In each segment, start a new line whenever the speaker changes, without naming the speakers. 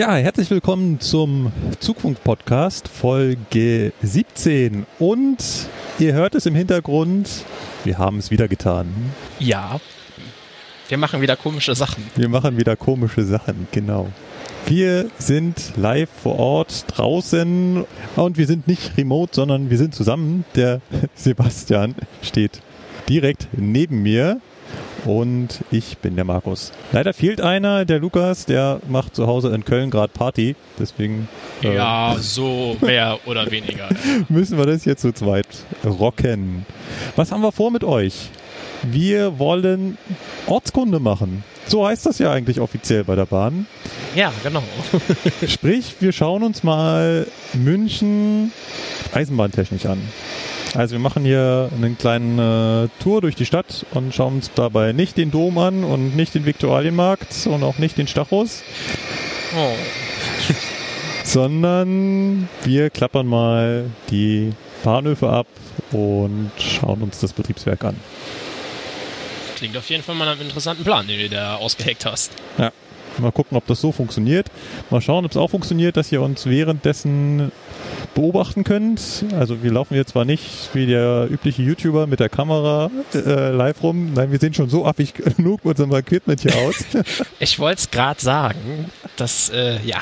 Ja, herzlich willkommen zum Zugfunk-Podcast Folge 17. Und ihr hört es im Hintergrund, wir haben es wieder getan.
Ja. Wir machen wieder komische Sachen.
Wir machen wieder komische Sachen, genau. Wir sind live vor Ort draußen und wir sind nicht remote, sondern wir sind zusammen. Der Sebastian steht direkt neben mir und ich bin der Markus. Leider fehlt einer, der Lukas, der macht zu Hause in Köln gerade Party. Deswegen äh,
Ja, so mehr oder weniger.
müssen wir das jetzt zu zweit rocken. Was haben wir vor mit euch? Wir wollen Ortskunde machen. So heißt das ja eigentlich offiziell bei der Bahn.
Ja, genau.
Sprich, wir schauen uns mal München eisenbahntechnisch an. Also wir machen hier einen kleinen äh, Tour durch die Stadt und schauen uns dabei nicht den Dom an und nicht den Viktualienmarkt und auch nicht den Stachus,
Oh.
sondern wir klappern mal die Bahnhöfe ab und schauen uns das Betriebswerk an.
Klingt auf jeden Fall mal nach einem interessanten Plan, den du da ausgeheckt hast.
Ja. Mal gucken, ob das so funktioniert. Mal schauen, ob es auch funktioniert, dass ihr uns währenddessen beobachten könnt. Also wir laufen jetzt zwar nicht wie der übliche YouTuber mit der Kamera äh, live rum. Nein, wir sehen schon so affig genug mit unserem Equipment hier aus.
Ich wollte es gerade sagen, dass, äh, ja.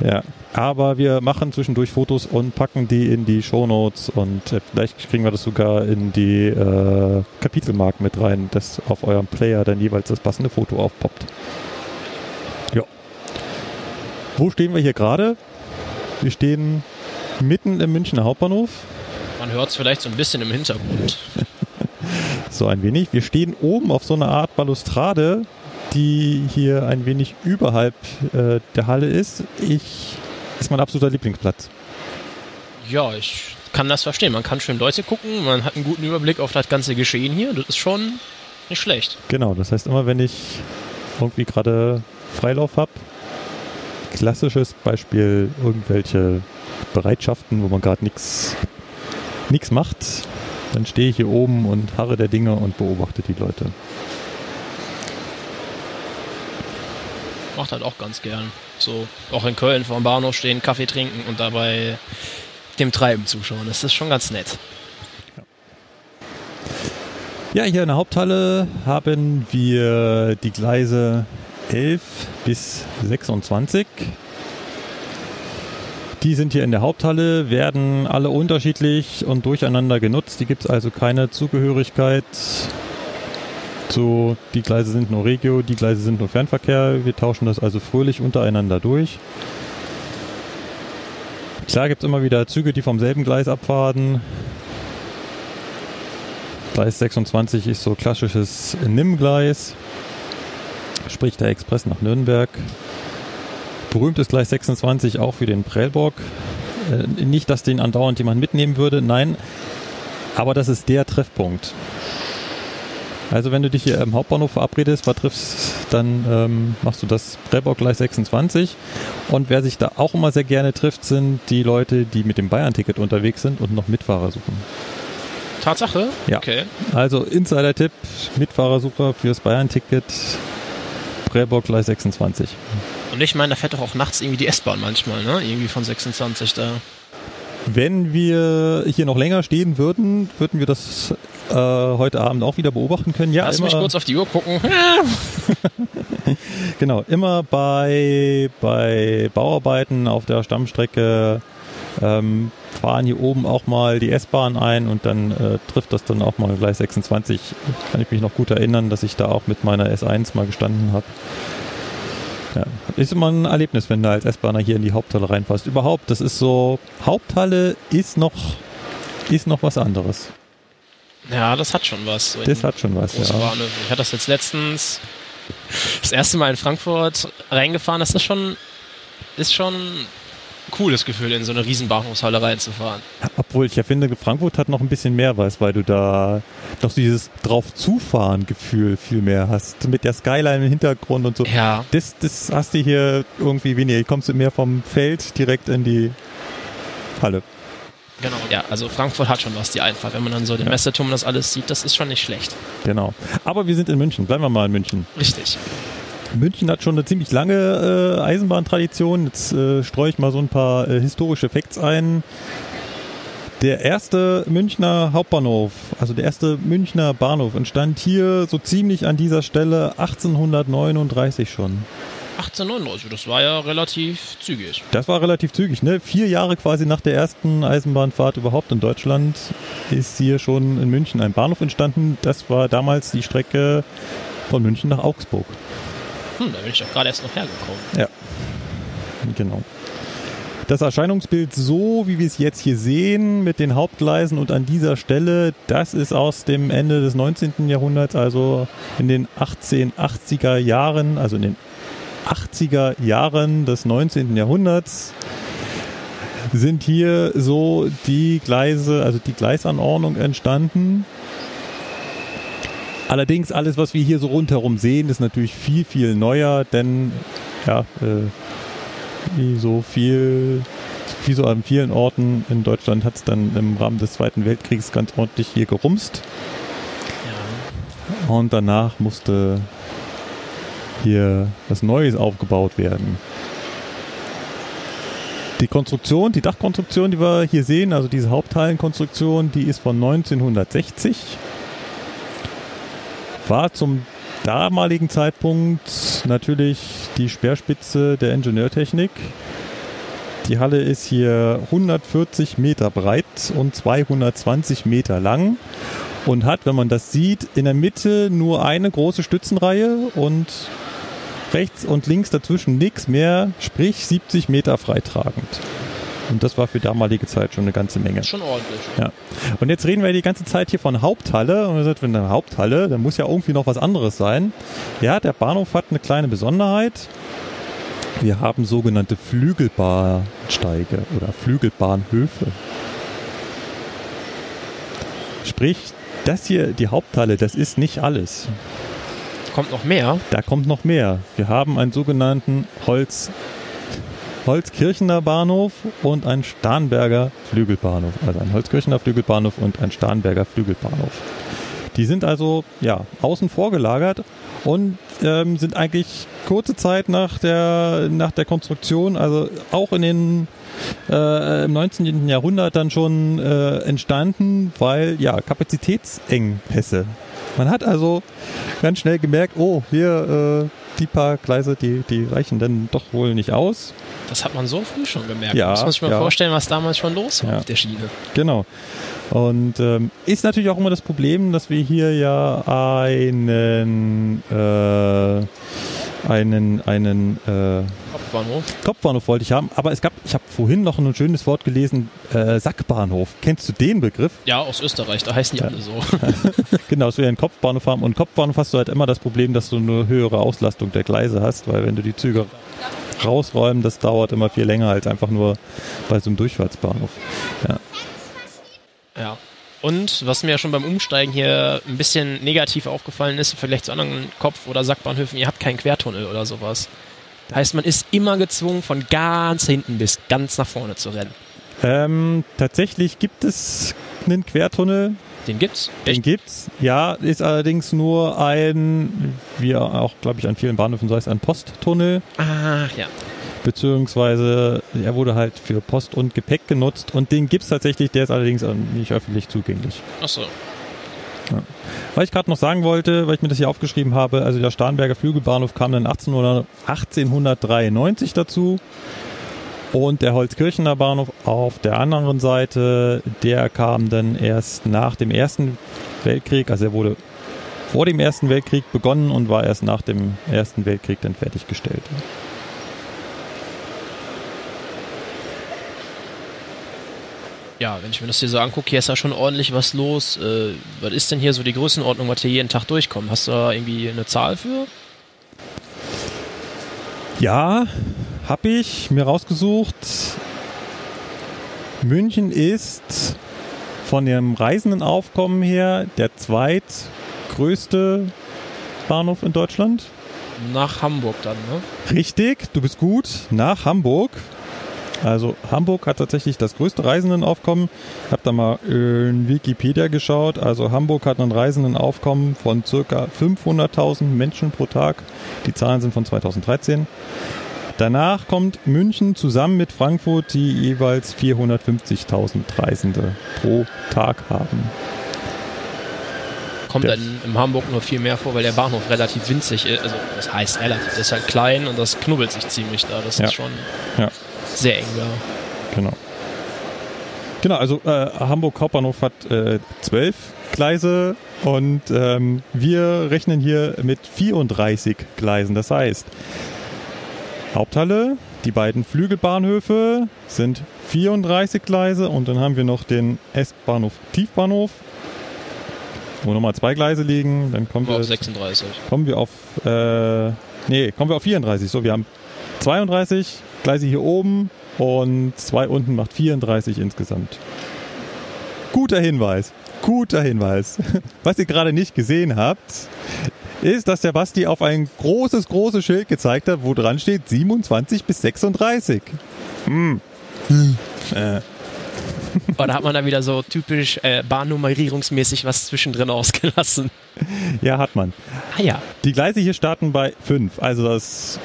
ja. Aber wir machen zwischendurch Fotos und packen die in die Shownotes und äh, vielleicht kriegen wir das sogar in die äh, Kapitelmark mit rein, dass auf eurem Player dann jeweils das passende Foto aufpoppt. Ja. Wo stehen wir hier gerade? Wir stehen mitten im Münchner Hauptbahnhof,
Man hört es vielleicht so ein bisschen im Hintergrund.
so ein wenig. Wir stehen oben auf so einer Art Balustrade, die hier ein wenig überhalb äh, der Halle ist. Ich ist mein absoluter Lieblingsplatz.
Ja, ich kann das verstehen. Man kann schön Leute gucken, man hat einen guten Überblick auf das ganze Geschehen hier. Das ist schon nicht schlecht.
Genau, das heißt immer, wenn ich irgendwie gerade Freilauf habe, klassisches Beispiel irgendwelche Bereitschaften, wo man gerade nichts nichts macht, dann stehe ich hier oben und harre der Dinge und beobachte die Leute.
Macht halt auch ganz gern. So, auch in Köln vor dem Bahnhof stehen, Kaffee trinken und dabei dem Treiben zuschauen. Das ist schon ganz nett.
Ja, hier in der Haupthalle haben wir die Gleise 11 bis 26. Die sind hier in der Haupthalle, werden alle unterschiedlich und durcheinander genutzt. Die gibt es also keine Zugehörigkeit zu, die Gleise sind nur Regio, die Gleise sind nur Fernverkehr. Wir tauschen das also fröhlich untereinander durch. Klar gibt es immer wieder Züge, die vom selben Gleis abfahren. Gleis 26 ist so klassisches NIM-Gleis, sprich der Express nach Nürnberg. Berühmt ist Gleis 26 auch für den Prellbock. Äh, nicht, dass den andauernd jemand mitnehmen würde, nein, aber das ist der Treffpunkt. Also wenn du dich hier im Hauptbahnhof verabredest, vertriffst, dann ähm, machst du das Prellbock Gleis 26. Und wer sich da auch immer sehr gerne trifft, sind die Leute, die mit dem Bayern-Ticket unterwegs sind und noch Mitfahrer suchen.
Tatsache?
Ja.
Okay.
Also Insider-Tipp, Mitfahrersucher fürs Bayern-Ticket, Prellbock Gleis 26.
Und ich meine, da fährt doch auch nachts irgendwie die S-Bahn manchmal, ne? Irgendwie von 26 da.
Wenn wir hier noch länger stehen würden, würden wir das äh, heute Abend auch wieder beobachten können. Ja,
Lass mich kurz auf die Uhr gucken.
Genau, immer bei, bei Bauarbeiten auf der Stammstrecke ähm, fahren hier oben auch mal die S-Bahn ein und dann äh, trifft das dann auch mal Gleis 26. Kann ich mich noch gut erinnern, dass ich da auch mit meiner S1 mal gestanden habe. Ja, ist immer ein Erlebnis, wenn du als S-Bahner hier in die Haupthalle reinfährst. Überhaupt, das ist so, Haupthalle ist noch, ist noch was anderes.
Ja, das hat schon was. So
Das hat schon was, ja.
Ich hatte das jetzt letztens das erste Mal in Frankfurt reingefahren. Das ist schon, ist schon cooles Gefühl, in so eine riesen Bahnhofshalle reinzufahren.
Obwohl ich ja finde, Frankfurt hat noch ein bisschen mehr was, weil du da noch dieses Drauf-Zufahren-Gefühl viel mehr hast. Mit der Skyline im Hintergrund und so.
Ja,
Das, das hast du hier irgendwie weniger. Hier kommst du mehr vom Feld direkt in die Halle.
genau. Ja, also Frankfurt hat schon was, die Einfahrt. Wenn man dann so den
Ja.
Messeturm und das alles sieht, das ist schon nicht schlecht.
Genau. Aber wir sind in München. Bleiben wir mal in München.
Richtig.
München hat schon eine ziemlich lange äh, Eisenbahntradition. Jetzt äh, streue ich mal so ein paar äh, historische Facts ein. Der erste Münchner Hauptbahnhof, also der erste Münchner Bahnhof, entstand hier so ziemlich an dieser Stelle 1839 schon.
1899, das war ja relativ zügig.
Das war relativ zügig, ne? Vier Jahre quasi nach der ersten Eisenbahnfahrt überhaupt in Deutschland ist hier schon in München ein Bahnhof entstanden. Das war damals die Strecke von München nach Augsburg.
Hm, da bin ich doch gerade erst noch hergekommen.
Ja, genau. Das Erscheinungsbild so, wie wir es jetzt hier sehen, mit den Hauptgleisen und an dieser Stelle, das ist aus dem Ende des 19. Jahrhunderts, also in den 1880er Jahren, also in den 80er Jahren des 19. Jahrhunderts sind hier so die Gleise, also die Gleisanordnung entstanden. Allerdings alles, was wir hier so rundherum sehen, ist natürlich viel, viel neuer, denn ja, äh, wie so viel, wie so an vielen Orten in Deutschland hat es dann im Rahmen des Zweiten Weltkriegs ganz ordentlich hier gerumst.
Ja.
Und danach musste hier was Neues aufgebaut werden. Die Konstruktion, die Dachkonstruktion, die wir hier sehen, also diese Hauptteilenkonstruktion, die ist von 1960. War zum damaligen Zeitpunkt natürlich die Speerspitze der Ingenieurtechnik. Die Halle ist hier 140 Meter breit und 220 Meter lang und hat, wenn man das sieht, in der Mitte nur eine große Stützenreihe und rechts und links dazwischen nichts mehr, sprich 70 Meter freitragend. Und das war für damalige Zeit schon eine ganze Menge.
Schon ordentlich.
Ja. Und jetzt reden wir die ganze Zeit hier von Haupthalle. Und wir sagen, wenn eine Haupthalle, dann muss ja irgendwie noch was anderes sein. Ja, der Bahnhof hat eine kleine Besonderheit. Wir haben sogenannte Flügelbahnsteige oder Flügelbahnhöfe. Sprich, das hier, die Haupthalle, das ist nicht alles.
Kommt noch mehr.
Da kommt noch mehr. Wir haben einen sogenannten Holz, Holzkirchener Bahnhof und einen Starnberger Flügelbahnhof. Also ein Holzkirchener Flügelbahnhof und ein Starnberger Flügelbahnhof. Die sind also ja außen vor gelagert und ähm, sind eigentlich kurze Zeit nach der nach der Konstruktion, also auch in den äh, im 19. Jahrhundert dann schon äh, entstanden, weil ja Kapazitätsengpässe. Man hat also ganz schnell gemerkt, oh hier äh, die paar Gleise, die die reichen dann doch wohl nicht aus.
Das hat man so früh schon gemerkt.
Ja,
Muss man sich mal
ja.
vorstellen, was damals schon los war
Ja.
auf der Schiene.
Genau. Und ähm, ist natürlich auch immer das Problem, dass wir hier ja einen äh, einen einen äh,
Kopfbahnhof.
Kopfbahnhof wollte ich haben, aber es gab, ich habe vorhin noch ein schönes Wort gelesen, äh, Sackbahnhof. Kennst du den Begriff?
Ja, aus Österreich, da heißen die
Ja.
alle so.
Genau, dass wir einen Kopfbahnhof haben. Und Kopfbahnhof hast du halt immer das Problem, dass du eine höhere Auslastung der Gleise hast, weil wenn du die Züge rausräumen, das dauert immer viel länger als einfach nur bei so einem Durchfahrtsbahnhof. Ja.
Ja. Und was mir ja schon beim Umsteigen hier ein bisschen negativ aufgefallen ist, Vergleich zu anderen Kopf- oder Sackbahnhöfen, ihr habt keinen Quertunnel oder sowas. Heißt, man ist immer gezwungen, von ganz hinten bis ganz nach vorne zu rennen.
Ähm, tatsächlich gibt es einen Quertunnel,
Den gibt's.
den gibt's. Ja, ist allerdings nur ein, wie auch, glaube ich, an vielen Bahnhöfen so heißt, ein Posttunnel.
Ah, ja.
beziehungsweise er wurde halt für Post und Gepäck genutzt und den gibt's tatsächlich, der ist allerdings nicht öffentlich zugänglich.
Achso.
Was ich gerade noch sagen wollte, weil ich mir das hier aufgeschrieben habe, also der Starnberger Flügelbahnhof kam dann 1800, 1893 dazu und der Holzkirchener Bahnhof auf der anderen Seite, der kam dann erst nach dem Ersten Weltkrieg, also er wurde vor dem Ersten Weltkrieg begonnen und war erst nach dem Ersten Weltkrieg dann fertiggestellt.
Ja, wenn ich mir das hier so angucke, hier ist ja schon ordentlich was los. Äh, was ist denn hier so die Größenordnung, was hier jeden Tag durchkommt? Hast du da irgendwie eine Zahl für?
Ja, habe ich mir rausgesucht. München ist von dem Reisendenaufkommen her der zweitgrößte Bahnhof in Deutschland.
Nach Hamburg dann, ne?
Richtig, du bist gut. Nach Hamburg. Also Hamburg hat tatsächlich das größte Reisendenaufkommen. Ich habe da mal in Wikipedia geschaut. Also Hamburg hat ein Reisendenaufkommen von circa 500.000 Menschen pro Tag. Die Zahlen sind von 2013. Danach kommt München zusammen mit Frankfurt, die jeweils 450.000 Reisende pro Tag haben.
Kommt
Der-
dann in Hamburg nur viel mehr vor, weil der Bahnhof relativ winzig ist. Also, das heißt relativ, das ist halt klein und das knubbelt sich ziemlich da. Das
Ja.
ist schon
Ja.
Sehr eng da.
Genau. Genau, also äh, Hamburg Hauptbahnhof hat äh, zwölf Gleise und ähm, wir rechnen hier mit 34 Gleisen. Das heißt, Haupthalle, die beiden Flügelbahnhöfe sind 34 Gleise und dann haben wir noch den S-Bahnhof Tiefbahnhof, wo nochmal zwei Gleise liegen. Dann kommen
Auf
wir,
36.
kommen wir auf, äh, nee, kommen wir auf 34. So, wir haben 32 Gleise hier oben und zwei unten macht 34 insgesamt. Guter Hinweis. Guter Hinweis. Was ihr gerade nicht gesehen habt, ist, dass der Basti auf ein großes, großes Schild gezeigt hat, wo dran steht 27 bis 36. Hm. Äh,
Oh, da hat man da wieder so typisch äh, bahnnummerierungsmäßig was zwischendrin ausgelassen.
ja, hat man.
Ah ja.
Die Gleise hier starten bei 5. Also das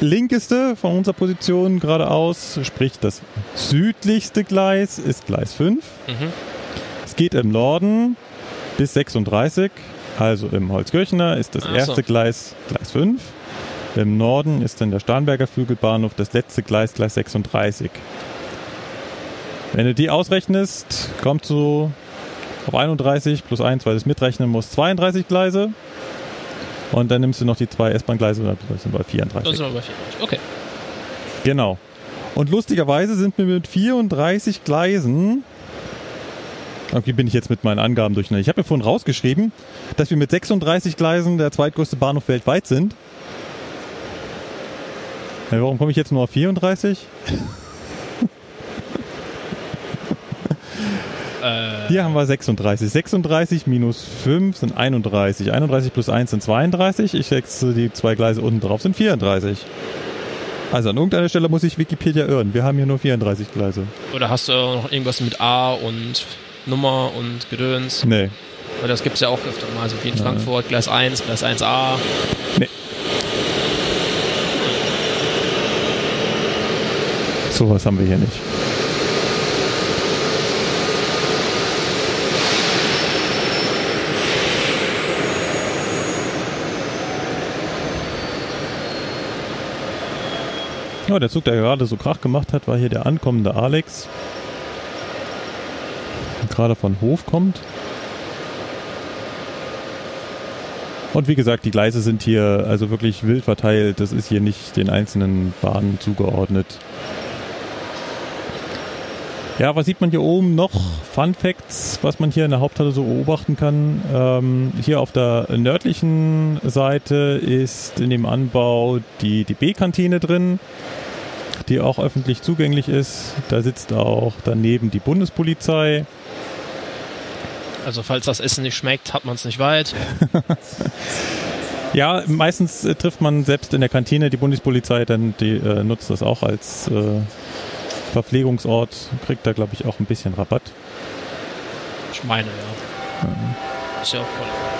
linkeste von unserer Position geradeaus, sprich das südlichste Gleis ist Gleis 5.
Mhm.
Es geht im Norden bis 36. Also im Holzkirchener ist das
Ach so.
erste Gleis Gleis 5. Im Norden ist dann der Starnberger Flügelbahnhof das letzte Gleis Gleis 36. Wenn du die ausrechnest, kommst du auf 31 plus 1, weil du es mitrechnen musst, 32 Gleise. Und dann nimmst du noch die zwei S-Bahn-Gleise und dann sind wir bei 34.
Das sind wir bei 34. Okay.
Genau. Und lustigerweise sind wir mit 34 Gleisen. Okay, bin ich jetzt mit meinen Angaben durcheinander. Ich habe mir vorhin rausgeschrieben, dass wir mit 36 Gleisen der zweitgrößte Bahnhof weltweit sind. Warum komme ich jetzt nur auf 34?
Äh,
Hier haben wir 36. 36 minus 5 sind 31. 31 plus 1 sind 32. Ich setze die zwei Gleise unten drauf, sind 34. Also an irgendeiner Stelle muss ich Wikipedia irren. Wir haben hier nur 34 Gleise.
oder hast du noch irgendwas mit A und Nummer und Gedöns?
Nee.
Weil das gibt es ja auch öfter mal. Also wie in Frankfurt, Gleis 1, Gleis 1a.
Nee. Sowas haben wir hier nicht. Ja, der Zug, der gerade so Krach gemacht hat, war hier der ankommende Alex. Der Gerade von Hof kommt. Und wie gesagt, die Gleise sind hier also wirklich wild verteilt. Das ist hier nicht den einzelnen Bahnen zugeordnet. Ja, was sieht man hier oben noch? Fun Facts, was man hier in der Haupthalle so beobachten kann. Ähm, hier auf der nördlichen Seite ist in dem Anbau die, die B-Kantine drin, die auch öffentlich zugänglich ist. Da sitzt auch daneben die Bundespolizei.
Also falls das Essen nicht schmeckt, hat man es nicht weit.
Ja, meistens äh, trifft man selbst in der Kantine die Bundespolizei, denn die äh, nutzt das auch als äh, Verpflegungsort, kriegt da glaube ich auch ein bisschen Rabatt.
Ich meine, ja. Ist ja auch voll.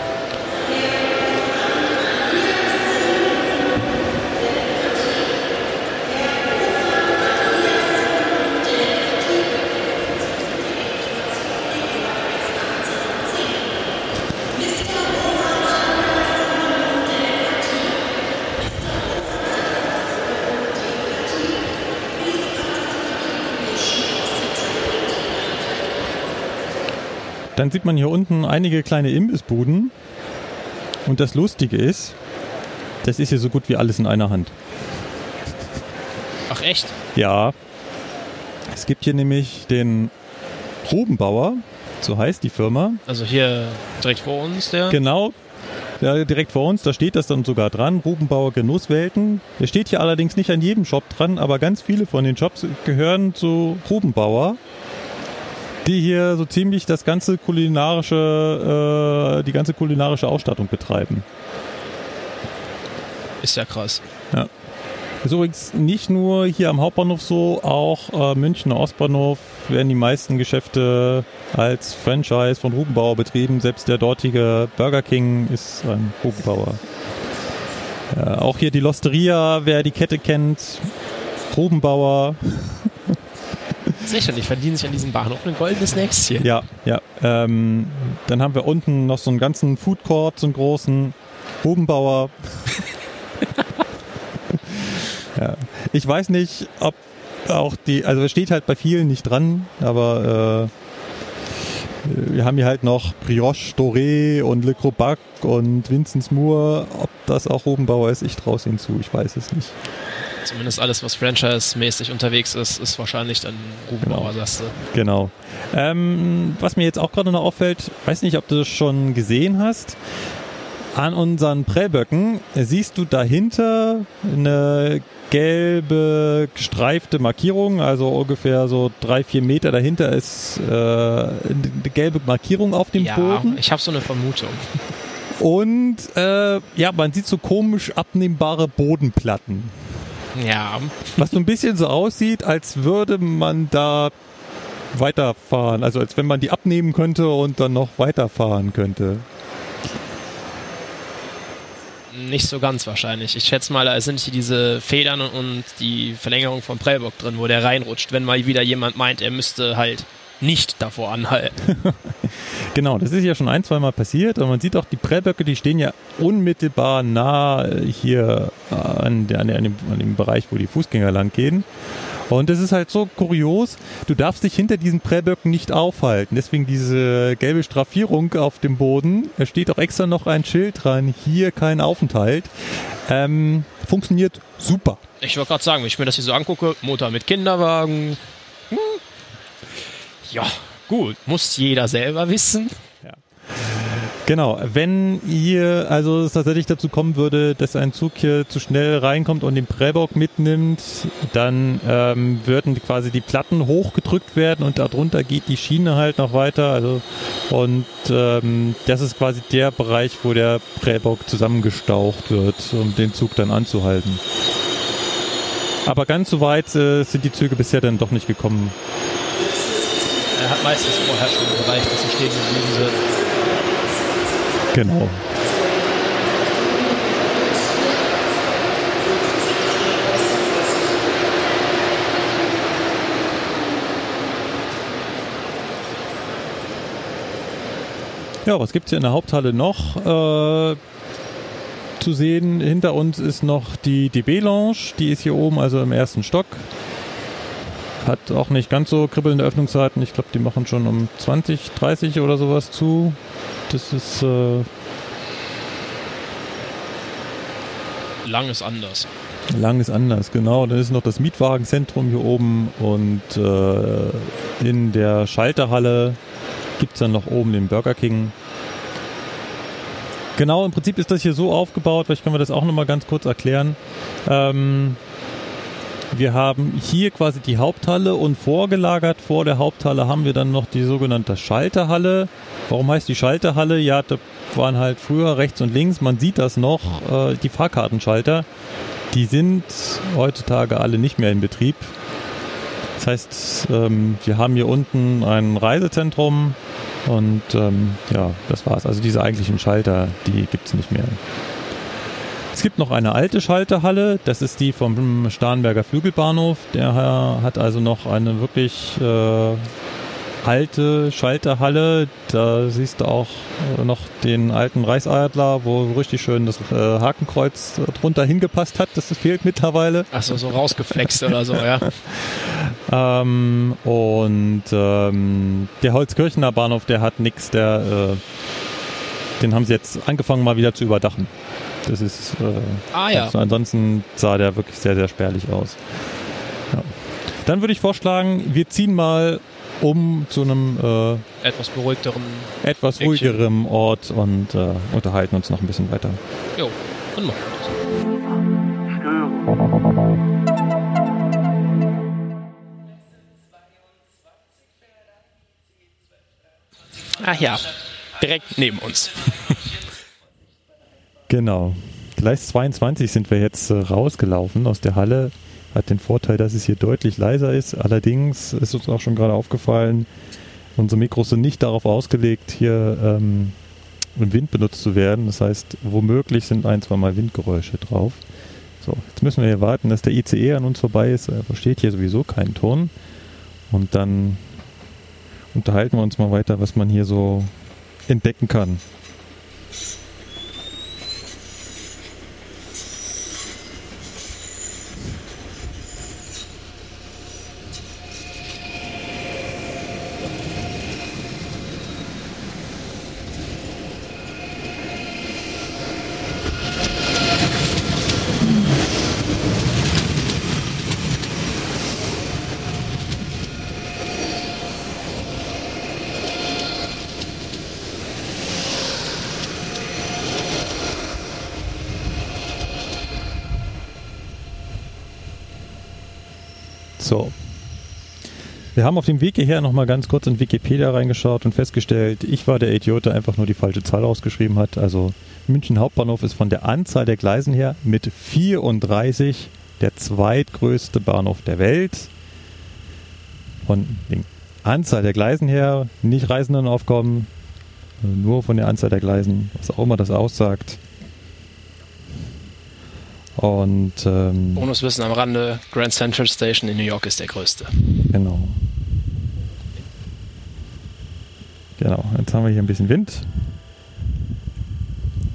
Dann sieht man hier unten einige kleine Imbissbuden. Und das Lustige ist, das ist hier so gut wie alles in einer Hand.
Ach echt?
Ja, es gibt hier nämlich den Rubenbauer, so heißt die Firma.
Also hier direkt vor uns der.
Genau, ja, direkt vor uns, da steht das dann sogar dran, Rubenbauer Genusswelten. Der steht hier allerdings nicht an jedem Shop dran, aber ganz viele von den Shops gehören zu Rubenbauer, die hier so ziemlich das ganze kulinarische, äh, die ganze kulinarische Ausstattung betreiben.
Ist ja krass.
Ja. Ist übrigens nicht nur hier am Hauptbahnhof so, auch äh, Münchner Ostbahnhof werden die meisten Geschäfte als Franchise von Rubenbauer betrieben. Selbst der dortige Burger King ist ein Rubenbauer. Ja, auch hier die Losteria, wer die Kette kennt, Rubenbauer.
Sicher, ich verdiene sich an diesem Bahnhof ein goldenes Nächstchen.
Ja, ja. Ähm, dann haben wir unten noch so einen ganzen Food Court, so einen großen Rubenbauer. ja. Ich weiß nicht, ob auch die, also es steht halt bei vielen nicht dran, aber äh, wir haben hier halt noch Brioche Doré und Le Crobac und Vincent's Moore. Ob das auch Rubenbauer ist, ich traue es ihnen zu, ich weiß es nicht.
Zumindest alles, was Franchise-mäßig unterwegs ist, ist wahrscheinlich dann Rubenbauer,
Genau.
sagst du.
Genau. Ähm, was mir jetzt auch gerade noch auffällt, weiß nicht, ob du das schon gesehen hast. An unseren Prellböcken siehst du dahinter eine gelbe gestreifte Markierung, also ungefähr so drei, vier Meter dahinter ist äh, eine gelbe Markierung auf dem
Ja,
Boden.
ich habe so eine Vermutung.
Und äh, ja, man sieht so komisch abnehmbare Bodenplatten.
Ja,
Was so ein bisschen so aussieht, als würde man da weiterfahren. Also als wenn man die abnehmen könnte und dann noch weiterfahren könnte.
Nicht so ganz wahrscheinlich. Ich schätze mal, da sind hier diese Federn und- die Verlängerung vom Prellbock drin, wo der reinrutscht, wenn mal wieder jemand meint, er müsste halt nicht davor anhalten.
Genau, das ist ja schon ein, zwei Mal passiert. Und man sieht auch, die Prellböcke, die stehen ja unmittelbar nah hier äh, an, an, an, dem, an dem Bereich, wo die Fußgänger lang gehen. Und es ist halt so kurios, du darfst dich hinter diesen Prellböcken nicht aufhalten. Deswegen diese gelbe Straffierung auf dem Boden. Da steht auch extra noch ein Schild dran, hier kein Aufenthalt. Ähm, funktioniert super.
Ich wollte gerade sagen, wenn ich mir das hier so angucke, Motor mit Kinderwagen. Ja, gut, muss jeder selber wissen.
Genau, wenn hier also es tatsächlich dazu kommen würde, dass ein Zug hier zu schnell reinkommt und den Prellbock mitnimmt, dann ähm, würden quasi die Platten hochgedrückt werden und darunter geht die Schiene halt noch weiter. Also und ähm, das ist quasi der Bereich, wo der Prellbock zusammengestaucht wird, um den Zug dann anzuhalten. Aber ganz so weit äh, sind die Züge bisher dann doch nicht gekommen.
Er hat meistens vorher schon gereicht, dass sie stehen geblieben sind.
Genau. Ja, was gibt's hier in der Haupthalle noch äh, zu sehen? Hinter uns ist noch die DB-Lounge, die ist hier oben, also im ersten Stock. Hat auch nicht ganz so kribbelnde Öffnungszeiten. Ich glaube, die machen schon um 20, 30 oder sowas zu. Das ist äh,
Lang ist anders.
Lang ist anders, genau. Dann ist noch das Mietwagenzentrum hier oben und äh, in der Schalterhalle gibt es dann noch oben den Burger King. Genau, im Prinzip ist das hier so aufgebaut, vielleicht können wir das auch nochmal ganz kurz erklären. Ähm, wir haben hier quasi die Haupthalle und vorgelagert vor der Haupthalle haben wir dann noch die sogenannte Schalterhalle. Warum heißt die Schalterhalle? Ja, da waren halt früher rechts und links, man sieht das noch, äh, die Fahrkartenschalter. Die sind heutzutage alle nicht mehr in Betrieb. Das heißt, ähm, wir haben hier unten ein Reisezentrum und ähm, ja, das war's. Also diese eigentlichen Schalter, die gibt's nicht mehr. Es gibt noch eine alte Schalterhalle, das ist die vom Starnberger Flügelbahnhof. Der hat also noch eine wirklich äh, alte Schalterhalle. Da siehst du auch äh, noch den alten Reichsadler, wo richtig schön das äh, Hakenkreuz drunter hingepasst hat. Das fehlt mittlerweile.
Achso, so rausgeflext oder so, ja.
Ähm, und ähm, der Holzkirchener Bahnhof, der hat nichts, der äh, den haben sie jetzt angefangen mal wieder zu überdachen. Das ist äh,
Ah ja.
also ansonsten sah der wirklich sehr, sehr spärlich aus. Ja. Dann würde ich vorschlagen, wir ziehen mal um zu einem äh,
Etwas beruhigteren.
etwas
Eckchen.
ruhigeren Ort und äh, unterhalten uns noch ein bisschen weiter.
Jo, dann machen wir das. Ach ja, direkt neben uns.
Genau. Gleis 22 sind wir jetzt äh, rausgelaufen aus der Halle. Hat den Vorteil, dass es hier deutlich leiser ist. Allerdings ist uns auch schon gerade aufgefallen, unsere Mikros sind nicht darauf ausgelegt, hier ähm, im Wind benutzt zu werden. Das heißt, womöglich sind ein, zwei Mal Windgeräusche drauf. So, jetzt müssen wir hier warten, dass der ICE an uns vorbei ist. Er versteht hier sowieso keinen Ton. Und dann unterhalten wir uns mal weiter, was man hier so entdecken kann. So. Wir haben auf dem Weg hierher nochmal ganz kurz in Wikipedia reingeschaut und festgestellt, ich war der Idiot, der einfach nur die falsche Zahl ausgeschrieben hat. Also München Hauptbahnhof ist von der Anzahl der Gleisen her mit 34 der zweitgrößte Bahnhof der Welt. Von der Anzahl der Gleisen her, nicht Reisendenaufkommen, nur von der Anzahl der Gleisen, was auch immer das aussagt. Und ähm,
Bonuswissen am Rande: Grand Central Station in New York ist der größte.
Genau. Genau, jetzt haben wir hier ein bisschen Wind.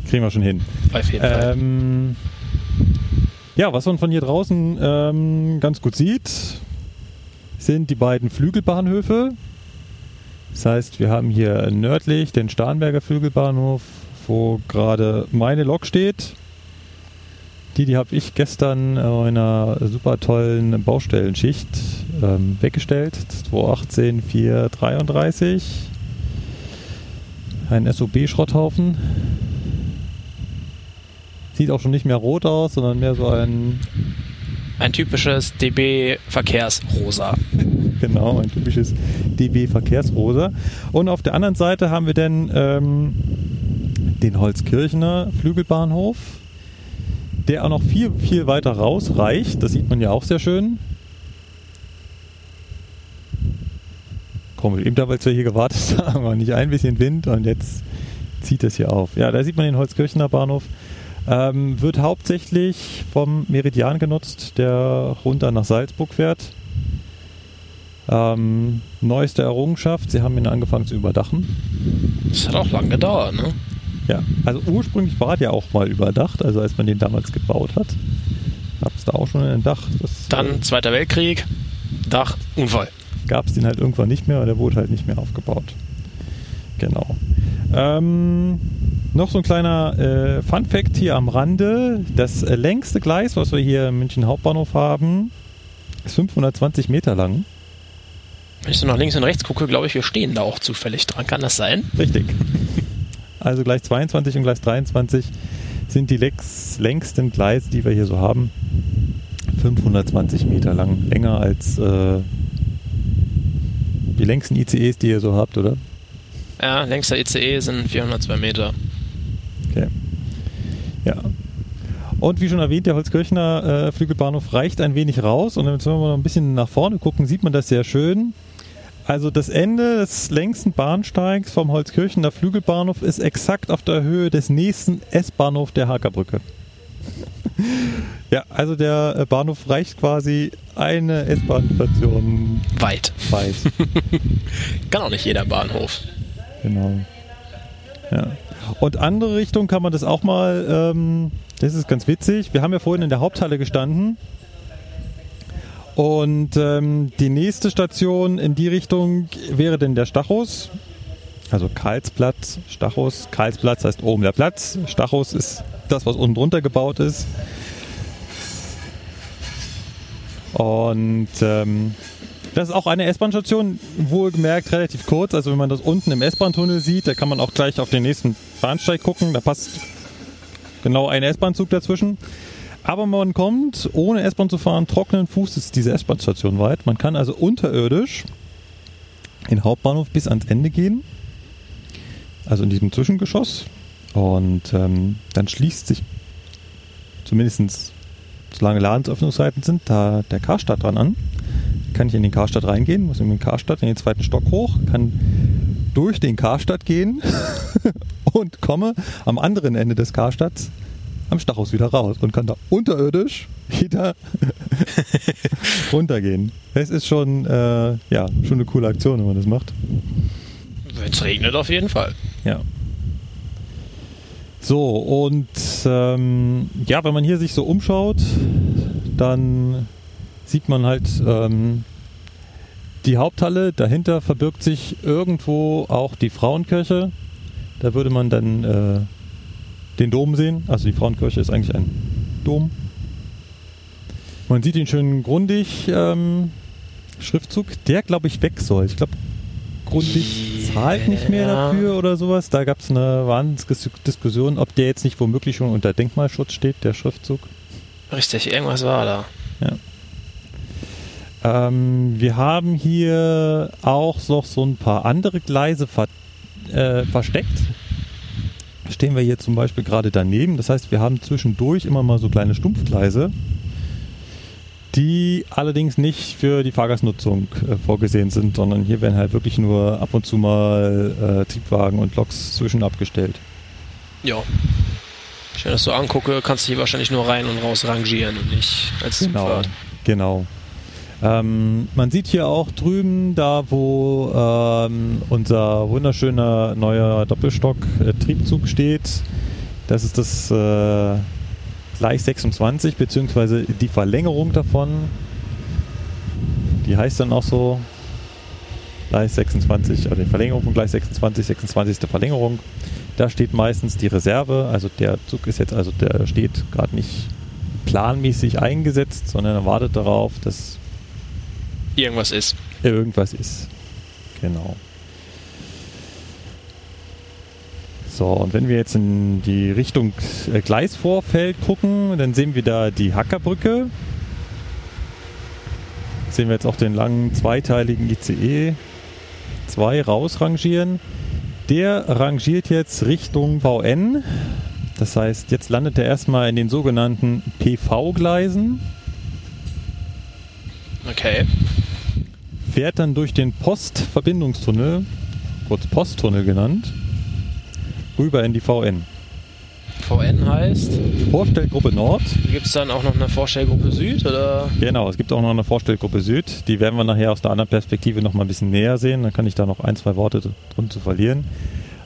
Kriegen wir schon hin.
Auf jeden Fall.
Ähm, ja, was man von hier draußen ähm, ganz gut sieht, sind die beiden Flügelbahnhöfe. Das heißt, wir haben hier nördlich den Starnberger Flügelbahnhof, wo gerade meine Lok steht. Die, die habe ich gestern in einer super tollen Baustellenschicht ähm, weggestellt. 218 433. Ein SOB-Schrotthaufen. Sieht auch schon nicht mehr rot aus, sondern mehr so ein,
Ein typisches DB-Verkehrsrosa.
genau, ein typisches DB-Verkehrsrosa. Und auf der anderen Seite haben wir dann ähm, den Holzkirchener Flügelbahnhof, der auch noch viel, viel weiter rausreicht. Das sieht man ja auch sehr schön. Komisch, eben da, als wir hier gewartet haben, war nicht ein bisschen Wind und jetzt zieht es hier auf. Ja, da sieht man den Holzkirchener Bahnhof. Ähm, wird hauptsächlich vom Meridian genutzt, der runter nach Salzburg fährt. Ähm, neueste Errungenschaft, sie haben ihn angefangen zu überdachen.
Das hat auch lange gedauert, ne?
Ja, also ursprünglich war der auch mal überdacht, also als man den damals gebaut hat, gab es da auch schon ein Dach. Das,
Dann Zweiter Weltkrieg, Dach, Unfall.
Gab es den halt irgendwann nicht mehr, oder der wurde halt nicht mehr aufgebaut. Genau. Ähm, noch so ein kleiner äh, Fun Fact hier am Rande. Das äh, längste Gleis, was wir hier im München Hauptbahnhof haben, ist 520 Meter lang.
Wenn ich so nach links und rechts gucke, glaube ich, wir stehen da auch zufällig dran. Kann das sein?
Richtig. Also Gleis 22 und Gleis 23 sind die lex- längsten Gleise, die wir hier so haben. 520 Meter lang. Länger als äh, die längsten ICEs, die ihr so habt, oder?
Ja, längster ICE sind 402 Meter.
Okay. Ja. Und wie schon erwähnt, der Holzkirchner äh, Flügelbahnhof reicht ein wenig raus. Und wenn wir noch ein bisschen nach vorne gucken, sieht man das sehr schön. Also das Ende des längsten Bahnsteigs vom Holzkirchener Flügelbahnhof ist exakt auf der Höhe des nächsten S-Bahnhof der Hakerbrücke. Ja, also der äh, Bahnhof reicht quasi eine S-Bahn-Station
Weit.
weit.
Kann auch nicht jeder Bahnhof.
Genau. Ja. Und andere Richtung kann man das auch mal, ähm, das ist ganz witzig. Wir haben ja vorhin in der Haupthalle gestanden. Und ähm, die nächste Station in die Richtung wäre denn der Stachus. Also Karlsplatz, Stachus. Karlsplatz heißt oben der Platz. Stachus ist das, was unten drunter gebaut ist. Und ähm, Das ist auch eine S-Bahn-Station, wohlgemerkt relativ kurz. Also wenn man das unten im S-Bahn-Tunnel sieht, da kann man auch gleich auf den nächsten Bahnsteig gucken. Da passt genau ein S-Bahn-Zug dazwischen. Aber man kommt, ohne S-Bahn zu fahren, trockenen Fußes diese S-Bahn-Station weit. Man kann also unterirdisch in Hauptbahnhof bis ans Ende gehen. Also in diesem Zwischengeschoss. Und ähm, dann schließt sich zumindest solange Ladensöffnungszeiten sind, da der Karstadt dran an. Kann ich in den Karstadt reingehen, muss in den Karstadt in den zweiten Stock hoch, kann durch den Karstadt gehen und komme am anderen Ende des Karstadts am Stachus wieder raus und kann da unterirdisch wieder runtergehen. Es ist schon, äh, ja, schon eine coole Aktion, wenn man das macht.
Wenn es regnet, auf jeden Fall.
Ja. So, und ähm, ja, wenn man hier sich so umschaut, dann sieht man halt ähm, die Haupthalle. Dahinter verbirgt sich irgendwo auch die Frauenkirche. Da würde man dann äh, den Dom sehen. Also die Frauenkirche ist eigentlich ein Dom. Man sieht ihn schön grundig. Ähm, Schriftzug, der glaube ich weg soll. Ich glaube, grundig zahlt nicht mehr
Ja.
dafür oder sowas. Da gab es eine Wahnsinnsdiskussion, ob der jetzt nicht womöglich schon unter Denkmalschutz steht, der Schriftzug.
Richtig, irgendwas war da.
Ähm, wir haben hier auch noch so ein paar andere Gleise ver äh, versteckt. Stehen wir hier zum Beispiel gerade daneben. Das heißt, wir haben zwischendurch immer mal so kleine Stumpfgleise, die allerdings nicht für die Fahrgastnutzung äh, vorgesehen sind, sondern hier werden halt wirklich nur ab und zu mal äh, Triebwagen und Loks zwischen abgestellt.
Ja. Wenn ich das so angucke, kannst du hier wahrscheinlich nur rein und raus rangieren und nicht als
Genau,
Zugfahrt.
genau. Ähm, man sieht hier auch drüben, da wo ähm, unser wunderschöner neuer Doppelstock-Triebzug steht, das ist das äh, Gleis 26, beziehungsweise die Verlängerung davon. Die heißt dann auch so Gleis 26, also die Verlängerung von Gleis 26, 26. Verlängerung. Da steht meistens die Reserve, also der Zug ist jetzt, also der steht gerade nicht planmäßig eingesetzt, sondern er wartet darauf, dass
Irgendwas ist.
irgendwas ist. Genau. So, und wenn wir jetzt in die Richtung äh, Gleisvorfeld gucken, dann sehen wir da die Hackerbrücke. Sehen wir jetzt auch den langen zweiteiligen ICE 2 rausrangieren. Der rangiert jetzt Richtung VN. Das heißt, jetzt landet er erstmal in den sogenannten PV-Gleisen.
Okay.
fährt dann durch den Postverbindungstunnel, kurz Posttunnel genannt, rüber in die VN.
VN heißt,
Vorstellgruppe Nord,
gibt es dann auch noch eine Vorstellgruppe Süd oder?
genau, es gibt auch noch eine Vorstellgruppe Süd, die werden wir nachher aus der anderen Perspektive noch mal ein bisschen näher sehen, dann kann ich da noch ein, zwei Worte drin zu verlieren.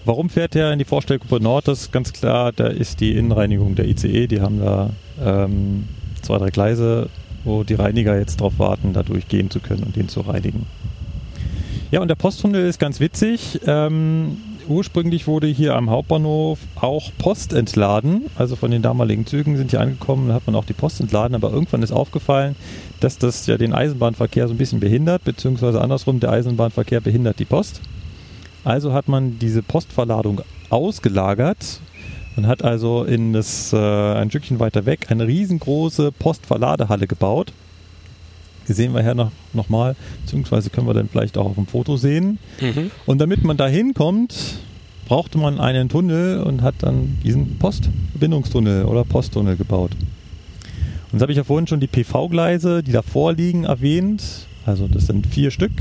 Warum fährt er in die Vorstellgruppe Nord? Das ist ganz klar, da ist die Innenreinigung der ICE, die haben da ähm, zwei, drei Gleise, wo die Reiniger jetzt drauf warten, da durchgehen zu können und den zu reinigen. Ja, und der Posttunnel ist ganz witzig. Ähm, ursprünglich wurde hier am Hauptbahnhof auch Post entladen. Also von den damaligen Zügen sind hier angekommen, da hat man auch die Post entladen. Aber irgendwann ist aufgefallen, dass das ja den Eisenbahnverkehr so ein bisschen behindert, beziehungsweise andersrum, der Eisenbahnverkehr behindert die Post. Also hat man diese Postverladung ausgelagert und hat also in das äh, ein Stückchen weiter weg eine riesengroße Postverladehalle gebaut. Sehen wir hier noch, noch mal, beziehungsweise können wir dann vielleicht auch auf dem Foto sehen.
Mhm.
Und damit man da hinkommt, brauchte man einen Tunnel und hat dann diesen Postverbindungstunnel oder Posttunnel gebaut. Und das habe ich ja vorhin schon die PV-Gleise, die davor liegen, erwähnt. Also das sind vier Stück.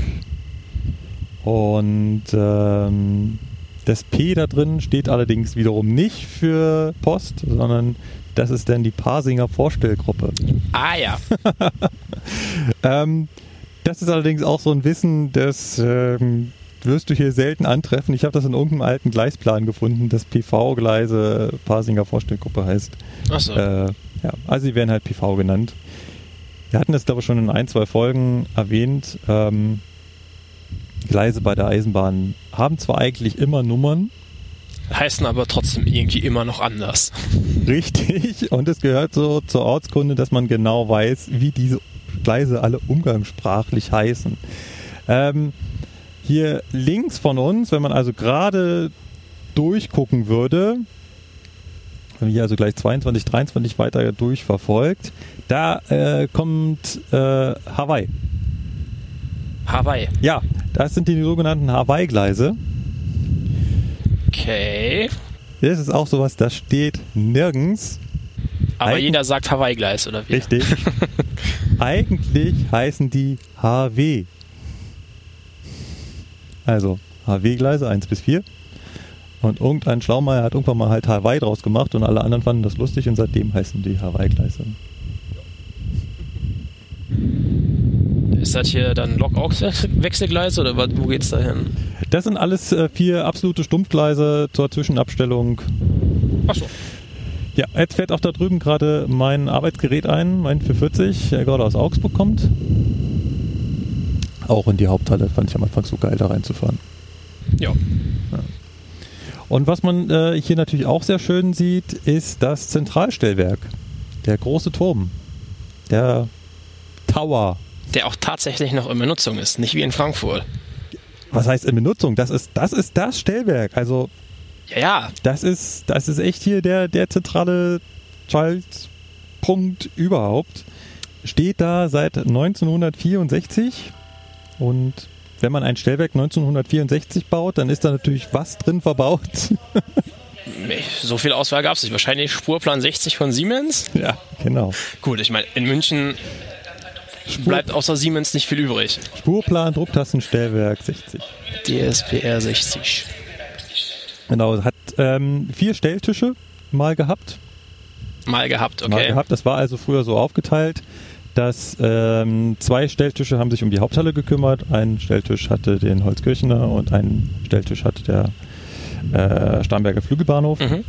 Und ähm, das P da drin steht allerdings wiederum nicht für Post, sondern das ist dann die Parsinger Vorstellgruppe.
Ah ja.
Ähm, das ist allerdings auch so ein Wissen, das ähm, wirst du hier selten antreffen. Ich habe das in irgendeinem alten Gleisplan gefunden, dass PV-Gleise Parsinger Vorstellgruppe heißt.
Achso.
Äh, ja, also sie werden halt PV genannt. Wir hatten das, glaube ich, schon in ein, zwei Folgen erwähnt. Ähm, Gleise bei der Eisenbahn haben zwar eigentlich immer Nummern,
Heißen aber trotzdem irgendwie immer noch anders.
richtig, und es gehört so zur Ortskunde, dass man genau weiß, wie diese Gleise alle umgangssprachlich heißen. Ähm, hier links von uns, wenn man also gerade durchgucken würde, wenn man hier also gleich 22, 23 weiter durchverfolgt, da äh, kommt äh, Hawaii.
Hawaii.
Ja, das sind die sogenannten Hawaii-Gleise.
Okay.
Das ist auch sowas, das steht nirgends.
Aber
Eigen-
jeder sagt Hawaii-Gleis, oder wie?
Richtig. Eigentlich heißen die HW. Also HW-Gleise 1 bis 4. Und irgendein Schlaumeier hat irgendwann mal halt Hawaii draus gemacht und alle anderen fanden das lustig und seitdem heißen die Hawaii-Gleise.
Ist das hier dann Lok-Aux-Wechselgleis oder wo geht's da hin?
Das sind alles äh, vier absolute Stumpfgleise zur Zwischenabstellung.
Achso.
Ja, jetzt fährt auch da drüben gerade mein Arbeitsgerät ein, mein 440, der gerade aus Augsburg kommt. Auch in die Haupthalle, fand ich am Anfang so geil, da reinzufahren.
Ja.
Und was man äh, hier natürlich auch sehr schön sieht, ist das Zentralstellwerk. Der große Turm. Der Tower.
Der auch tatsächlich noch in Benutzung ist, nicht wie in Frankfurt.
Was heißt in Benutzung? Das ist das, ist das Stellwerk. Also
Ja, ja.
das ist, das ist echt hier der, der zentrale Schaltpunkt überhaupt. Steht da seit 1964 und wenn man ein Stellwerk 1964 baut, dann ist da natürlich was drin verbaut.
So viel Auswahl gab's nicht. Wahrscheinlich Spurplan 60 von Siemens.
ja, genau.
Gut, ich meine, in München bleibt außer Siemens nicht viel übrig.
Spurplan, Drucktastenstellwerk 60.
DSPR 60.
Genau, hat ähm, vier Stelltische mal gehabt.
Mal gehabt,
Mal
okay.
gehabt. Das war also früher so aufgeteilt, dass ähm, zwei Stelltische haben sich um die Haupthalle gekümmert. Ein Stelltisch hatte den Holzkirchener und ein Stelltisch hatte der äh, Starnberger Flügelbahnhof.
Mhm.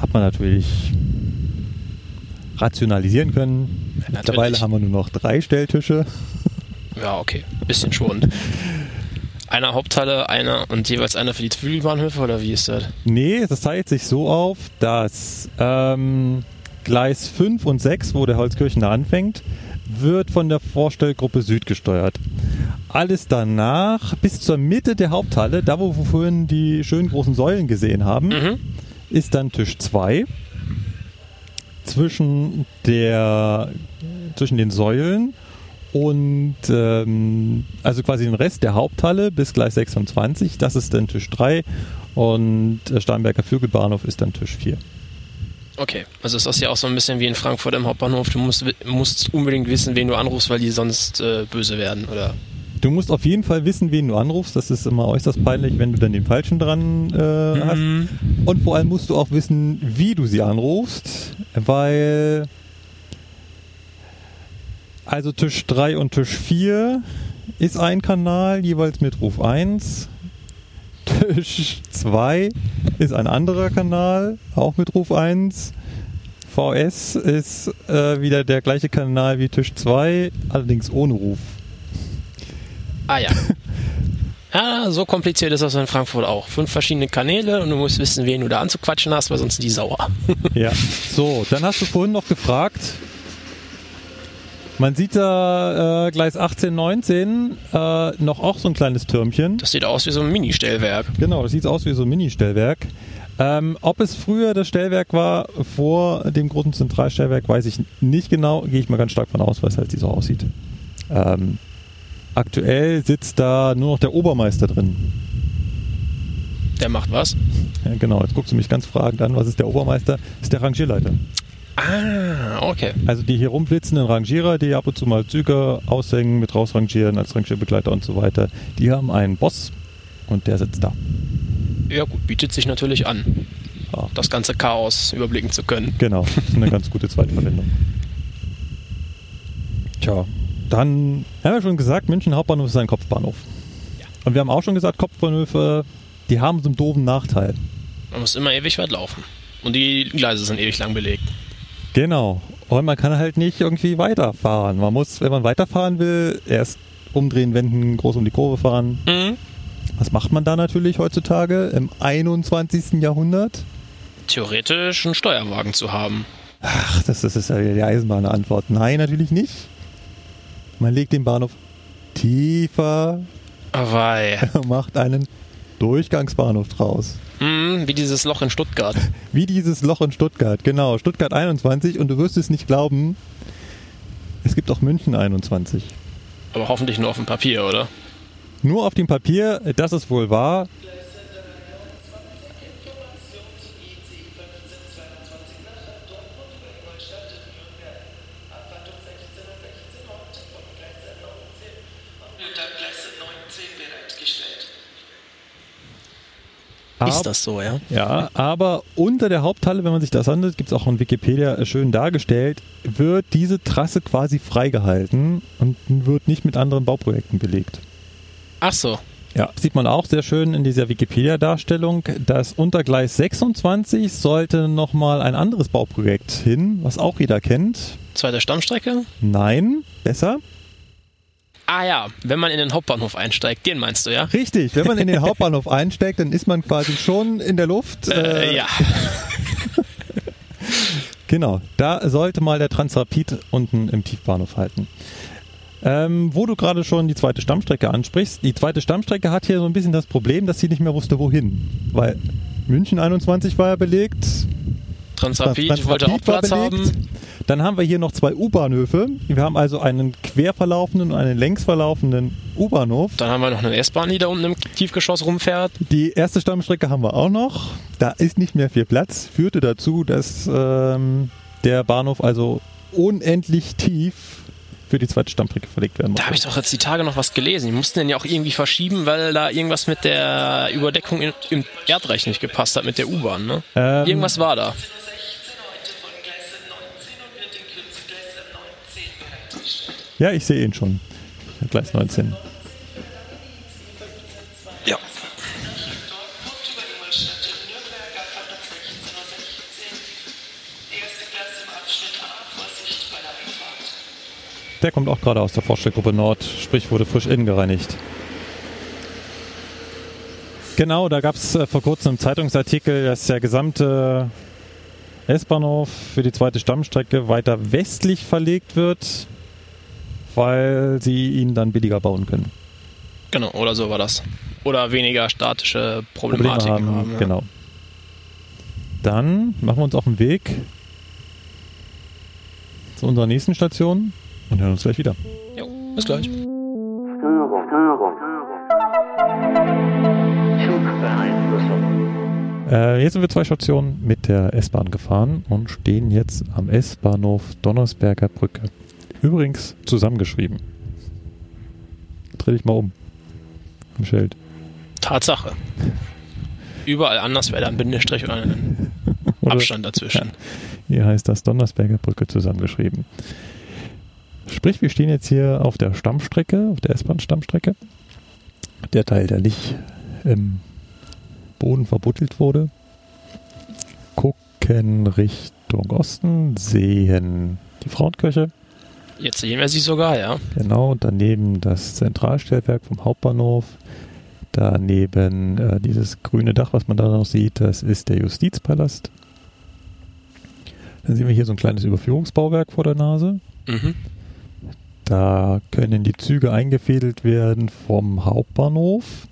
Hat man natürlich rationalisieren können.
Ja,
Mittlerweile
natürlich.
haben wir nur noch drei Stelltische.
Ja, okay. Bisschen schonend. Einer Haupthalle, einer und jeweils einer für die Flügelbahnhöfe oder wie ist das?
Nee, das teilt sich so auf, dass ähm, Gleis 5 und 6, wo der Holzkirchener anfängt, wird von der Vorstellgruppe Süd gesteuert. Alles danach bis zur Mitte der Haupthalle, da wo wir vorhin die schönen großen Säulen gesehen haben,
Mhm.
ist dann Tisch 2. Zwischen der zwischen den Säulen und ähm, also quasi den Rest der Haupthalle bis Gleis 26, das ist dann Tisch 3 und der Starnberger Flügelbahnhof ist dann Tisch 4.
Okay, also ist das ja auch so ein bisschen wie in Frankfurt im Hauptbahnhof. Du musst, musst unbedingt wissen, wen du anrufst, weil die sonst äh, böse werden, oder?
Du musst auf jeden Fall wissen, wen du anrufst. Das ist immer äußerst peinlich, wenn du dann den Falschen dran äh, hast. Und vor allem musst du auch wissen, wie du sie anrufst, weil also Tisch 3 und Tisch 4 ist ein Kanal, jeweils mit Ruf 1. Tisch 2 ist ein anderer Kanal, auch mit Ruf 1. VS ist äh, wieder der gleiche Kanal wie Tisch 2, allerdings ohne Ruf.
Ah ja. Ja, so kompliziert ist das in Frankfurt auch. Fünf verschiedene Kanäle und du musst wissen, wen du da anzuquatschen hast, weil sonst sind die sauer.
Ja, so, dann hast du vorhin noch gefragt. Man sieht da äh, Gleis 18, 19 äh, noch auch so ein kleines Türmchen.
Das sieht aus wie so ein Mini-Stellwerk.
Genau, das sieht aus wie so ein Mini-Stellwerk. Ähm, ob es früher das Stellwerk war vor dem großen Zentralstellwerk, weiß ich nicht genau. Gehe ich mal ganz stark von aus, weil es halt so aussieht. Ähm, aktuell sitzt da nur noch der Obermeister drin.
Der macht was?
Ja, genau, jetzt guckst du mich ganz fragend an. Was ist der Obermeister? Das ist der Rangierleiter.
Ah, okay.
Also die hier rumflitzenden Rangierer, die ab und zu mal Züge aushängen, mit rausrangieren als Rangierbegleiter und so weiter, die haben einen Boss und der sitzt da.
Ja gut, bietet sich natürlich an,
Ja,
das ganze Chaos überblicken zu können.
genau, das ist eine ganz gute Zweitverwendung. Tja, dann haben wir schon gesagt, München Hauptbahnhof ist ein Kopfbahnhof.
Ja.
Und wir haben auch schon gesagt, Kopfbahnhöfe, die haben so einen doofen Nachteil.
Man muss immer ewig weit laufen. Und die Gleise sind ewig lang belegt.
Genau. Und man kann halt nicht irgendwie weiterfahren. Man muss, wenn man weiterfahren will, erst umdrehen, wenden, groß um die Kurve fahren.
Mhm.
Was macht man da natürlich heutzutage im 21. Jahrhundert?
Theoretisch einen Steuerwagen zu haben.
Ach, das, das ist ja die Eisenbahnantwort. Nein, natürlich nicht. Man legt den Bahnhof tiefer,
Wei.
macht einen Durchgangsbahnhof draus.
Hm, wie dieses Loch in Stuttgart.
Wie dieses Loch in Stuttgart, genau. Stuttgart 21 und du wirst es nicht glauben, es gibt auch München 21.
Aber hoffentlich nur auf dem Papier, oder?
Nur auf dem Papier, das ist wohl wahr.
Ist das so, ja?
Ja, aber unter der Haupthalle, wenn man sich das handelt, gibt es auch in Wikipedia schön dargestellt, wird diese Trasse quasi freigehalten und wird nicht mit anderen Bauprojekten belegt.
Ach so.
Ja, sieht man auch sehr schön in dieser Wikipedia-Darstellung, dass unter Gleis 26 sollte nochmal ein anderes Bauprojekt hin, was auch jeder kennt.
Zweite Stammstrecke?
Nein, besser.
Ah ja, wenn man in den Hauptbahnhof einsteigt, den meinst du, ja?
Richtig, wenn man in den Hauptbahnhof einsteigt, dann ist man quasi schon in der Luft.
Äh, ja.
Genau, da sollte mal der Transrapid unten im Tiefbahnhof halten. Ähm, wo du gerade schon die zweite Stammstrecke ansprichst, die zweite Stammstrecke hat hier so ein bisschen das Problem, dass sie nicht mehr wusste, wohin. Weil München 21 war ja belegt.
Transrapid,
Transrapid
wollte auch Platz haben.
Dann haben wir hier noch zwei U-Bahnhöfe. Wir haben also einen quer verlaufenden und einen längs verlaufenden U-Bahnhof.
Dann haben wir noch eine S-Bahn, die da unten im Tiefgeschoss rumfährt.
Die erste Stammstrecke haben wir auch noch. Da ist nicht mehr viel Platz. Führte dazu, dass ähm, der Bahnhof also unendlich tief für die zweite Stammstrecke verlegt werden
Da
musste.
habe ich doch jetzt die Tage noch was gelesen. Die mussten den ja auch irgendwie verschieben, weil da irgendwas mit der Überdeckung im Erdreich nicht gepasst hat mit der U-Bahn, ne?
Ähm,
Irgendwas war da.
Ja, ich sehe ihn schon. Gleis 19.
Ja.
Der kommt auch gerade aus der Vorstellgruppe Nord, sprich wurde frisch innen gereinigt. Genau, da gab es äh, vor kurzem einen Zeitungsartikel, dass der gesamte S-Bahnhof für die zweite Stammstrecke weiter westlich verlegt wird, weil sie ihn dann billiger bauen können.
Genau, oder so war das. Oder weniger statische
Probleme
Problematiken
haben.
haben. ja.
Genau. Dann machen wir uns auf den Weg zu unserer nächsten Station und hören uns gleich wieder.
Jo, bis gleich.
Störung, Störung, Zugbeeinflussung.
Äh, jetzt sind wir zwei Stationen mit der S-Bahn gefahren und stehen jetzt am S-Bahnhof Donnersberger Brücke. Übrigens zusammengeschrieben. Dreh dich mal um. Am Schild.
Tatsache. Überall anders wäre da ein Bindestrich oder ein
Oder-
Abstand dazwischen.
Hier heißt das Donnersberger Brücke zusammengeschrieben. Sprich, wir stehen jetzt hier auf der Stammstrecke, auf der S-Bahn-Stammstrecke. Der Teil, der nicht im Boden verbuddelt wurde. Gucken Richtung Osten, sehen die Frauenkirche.
Jetzt sehen wir sie sogar, ja.
Genau, daneben das Zentralstellwerk vom Hauptbahnhof. Daneben äh, dieses grüne Dach, was man da noch sieht, das ist der Justizpalast. Dann sehen wir hier so ein kleines Überführungsbauwerk vor der Nase.
Mhm.
Da können die Züge eingefädelt werden vom Hauptbahnhof,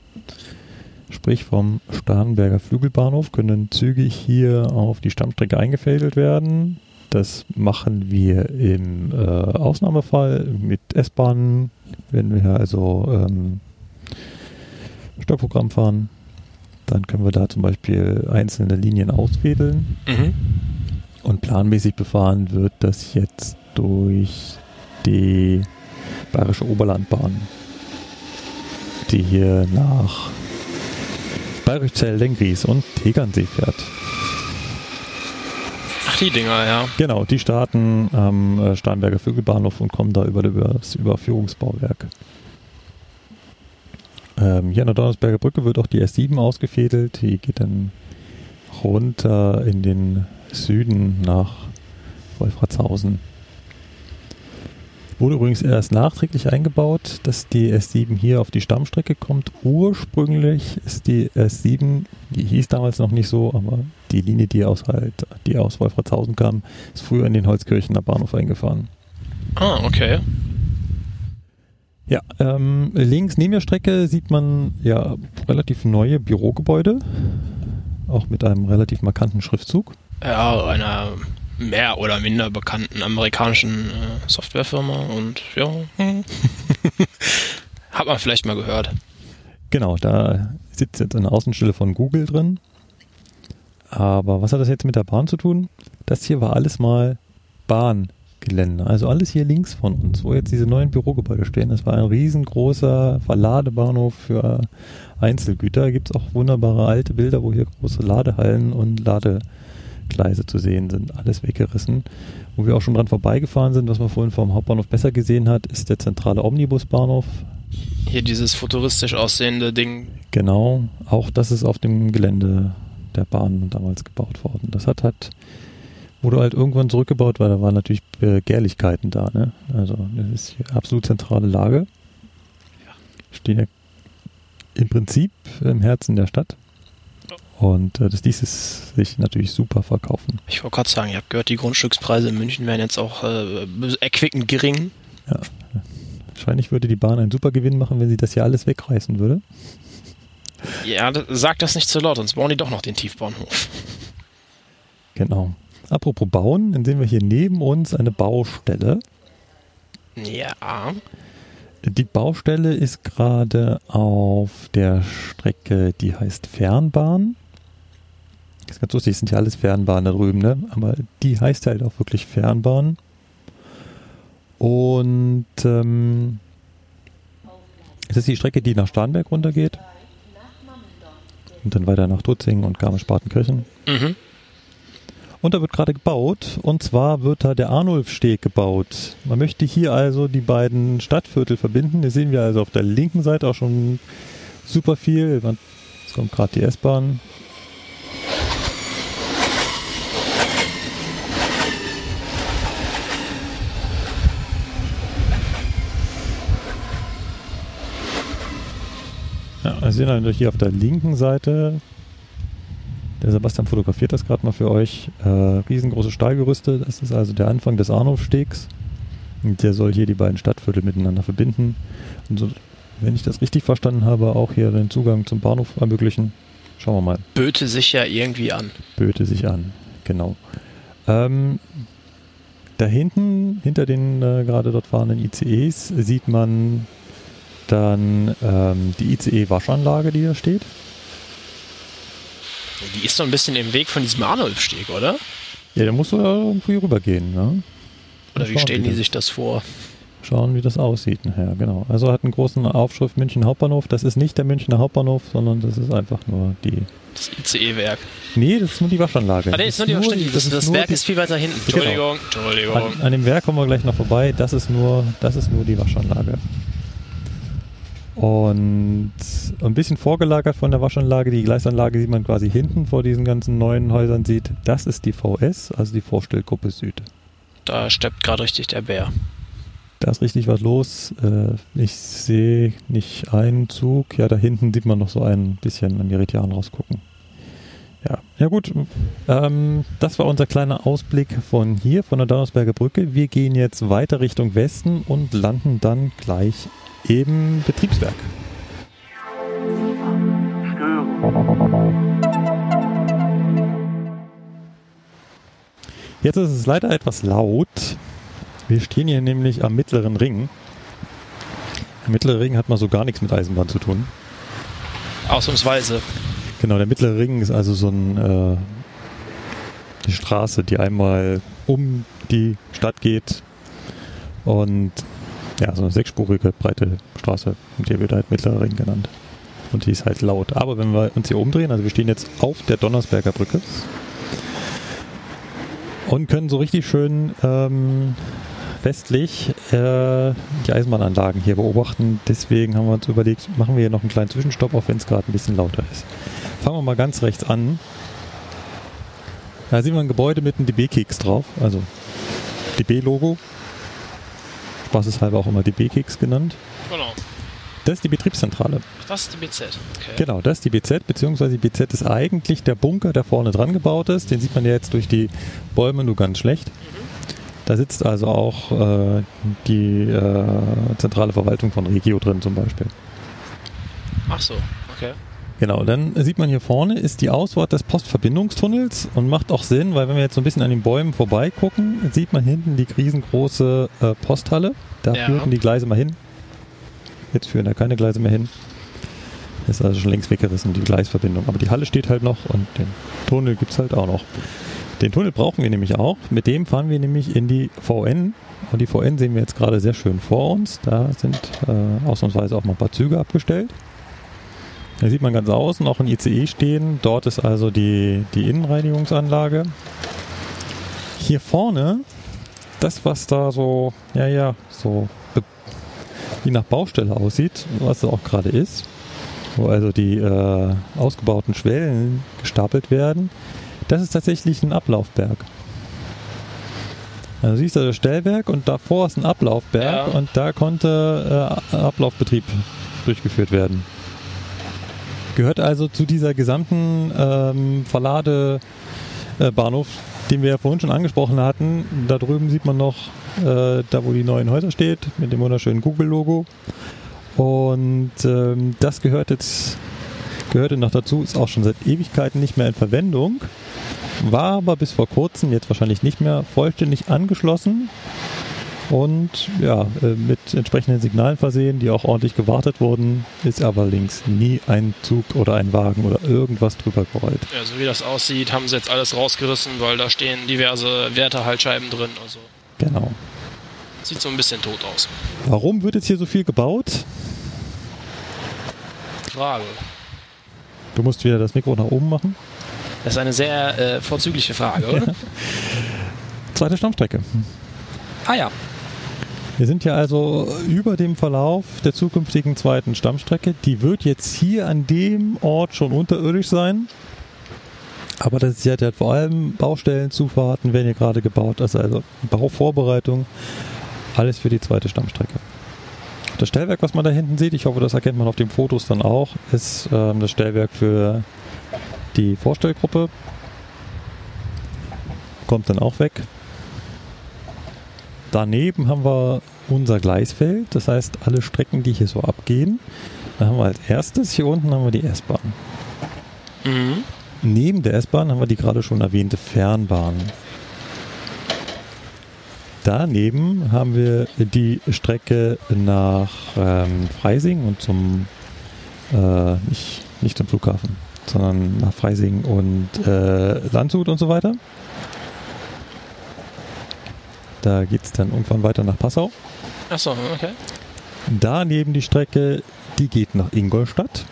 sprich vom Starnberger Flügelbahnhof, können Züge hier auf die Stammstrecke eingefädelt werden. Das machen wir im äh, Ausnahmefall mit S-Bahnen, wenn wir also ähm, Steuerprogramm fahren. Dann können wir da zum Beispiel einzelne Linien ausfädeln.
Mhm.
Und planmäßig befahren wird das jetzt durch die Bayerische Oberlandbahn, die hier nach Bayerischzell, Lengries und Tegernsee fährt.
Die Dinger, ja.
Genau, die starten am äh, Starnberger Vögelbahnhof und kommen da über, über das Überführungsbauwerk. Ähm, hier an der Donnersberger Brücke wird auch die S7 ausgefädelt. Die geht dann runter in den Süden nach Wolfratshausen. Wurde übrigens erst nachträglich eingebaut, dass die S7 hier auf die Stammstrecke kommt. Ursprünglich ist die S7, die hieß damals noch nicht so, aber die Linie, die aus, halt, die aus Wolfratshausen kam, ist früher in den Holzkirchener Bahnhof eingefahren.
Ah, okay.
Ja, ähm, links neben der Strecke sieht man ja relativ neue Bürogebäude, auch mit einem relativ markanten Schriftzug.
Ja, einer mehr oder minder bekannten amerikanischen äh, Softwarefirma und ja, hm. hat man vielleicht mal gehört.
Genau, da sitzt jetzt eine Außenstelle von Google drin. Aber was hat das jetzt mit der Bahn zu tun? Das hier war alles mal Bahngelände. Also alles hier links von uns, wo jetzt diese neuen Bürogebäude stehen. Das war ein riesengroßer Verladebahnhof für Einzelgüter. Da gibt es auch wunderbare alte Bilder, wo hier große Ladehallen und Ladegleise zu sehen sind. Alles weggerissen. Wo wir auch schon dran vorbeigefahren sind, was man vorhin vom Hauptbahnhof besser gesehen hat, ist der zentrale Omnibusbahnhof.
Hier dieses futuristisch aussehende Ding.
Genau, auch das ist auf dem Gelände der Bahn damals gebaut worden. Das hat halt, wurde halt irgendwann zurückgebaut, weil da waren natürlich Begehrlichkeiten da. Ne? Also das ist hier absolut zentrale Lage. Stehen ja im Prinzip im Herzen der Stadt. Und äh, das ließ es sich natürlich super verkaufen.
Ich wollte gerade sagen, ich habe gehört, die Grundstückspreise in München wären jetzt auch äh, erquickend gering.
Ja. Wahrscheinlich würde die Bahn einen super Gewinn machen, wenn sie das hier alles wegreißen würde.
Ja, das- sag das nicht zu laut, sonst bauen die doch noch den Tiefbahnhof.
Genau. Apropos Bauen, dann sehen wir hier neben uns eine Baustelle.
Ja.
Die Baustelle ist gerade auf der Strecke, die heißt Fernbahn. Das ist ganz lustig, es sind ja alles Fernbahnen da drüben, ne? Aber die heißt halt auch wirklich Fernbahn. Und ähm, es ist die Strecke, die nach Starnberg runtergeht. Und dann weiter nach Tutzing und Garmisch-Partenkirchen.
Mhm.
Und da wird gerade gebaut. Und zwar wird da der Arnulfsteg gebaut. Man möchte hier also die beiden Stadtviertel verbinden. Hier sehen wir also auf der linken Seite auch schon super viel. Jetzt kommt gerade die S-Bahn. Ja, wir sehen also hier auf der linken Seite der Sebastian fotografiert das gerade mal für euch. Äh, riesengroße Stahlgerüste, das ist also der Anfang des Arnulfstegs. Und der soll hier die beiden Stadtviertel miteinander verbinden. Und so, wenn ich das richtig verstanden habe, auch hier den Zugang zum Bahnhof ermöglichen. Schauen wir mal.
Böte sich ja irgendwie an.
Böte sich an. Genau. Ähm, da hinten, hinter den äh, gerade dort fahrenden ICEs, sieht man dann ähm, die ICE-Waschanlage, die da steht.
Die ist so ein bisschen im Weg von diesem Arnulfsteg, oder?
Ja, da musst du ja irgendwie rübergehen. Ne?
Oder wie stellen die
das-
sich das vor?
Schauen, wie das aussieht nachher, genau. Also hat einen großen Aufschrift München Hauptbahnhof. Das ist nicht der Münchner Hauptbahnhof, sondern das ist einfach nur die.
Das ICE-Werk.
Nee, das ist nur die Waschanlage.
Ah, nee, ist nur die
die-
Das, das, Werk
die-
ist viel weiter hinten.
Genau.
Entschuldigung, Entschuldigung.
An, an dem Werk kommen wir gleich noch vorbei. Das ist nur, das ist nur die Waschanlage. Und ein bisschen vorgelagert von der Waschanlage, die Gleisanlage, die man quasi hinten vor diesen ganzen neuen Häusern sieht, das ist die VS, also die Vorstellgruppe Süd.
Da steppt gerade richtig der Bär.
Da ist richtig was los. Äh, ich sehe nicht einen Zug. Ja, da hinten sieht man noch so ein bisschen an Meridian rausgucken. Ja, ja gut. Ähm, das war unser kleiner Ausblick von hier, von der Donnersberger Brücke. Wir gehen jetzt weiter Richtung Westen und landen dann gleich im Betriebswerk. Jetzt ist es leider etwas laut. Wir stehen hier nämlich am mittleren Ring. Der mittlere Ring hat mal so gar nichts mit Eisenbahn zu tun.
Ausnahmsweise.
Genau, der mittlere Ring ist also so ein, äh, eine Straße, die einmal um die Stadt geht. Und ja, so eine sechsspurige, breite Straße. Und die wird halt mittlerer Ring genannt. Und die ist halt laut. Aber wenn wir uns hier umdrehen, also wir stehen jetzt auf der Donnersberger Brücke und können so richtig schön ähm, westlich äh, die Eisenbahnanlagen hier beobachten. Deswegen haben wir uns überlegt, machen wir hier noch einen kleinen Zwischenstopp, auch wenn es gerade ein bisschen lauter ist. Fangen wir mal ganz rechts an. Da sehen wir ein Gebäude mit einem DB-Keks drauf, also DB-Logo. Spaßeshalber auch immer die B-Kicks genannt.
Genau.
Das ist die Betriebszentrale.
Das ist die BZ. Okay.
Genau, das ist die BZ, beziehungsweise die BZ ist eigentlich der Bunker, der vorne dran gebaut ist. Den sieht man ja jetzt durch die Bäume nur ganz schlecht. Da sitzt also auch äh, die äh, zentrale Verwaltung von Regio drin zum Beispiel.
Ach so.
Genau, dann sieht man hier vorne ist die Ausfahrt des Postverbindungstunnels und macht auch Sinn, weil wenn wir jetzt so ein bisschen an den Bäumen vorbeigucken, sieht man hinten die riesengroße äh, Posthalle. Da
Ja.
führen die Gleise mal hin. Jetzt führen da keine Gleise mehr hin. Ist also schon längst weggerissen, die Gleisverbindung. Aber die Halle steht halt noch und den Tunnel gibt's halt auch noch. Den Tunnel brauchen wir nämlich auch. Mit dem fahren wir nämlich in die VN. Und die VN sehen wir jetzt gerade sehr schön vor uns. Da sind äh, ausnahmsweise auch mal ein paar Züge abgestellt. Da sieht man ganz außen auch ein ICE stehen. Dort ist also die, die Innenreinigungsanlage. Hier vorne, das was da so, ja, ja, so wie nach Baustelle aussieht, was es auch gerade ist, wo also die äh, ausgebauten Schwellen gestapelt werden, das ist tatsächlich ein Ablaufberg. Also siehst du das Stellwerk und davor ist ein Ablaufberg
Ja.
und da konnte äh, Ablaufbetrieb durchgeführt werden. Gehört also zu dieser gesamten ähm, Verladebahnhof, den wir ja vorhin schon angesprochen hatten. Da drüben sieht man noch, äh, da wo die neuen Häuser steht, mit dem wunderschönen Google-Logo. Und ähm, das gehört jetzt, gehörte noch dazu, ist auch schon seit Ewigkeiten nicht mehr in Verwendung, war aber bis vor kurzem, jetzt wahrscheinlich nicht mehr, vollständig angeschlossen und ja, äh, mit entsprechenden Signalen versehen, die auch ordentlich gewartet wurden, ist aber links nie ein Zug oder ein Wagen oder irgendwas drüber gerollt.
Ja, so wie das aussieht, haben sie jetzt alles rausgerissen, weil da stehen diverse Wärterhaltscheiben drin. Also
Genau.
sieht so ein bisschen tot aus.
Warum wird jetzt hier so viel gebaut?
Frage.
Du musst wieder das Mikro nach oben machen.
Das ist eine sehr äh, vorzügliche Frage, oder?
Zweite Stammstrecke.
ah ja.
Wir sind ja also über dem Verlauf der zukünftigen zweiten Stammstrecke. Die wird jetzt hier an dem Ort schon unterirdisch sein. Aber das ist ja vor allem Baustellenzufahrten werden hier gerade gebaut. Also, also Bauvorbereitung. Alles für die zweite Stammstrecke. Das Stellwerk, was man da hinten sieht, ich hoffe, das erkennt man auf den Fotos dann auch, ist ähm, das Stellwerk für die Vorstellgruppe. Kommt dann auch weg. Daneben haben wir unser Gleisfeld, das heißt alle Strecken, die hier so abgehen. Da haben wir als erstes hier unten haben wir die S-Bahn.
Mhm.
Neben der S-Bahn haben wir die gerade schon erwähnte Fernbahn. Daneben haben wir die Strecke nach ähm, Freising und zum äh, nicht, nicht zum Flughafen, sondern nach Freising und äh, Landshut und so weiter. Da geht es dann irgendwann weiter nach Passau.
Achso, okay.
Daneben die Strecke, die geht nach Ingolstadt.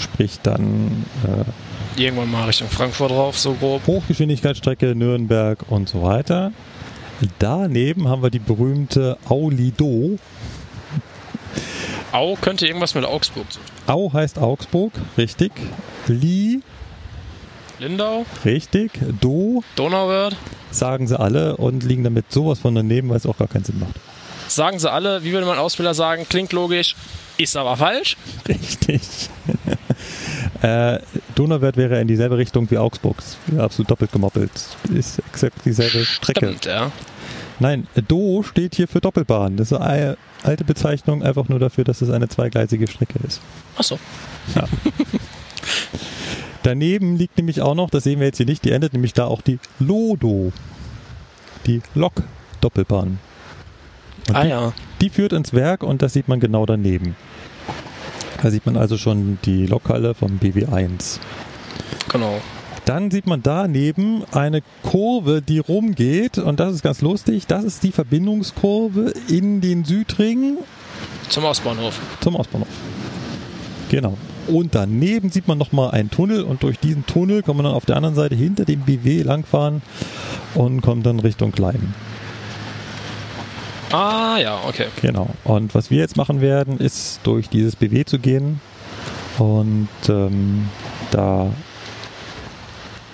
Sprich dann äh,
Irgendwann mal Richtung Frankfurt drauf, so grob.
Hochgeschwindigkeitsstrecke Nürnberg und so weiter. Daneben haben wir die berühmte Aulido.
Au könnte irgendwas mit Augsburg zu tun.
Au heißt Augsburg, richtig. Li,
Lindau,
richtig. Do
Donauwörth.
sagen sie alle und liegen damit sowas von daneben, weil es auch gar keinen Sinn macht.
Sagen sie alle, wie würde man Ausbilder sagen, klingt logisch, ist aber falsch.
Richtig. äh, Donauwörth wäre in dieselbe Richtung wie Augsburg. Absolut doppelt gemoppelt. Ist exakt dieselbe Strecke.
Stimmt, ja.
Nein, Do steht hier für Doppelbahn. Das ist eine alte Bezeichnung, einfach nur dafür, dass es eine zweigleisige Strecke ist.
Achso.
Daneben liegt nämlich auch noch, das sehen wir jetzt hier nicht, die endet nämlich da auch die Lodo. Die Lok-Doppelbahn. Und
Ah
die,
ja.
die führt ins Werk und das sieht man genau daneben. Da sieht man also schon die Lokhalle vom BW1.
Genau.
Dann sieht man daneben eine Kurve, die rumgeht und das ist ganz lustig. Das ist die Verbindungskurve in den Südring
Zum Ostbahnhof.
zum Ostbahnhof. Genau. Und daneben sieht man nochmal einen Tunnel und durch diesen Tunnel kann man dann auf der anderen Seite hinter dem BW langfahren und kommt dann Richtung Gleim.
Ah ja, okay.
Genau. Und was wir jetzt machen werden, ist durch dieses BW zu gehen und ähm, da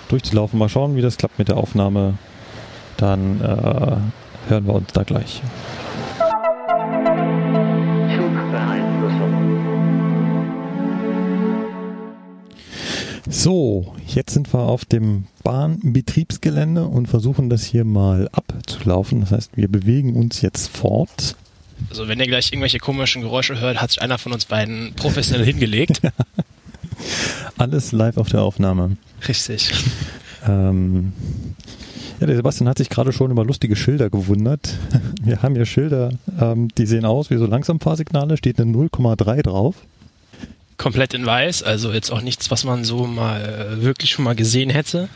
durchzulaufen. Mal schauen, wie das klappt mit der Aufnahme. Dann äh, hören wir uns da gleich. So, jetzt sind wir auf dem Bahnbetriebsgelände und versuchen das hier mal abzulaufen. Das heißt, wir bewegen uns jetzt fort.
Also wenn ihr gleich irgendwelche komischen Geräusche hört, hat sich einer von uns beiden professionell hingelegt.
Alles live auf der Aufnahme.
Richtig.
Ähm, ja, der Sebastian hat sich gerade schon über lustige Schilder gewundert. Wir haben hier Schilder, ähm, die sehen aus wie so Langsamfahrsignale, steht eine 0,3 drauf.
Komplett in weiß, also jetzt auch nichts, was man so mal äh, wirklich schon mal gesehen hätte.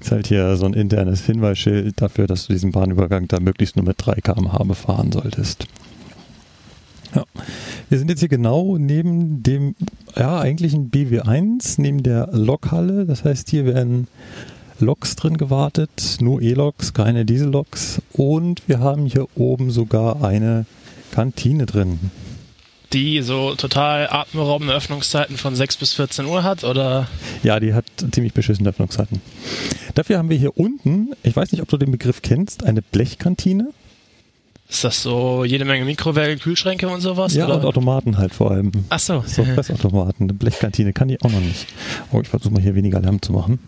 Ist halt hier so ein internes Hinweisschild dafür, dass du diesen Bahnübergang da möglichst nur mit 3 km/h befahren solltest. Ja. Wir sind jetzt hier genau neben dem ja, eigentlichen BW1, neben der Lokhalle. Das heißt, hier werden Loks drin gewartet, nur E-Loks, keine Diesel-Loks. Und wir haben hier oben sogar eine Kantine drin.
Die so total atemberaubende Öffnungszeiten von 6 bis 14 Uhr hat, oder?
Ja, die hat ziemlich beschissene Öffnungszeiten. Dafür haben wir hier unten, ich weiß nicht, ob du den Begriff kennst, eine Blechkantine.
Ist das so jede Menge Mikrowellen, Kühlschränke und sowas?
Ja,
oder?
und Automaten halt vor allem.
Ach so.
So Fressautomaten, eine Blechkantine kann ich auch noch nicht. Oh, ich versuche mal hier weniger Lärm zu machen.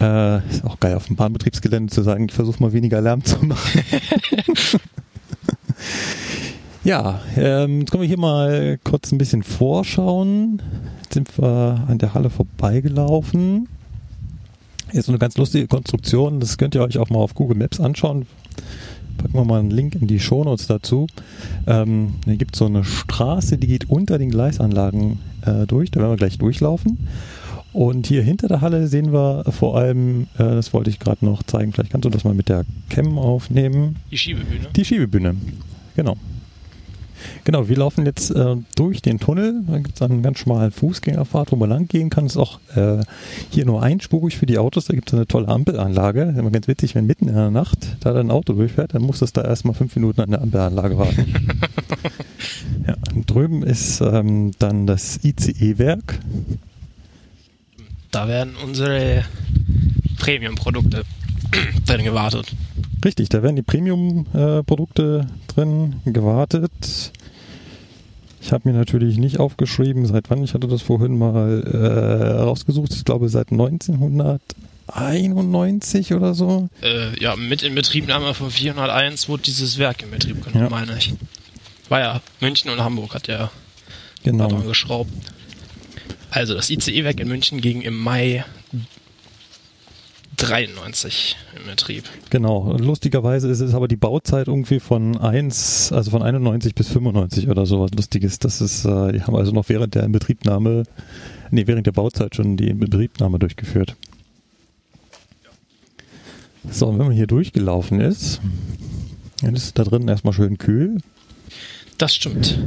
Äh, ist auch geil, auf dem Bahnbetriebsgelände zu sagen, ich versuche mal weniger Lärm zu machen. ja, ähm, jetzt können wir hier mal kurz ein bisschen vorschauen. Jetzt sind wir an der Halle vorbeigelaufen. Hier ist so eine ganz lustige Konstruktion, das könnt ihr euch auch mal auf Google Maps anschauen. Packen wir mal einen Link in die Shownotes dazu. Ähm, hier gibt es so eine Straße, die geht unter den Gleisanlagen äh, durch. Da werden wir gleich durchlaufen. Und hier hinter der Halle sehen wir vor allem, äh, das wollte ich gerade noch zeigen, vielleicht kannst du das mal mit der Cam aufnehmen,
Die Schiebebühne.
die Schiebebühne. Genau. Genau, wir laufen jetzt äh, durch den Tunnel. Da gibt es einen ganz schmalen Fußgängerpfad, wo man lang gehen kann. Ist auch äh, hier nur einspurig für die Autos. Da gibt es eine tolle Ampelanlage. Ist immer ganz witzig, wenn mitten in der Nacht da ein Auto durchfährt, dann muss das da erstmal fünf Minuten an der Ampelanlage warten. ja, drüben ist ähm, dann das ICE-Werk.
Da werden unsere Premium-Produkte drin gewartet.
Richtig, da werden die Premium-Produkte drin gewartet. Ich habe mir natürlich nicht aufgeschrieben, seit wann. Ich hatte das vorhin mal äh, rausgesucht. Ich glaube seit 1991 oder so.
Äh, ja, mit Inbetriebnahme von 401 wurde dieses Werk in Betrieb genommen,
Ja.
meine ich. War ja München und Hamburg hat ja
Genau.
daran geschraubt. Also das ICE-Werk in München ging im Mai 93 in Betrieb.
Genau. Lustigerweise ist es aber die Bauzeit irgendwie von 1, also von 91 bis 95 oder so was Lustiges. Das ist, äh, die haben also noch während der Inbetriebnahme, nee, während der Bauzeit schon die Inbetriebnahme durchgeführt. So, und wenn man hier durchgelaufen ist, dann ist es da drin erstmal schön kühl.
Das stimmt.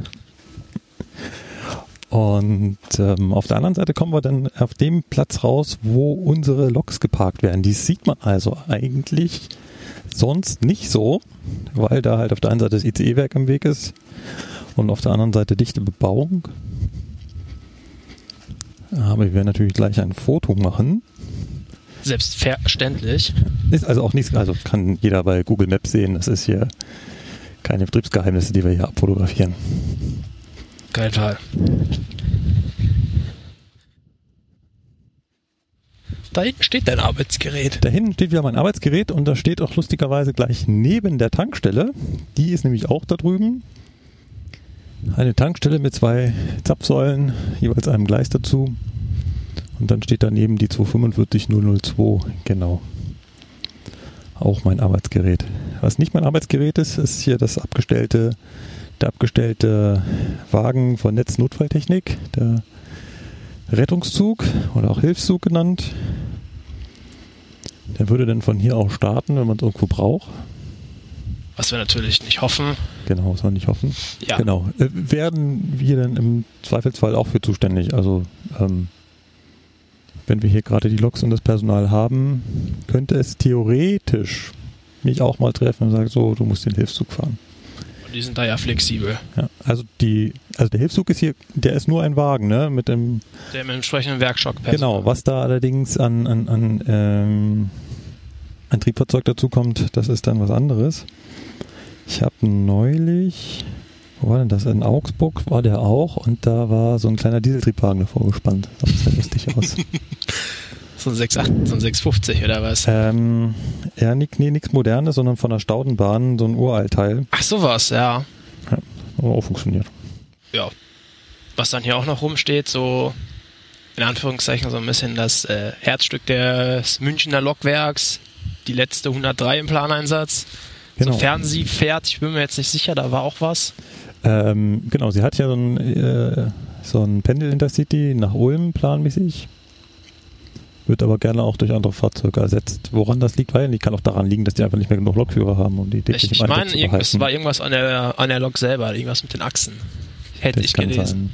Und ähm, auf der anderen Seite kommen wir dann auf dem Platz raus, wo unsere Loks geparkt werden. Die sieht man also eigentlich sonst nicht so, weil da halt auf der einen Seite das ICE-Werk am Weg ist und auf der anderen Seite dichte Bebauung. Aber wir werden natürlich gleich ein Foto machen.
Selbstverständlich.
Ist also auch nichts, also kann jeder bei Google Maps sehen. Das ist hier keine Betriebsgeheimnisse, die wir hier abfotografieren.
Kein Fall. Da hinten steht dein Arbeitsgerät.
Da hinten steht wieder mein Arbeitsgerät und da steht auch lustigerweise gleich neben der Tankstelle. Die ist nämlich auch da drüben. Eine Tankstelle mit zwei Zapfsäulen, jeweils einem Gleis dazu. Und dann steht daneben die 245002, genau. Auch mein Arbeitsgerät. Was nicht mein Arbeitsgerät ist, ist hier das abgestellte, der abgestellte Wagen von Netznotfalltechnik, der Rettungszug oder auch Hilfszug genannt. Der würde dann von hier auch starten, wenn man es irgendwo braucht.
Was wir natürlich nicht hoffen.
Genau, muss man nicht hoffen.
Ja.
Genau. Äh, werden wir dann im Zweifelsfall auch für zuständig. Also ähm, wenn wir hier gerade die Loks und das Personal haben, könnte es theoretisch mich auch mal treffen und sagen, so, du musst den Hilfszug fahren.
Und die sind da ja flexibel.
Ja, also die, also der Hilfszug ist hier, der ist nur ein Wagen, ne? Mit dem
Der mit entsprechenden Werkschock
Genau, was da allerdings an, an, an ähm, ein Triebfahrzeug dazukommt, das ist dann was anderes. Ich habe neulich Wo war denn das? In Augsburg war der auch und da war so ein kleiner Dieseltriebwagen davor gespannt. Das sah lustig aus.
So ein 6,8, so ein 650 oder was?
ähm, ja, nicht, nee, nichts Modernes, sondern von der Staudenbahn, so ein Uralteil.
Ach, sowas, ja.
Aber auch funktioniert.
Ja. Was dann hier auch noch rumsteht, so in Anführungszeichen so ein bisschen das äh, Herzstück des Münchner Lokwerks, die letzte 103 im Planeinsatz.
Genau.
Sofern sie fährt, ich bin mir jetzt nicht sicher, da war auch was.
Ähm, genau, sie hat ja so ein, äh, so ein Pendel Intercity nach Ulm planmäßig. Wird aber gerne auch durch andere Fahrzeuge ersetzt. Woran das liegt, weil die kann auch daran liegen, dass die einfach nicht mehr genug Lokführer haben, um die
Ich,
täglich
ich
im
meine,
behalten.
war irgendwas an der, an der Lok selber, irgendwas mit den Achsen. Hätte
Das
ich gelesen.
sein.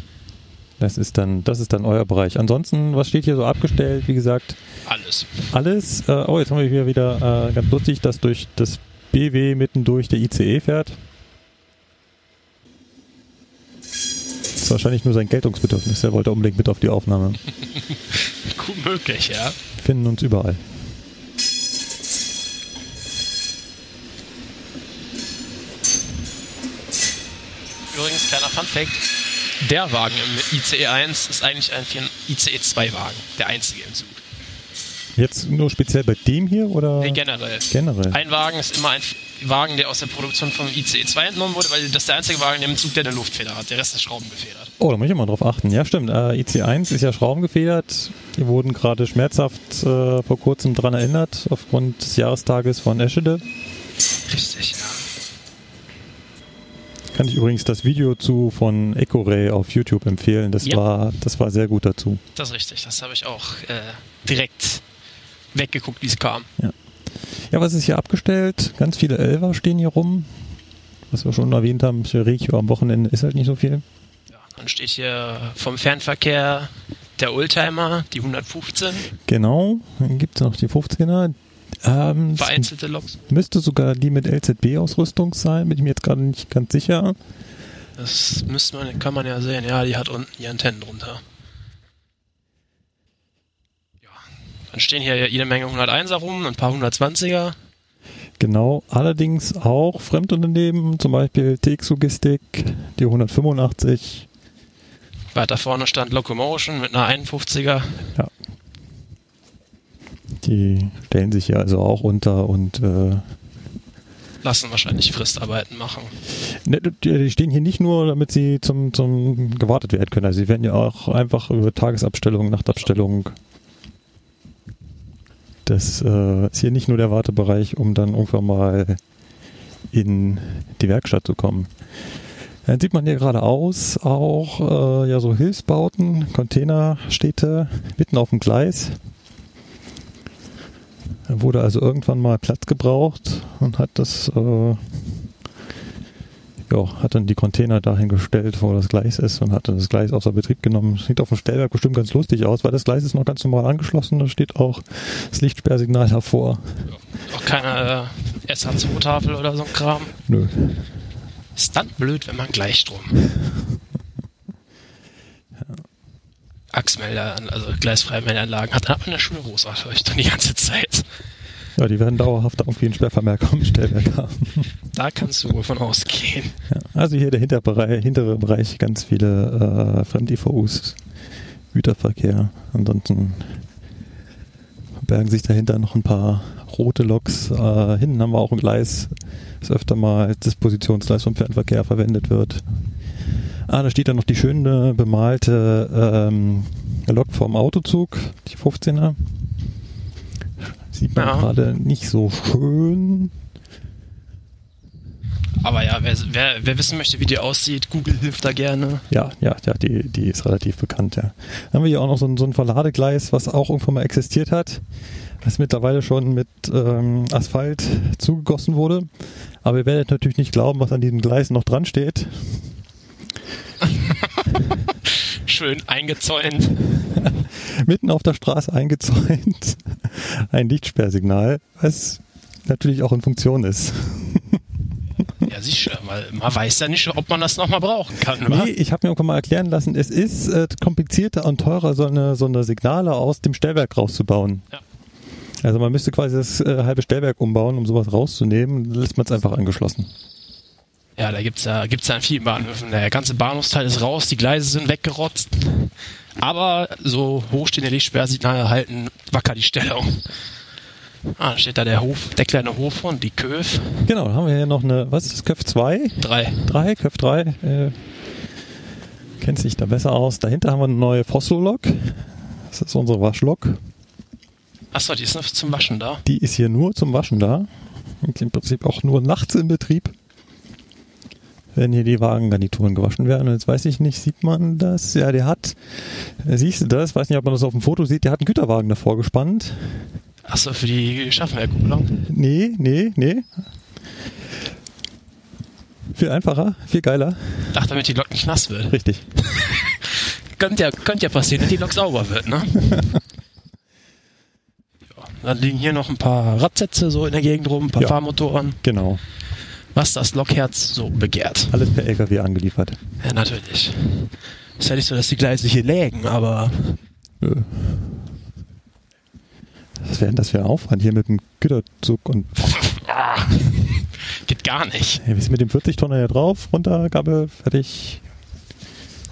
Das ist dann, das ist dann euer Bereich. Ansonsten, was steht hier so abgestellt? Wie gesagt,
Alles.
alles. Äh, oh, jetzt haben wir hier wieder äh, ganz lustig, dass durch das BW mittendurch der ICE fährt. Das ist wahrscheinlich nur sein Geltungsbedürfnis. Er wollte unbedingt mit auf die Aufnahme.
Gut möglich, ja.
Wir finden uns überall.
Übrigens, kleiner Funfact. Der Wagen im ICE 1 ist eigentlich ein ICE 2 Wagen. Der einzige im Zug.
Jetzt nur speziell bei dem hier oder
Nee, generell.
generell?
Ein Wagen ist immer ein Wagen, der aus der Produktion vom ICE 2 entnommen wurde, weil das ist der einzige Wagen im Zug, der eine Luftfeder hat. Der Rest ist schraubengefedert.
Oh, da muss ich mal drauf achten. Ja, stimmt. Äh, IC1 ist ja schraubengefedert. Wir wurden gerade schmerzhaft äh, vor kurzem dran erinnert, aufgrund des Jahrestages von Eschede.
Richtig, ja.
Kann ich übrigens das Video zu von EcoRay auf YouTube empfehlen. Das
Ja.
war, das war sehr gut dazu.
Das ist richtig. Das habe ich auch äh, direkt weggeguckt, wie es kam.
Ja, was ist hier abgestellt? Ganz viele Elfer stehen hier rum. Was wir schon erwähnt haben, für Regio am Wochenende ist halt nicht so viel.
Ja, dann steht hier vom Fernverkehr der Oldtimer, die 115,
Genau. Dann gibt es noch die 15er. Ähm,
vereinzelte Loks.
müsste sogar die mit LZB-Ausrüstung sein, bin ich mir jetzt gerade nicht ganz sicher.
Das müsste man, kann man ja sehen. Ja, die hat unten die Antennen drunter. Ja. Dann stehen hier jede Menge 101er rum, ein paar 120er.
Genau, allerdings auch Fremdunternehmen, zum Beispiel TX Logistik, die 185.
Weiter vorne stand Locomotion mit einer 51er.
Die stellen sich hier also auch unter und äh,
Lassen wahrscheinlich Fristarbeiten machen.
ne, die die stehen hier nicht nur, damit sie zum, zum gewartet werden können. Also sie werden ja auch einfach über Tagesabstellung, Nachtabstellung. Das äh, ist hier nicht nur der Wartebereich, um dann irgendwann mal in die Werkstatt zu kommen. Dann sieht man hier geradeaus auch äh, ja so Hilfsbauten, Containerstädte mitten auf dem Gleis. Da wurde also irgendwann mal Platz gebraucht und hat das äh, ja, hat dann die Container dahin gestellt, wo das Gleis ist und hat dann das Gleis außer Betrieb genommen. Sieht auf dem Stellwerk bestimmt ganz lustig aus, weil das Gleis ist noch ganz normal angeschlossen. Da steht auch das Lichtsperrsignal davor.
Auch keine äh, SH2-Tafel oder so ein Kram.
Nö.
Ist dann blöd, wenn man Gleichstrom. Achsmelder, also gleisfreie Meldeanlagen hat aber eine schöne Rosa-Leuchtung die ganze Zeit.
Ja, die werden dauerhaft irgendwie einen Sperrvermerk am Stellwerk haben.
Da kannst du wohl von ausgehen.
Ja, also hier der Hinterbereich, hintere Bereich, ganz viele äh, Fremd-IVUs, Güterverkehr. Ansonsten bergen sich dahinter noch ein paar rote Loks. Äh, hinten haben wir auch ein Gleis, das öfter mal als Dispositionsgleis vom Fernverkehr verwendet wird. Ah, da steht dann noch die schöne bemalte ähm, Lok vom Autozug, die 15er. Sieht man
Ja.
gerade nicht so schön.
Aber ja, wer, wer, wer wissen möchte, wie die aussieht, Google hilft da gerne.
Ja, ja, ja, die, die ist relativ bekannt, ja. Dann haben wir hier auch noch so ein, so ein Verladegleis, was auch irgendwann mal existiert hat, was mittlerweile schon mit ähm, Asphalt zugegossen wurde. Aber ihr werdet natürlich nicht glauben, was an diesem Gleis noch dran steht.
Schön eingezäunt.
Mitten auf der Straße eingezäunt. Ein Lichtsperrsignal, was natürlich auch in Funktion ist.
Ja, sicher, weil man weiß ja nicht, ob man das nochmal brauchen kann. wa?
Nee, ich habe mir irgendwann mal erklären lassen, es ist äh, komplizierter und teurer, so eine, so eine Signale aus dem Stellwerk rauszubauen.
Ja.
Also man müsste quasi das äh, halbe Stellwerk umbauen, um sowas rauszunehmen. Dann lässt man es einfach angeschlossen.
Ja, da gibt's ja, gibt's ja an vielen Bahnhöfen. Der ganze Bahnhofsteil ist raus, die Gleise sind weggerotzt. Aber so hochstehende Lichtsperrsignale halten wacker die Stellung. Ah, da steht da der Hof, der kleine Hof und die Köf.
Genau, dann haben wir hier noch eine, was ist das, Köpf 2?
Drei.
3, Köpf 3. Äh, kennt sich da besser aus. Dahinter haben wir eine neue Fossilo-Lok. Das ist unsere Waschlok.
Achso, die ist noch zum Waschen da.
Die ist hier nur zum Waschen da. Und Im Prinzip auch nur nachts in Betrieb. Wenn hier die Wagengarnituren gewaschen werden. Und jetzt weiß ich nicht, sieht man das? Ja, der hat, siehst du das? Weiß nicht, ob man das auf dem Foto sieht. Der hat einen Güterwagen davor gespannt.
Achso, für die Schaffenwerkkupplung.
Nee, nee, nee. Viel einfacher, viel geiler.
Ach, damit die Lok nicht nass wird.
Richtig.
Könnte ja, könnte ja passieren, dass die Lok sauber wird, ne? ja, dann liegen hier noch ein paar Radsätze so in der Gegend rum, ein paar
Ja.
Fahrmotoren.
Genau.
Was das Lokherz so begehrt.
Alles per LKW angeliefert.
Ja, natürlich. Ist ja nicht so, dass die Gleise hier lägen, aber
Nö. Was wäre denn das für ein Aufwand hier mit dem Güterzug und
geht gar nicht.
hey, wie ist mit dem 40 Tonner hier drauf? Runter, Gabel, fertig.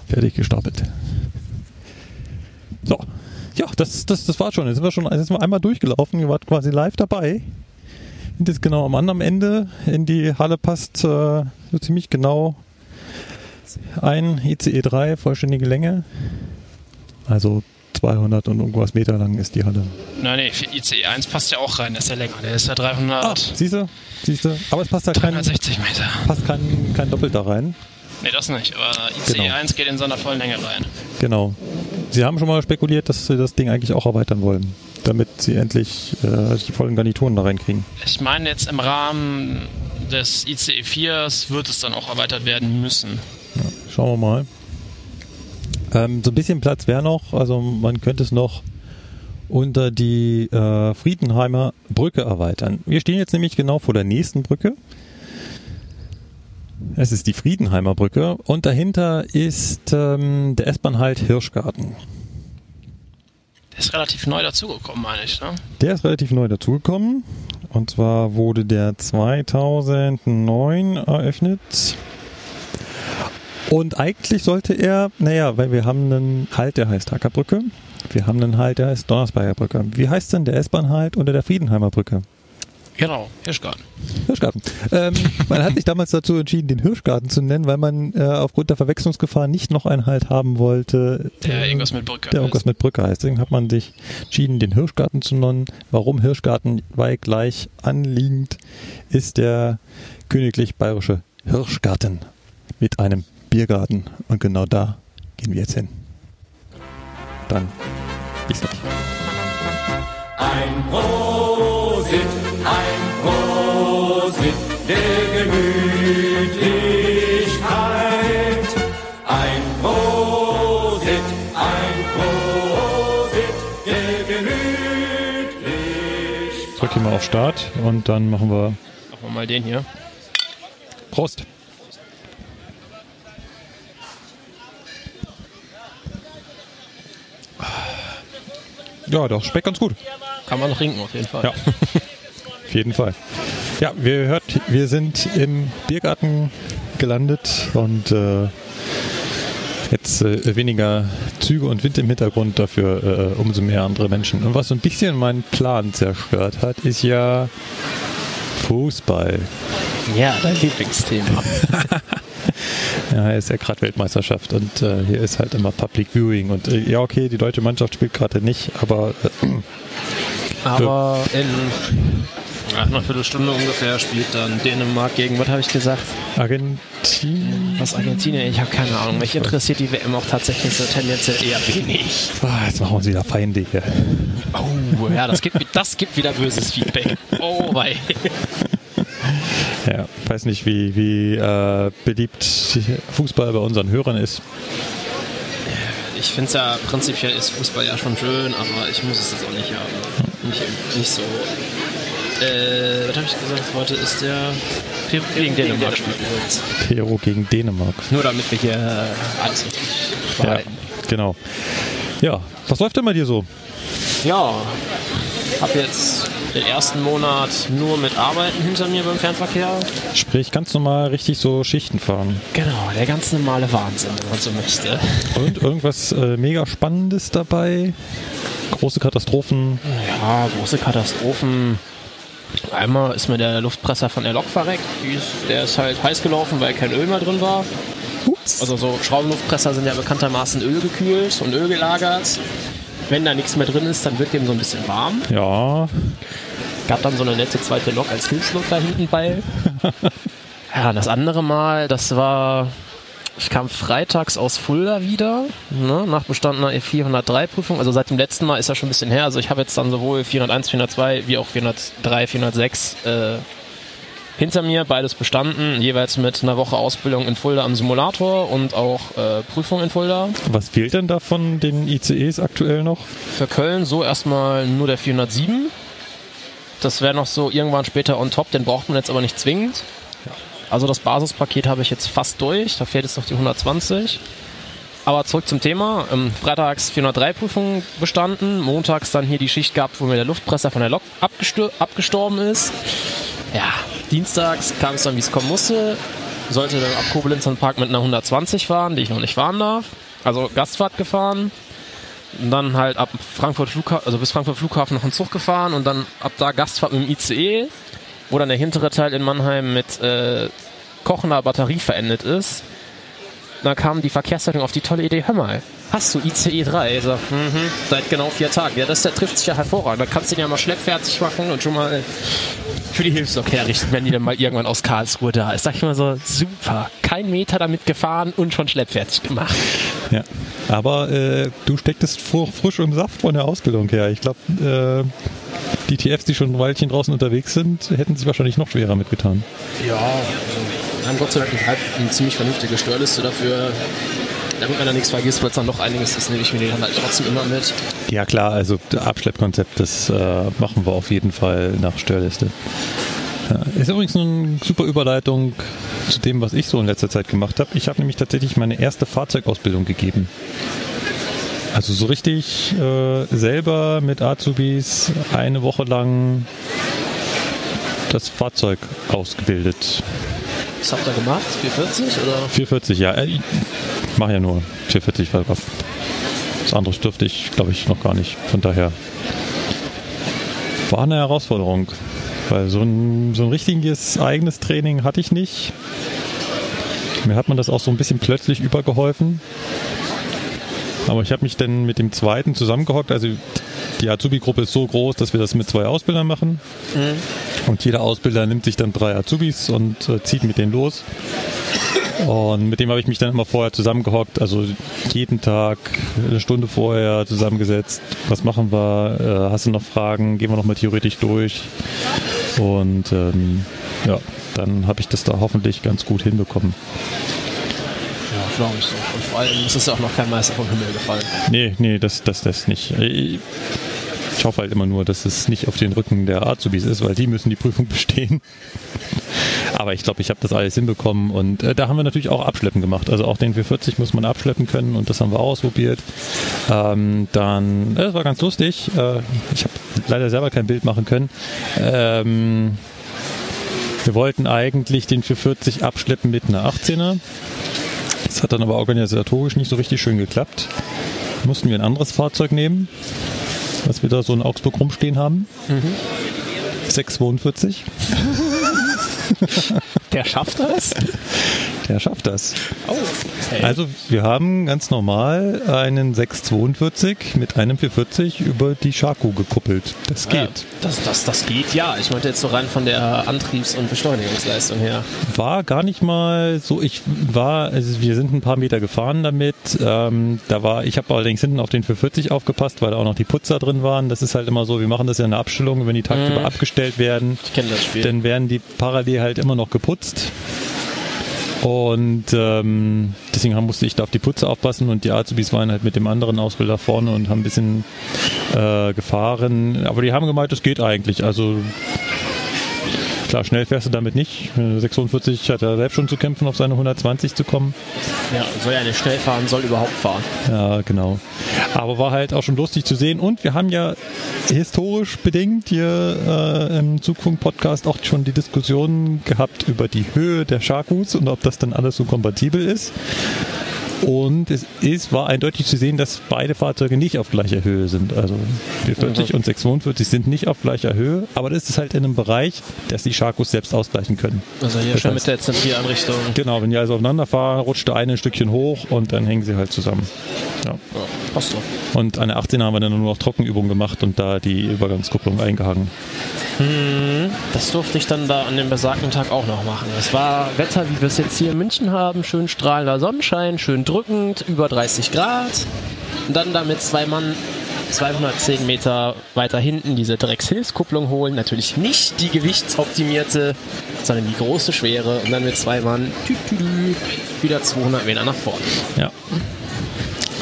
Fertig gestapelt. So. Ja, das, das, das war schon. Jetzt sind wir schon jetzt sind wir einmal durchgelaufen. Ihr wart quasi live dabei. Jetzt genau am anderen Ende. In die Halle passt äh, so ziemlich genau ein ICE 3, vollständige Länge. Also 200 und irgendwas Meter lang ist die Halle.
Nein, nee, für ICE 1 passt ja auch rein, der ist ja länger. Der ist ja 300,
Ah, siehst du? Siehst du? Aber es passt da kein,
360 Meter.
passt kein, kein Doppelter rein.
Nee, das nicht, aber ICE
Genau.
1 geht in seiner vollen Länge rein.
Genau. Sie haben schon mal spekuliert, dass sie das Ding eigentlich auch erweitern wollen, damit sie endlich äh, die vollen Garnituren da reinkriegen.
Ich meine, jetzt im Rahmen des ICE 4 wird es dann auch erweitert werden müssen.
Schauen wir mal. Ähm, so ein bisschen Platz wäre noch, also man könnte es noch unter die äh, Friedenheimer Brücke erweitern. Wir stehen jetzt nämlich genau vor der nächsten Brücke. Es ist die Friedenheimer Brücke und dahinter ist ähm, der S-Bahn-Halt Hirschgarten.
Der ist relativ neu dazugekommen, meine ich, ne?
Der ist relativ neu dazugekommen. Und zwar wurde der 2009 eröffnet. Und eigentlich sollte er, naja, weil wir haben einen Halt, der heißt Hackerbrücke. Wir haben einen Halt, der heißt Donnersberger Brücke. Wie heißt denn der S-Bahn-Halt unter der Friedenheimer Brücke?
Genau, Hirschgarten.
Hirschgarten. Ähm, man hat sich damals dazu entschieden, den Hirschgarten zu nennen, weil man äh, aufgrund der Verwechslungsgefahr nicht noch einen Halt haben wollte,
Der
äh,
irgendwas mit Brücke
der irgendwas
ist.
mit Brücke heißt. Deswegen hat man sich entschieden, den Hirschgarten zu nennen. Warum Hirschgarten? Weil gleich anliegend ist der königlich bayerische Hirschgarten mit einem Biergarten. Und genau da gehen wir jetzt hin. Dann bis gleich.
Ein Prosit, ein Prosit der Gemütlichkeit. Ein Prosit, ein Prosit der Gemütlichkeit.
Drück hier mal auf Start und dann machen wir
Machen wir mal den hier.
Prost. Ja, doch, schmeckt ganz gut.
Kann man noch trinken, auf jeden Fall.
Ja. Auf jeden Fall. Ja, wir hört, wir sind im Biergarten gelandet und äh, jetzt äh, weniger Züge und Wind im Hintergrund, dafür äh, umso mehr andere Menschen. Und was so ein bisschen meinen Plan zerstört hat, ist ja Fußball.
Ja, dein Lieblingsthema.
Ja, ist ja gerade Weltmeisterschaft und äh, hier ist halt immer Public Viewing und äh, ja okay, die deutsche Mannschaft spielt gerade nicht, aber äh,
Aber in ja, einer Viertelstunde ungefähr spielt dann Dänemark gegen, was habe ich gesagt?
Argentinien.
Was Argentinien? Ich habe keine Ahnung. Mich interessiert die WM auch tatsächlich so tendenziell eher wenig.
Ah, jetzt machen wir uns wieder feindlich. hier.
Oh, ja, das gibt, das gibt wieder böses Feedback. Oh, wei.
Ja, weiß nicht, wie, wie äh, beliebt Fußball bei unseren Hörern ist.
Ich finde es ja, prinzipiell ist Fußball ja schon schön, aber ich muss es jetzt auch nicht haben. Nicht, nicht so. Äh, was habe ich gesagt? Heute ist der Peru gegen Dänemark spielt übrigens.
Peru gegen Dänemark.
Nur damit wir hier äh, alles richtig
Ja, genau. Ja, was läuft denn bei dir so?
Ja, hab jetzt den ersten Monat nur mit Arbeiten hinter mir beim Fernverkehr.
Sprich, ganz normal richtig so Schichten fahren.
Genau, der ganz normale Wahnsinn, wenn man so möchte.
Und irgendwas äh, mega Spannendes dabei. Große Katastrophen.
Ja, große Katastrophen. Einmal ist mir der Luftpresser von der Lok verreckt. Die ist, der ist halt heiß gelaufen, weil kein Öl mehr drin war. Also so Schraubenluftpresser sind ja bekanntermaßen ölgekühlt und Öl gelagert. Wenn da nichts mehr drin ist, dann wird dem so ein bisschen warm.
Ja,
Gab dann so eine nette zweite Lok als Hilfslok da hinten bei. ja, das andere Mal, das war, ich kam freitags aus Fulda wieder, ne, nach bestandener E403-Prüfung. Also seit dem letzten Mal ist ja schon ein bisschen her. Also ich habe jetzt dann sowohl 401, 402 wie auch 403, 406 äh, hinter mir, beides bestanden, jeweils mit einer Woche Ausbildung in Fulda am Simulator und auch äh, Prüfung in Fulda.
was fehlt denn da von den ICEs aktuell noch?
Für Köln so erstmal nur der 407. Das wäre noch so irgendwann später on top, den braucht man jetzt aber nicht zwingend. Also das Basispaket habe ich jetzt fast durch, da fehlt jetzt noch die 120. Aber zurück zum Thema. Ähm, freitags 403 Prüfung bestanden, montags dann hier die Schicht gehabt, wo mir der Luftpresser von der Lok abgestor abgestorben ist. Ja, dienstags kam es dann, wie es kommen musste. Sollte dann ab Koblenz den Park mit einer 120 fahren, die ich noch nicht fahren darf. Also Gastfahrt gefahren. Und dann halt ab Frankfurt Flughafen, also bis Frankfurt Flughafen noch einen Zug gefahren und dann ab da Gastfahrt mit dem ICE, wo dann der hintere Teil in Mannheim mit äh, kochender Batterie verendet ist. Dann kam die Verkehrsleitung auf die tolle Idee, hör mal, hast du ICE 3? Ich so, mhm, seit genau vier Tagen. Ja, das der trifft sich ja hervorragend. Da kannst du den ja mal schleppfertig machen und schon mal für die Hilfslok herrichten, wenn die dann mal irgendwann aus Karlsruhe da ist. Sag ich mal so, super. Kein Meter damit gefahren und schon schleppfertig gemacht.
Ja. Aber äh, du stecktest fr frisch im Saft von der Ausbildung her. Ich glaube, äh, die TFs, die schon ein Weilchen draußen unterwegs sind, hätten sich wahrscheinlich noch schwerer mitgetan.
Ja, wir haben Gott sei Dank eine, ziemlich vernünftige Steuerliste dafür. Damit man da nichts vergisst, weil es dann noch einiges ist, nehme ich mir dann halt trotzdem immer mit.
Ja klar, also Abschleppkonzept, das äh, machen wir auf jeden Fall nach Störliste. Ist übrigens eine super Überleitung zu dem, was ich so in letzter Zeit gemacht habe. Ich habe nämlich tatsächlich meine erste Fahrzeugausbildung gegeben. Also so richtig äh, selber mit Azubis eine Woche lang das Fahrzeug ausgebildet.
Was habt ihr gemacht? 440 oder?
440, ja. äh, Ich mache ja nur 440, weil was das andere dürfte ich, glaube ich, noch gar nicht. Von daher war eine Herausforderung. Weil so ein, so ein richtiges eigenes Training hatte ich nicht. Mir hat man das auch so ein bisschen plötzlich übergeholfen. Aber ich habe mich dann mit dem zweiten zusammengehockt. Also die Azubi-Gruppe ist so groß, dass wir das mit zwei Ausbildern machen. Und jeder Ausbilder nimmt sich dann drei Azubis und äh, zieht mit denen los. Und mit dem habe ich mich dann immer vorher zusammengehockt, also jeden Tag eine Stunde vorher zusammengesetzt. Was machen wir? Äh, hast du noch Fragen? Gehen wir noch mal theoretisch durch. Und ähm, ja, dann habe ich das da hoffentlich ganz gut hinbekommen.
Glaube ich. Und vor allem ist es auch noch kein Meister vom Himmel gefallen.
Nee, nee, das, das, das nicht. Ich ich hoffe halt immer nur, dass es nicht auf den Rücken der Azubis ist, weil die müssen die Prüfung bestehen. Aber ich glaube, ich habe das alles hinbekommen und äh, da haben wir natürlich auch Abschleppen gemacht. Also auch den 440 muss man abschleppen können und das haben wir ausprobiert. Ähm, dann, äh, das war ganz lustig. Äh, ich habe leider selber kein Bild machen können. Ähm, wir wollten eigentlich den 440 abschleppen mit einer 18er. Das hat dann aber organisatorisch nicht so richtig schön geklappt. Mussten wir ein anderes Fahrzeug nehmen, was wir da so in Augsburg rumstehen haben. 642.
Der schafft das?
Der schafft das.
Oh, hey.
Also wir haben ganz normal einen 642 mit einem 440 über die Scharko gekuppelt. Das
Ja,
geht.
das, das, das geht, ja. Ich meinte jetzt so rein von der Antriebs- und Beschleunigungsleistung her.
War gar nicht mal so. Ich war, also wir sind ein paar Meter gefahren damit. Ähm, da war, ich habe allerdings hinten auf den 440 aufgepasst, weil da auch noch die Putzer drin waren. Das ist halt immer so, wir machen das ja in der Abstellung, wenn die tagsüber abgestellt werden.
Ich kenne das Spiel.
dann werden die parallel halt immer noch geputzt. Und ähm, deswegen musste ich da auf die Putze aufpassen und die Azubis waren halt mit dem anderen Ausbilder vorne und haben ein bisschen äh, gefahren. Aber die haben gemeint, das geht eigentlich. Also klar, schnell fährst du damit nicht. Äh, 46 hat er selbst schon zu kämpfen, auf seine 120 zu kommen.
Ja, soll ja nicht schnell fahren, soll überhaupt fahren.
Ja, genau. Aber war halt auch schon lustig zu sehen. Und wir haben ja historisch bedingt hier äh, im Zugfunk-Podcast auch schon die Diskussion gehabt über die Höhe der Sharkus und ob das dann alles so kompatibel ist. Und es ist, war eindeutig zu sehen, dass beide Fahrzeuge nicht auf gleicher Höhe sind. Also 440 und 642 sind nicht auf gleicher Höhe, aber das ist halt in einem Bereich, dass die Sharkus selbst ausgleichen können.
Also hier
Das
schon
heißt-
mit der Zentrieranrichtung.
Genau, wenn die also aufeinander fahren, rutscht der eine ein Stückchen hoch und dann hängen sie halt zusammen. Ja.
Ja, passt doch.
Und an der 18 haben wir dann nur noch Trockenübungen gemacht und da die Übergangskupplung eingehangen.
Das durfte ich dann da an dem besagten Tag auch noch machen. Es war Wetter, wie wir es jetzt hier in München haben. Schön strahlender Sonnenschein, schön drückend, über 30 Grad. Und dann da mit zwei Mann 210 Meter weiter hinten diese Dreckshilfskupplung holen. Natürlich nicht die gewichtsoptimierte, sondern die große, schwere. Und dann mit zwei Mann tü, tü, tü, wieder 200 Meter nach vorne.
Ja.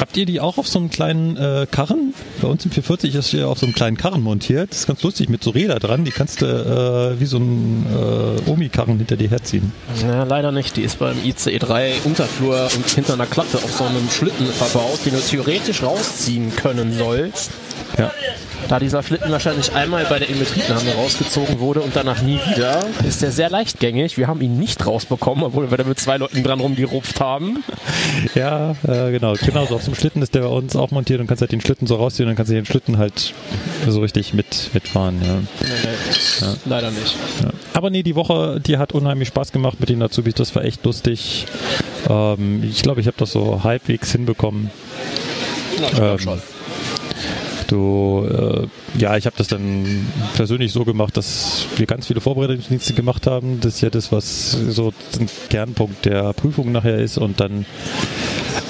Habt ihr die auch auf so einem kleinen äh, Karren? Bei uns im 440 ist hier auf so einem kleinen Karren montiert. Das ist ganz lustig mit so Räder dran. Die kannst du äh, wie so ein äh, Omi-Karren hinter dir herziehen.
Ja, leider nicht. Die ist beim ICE3 Unterflur und hinter einer Klappe auf so einem Schlitten verbaut, den du theoretisch rausziehen können sollst.
Ja.
Da dieser Schlitten wahrscheinlich einmal bei der Inbetriebnahme rausgezogen wurde und danach nie wieder, ist der sehr leichtgängig. Wir haben ihn nicht rausbekommen, obwohl wir da mit zwei Leuten dran rumgerupft haben.
Ja, äh, genau. Genau so auf dem Schlitten ist der bei uns auch montiert und kannst halt den Schlitten so rausziehen und dann kannst du den Schlitten halt so richtig mit, mitfahren. Ja.
Leider nicht.
Ja. Aber nee, die Woche, die hat unheimlich Spaß gemacht mit den Azubis. Das war echt lustig. Ähm, ich glaube, ich habe das so halbwegs hinbekommen.
Ja, ich
Ähm,
schon.
Du, äh, ja, ich habe das dann persönlich so gemacht, dass wir ganz viele Vorbereitungsdienste gemacht haben. Das ist ja das, was so ein Kernpunkt der Prüfung nachher ist. Und dann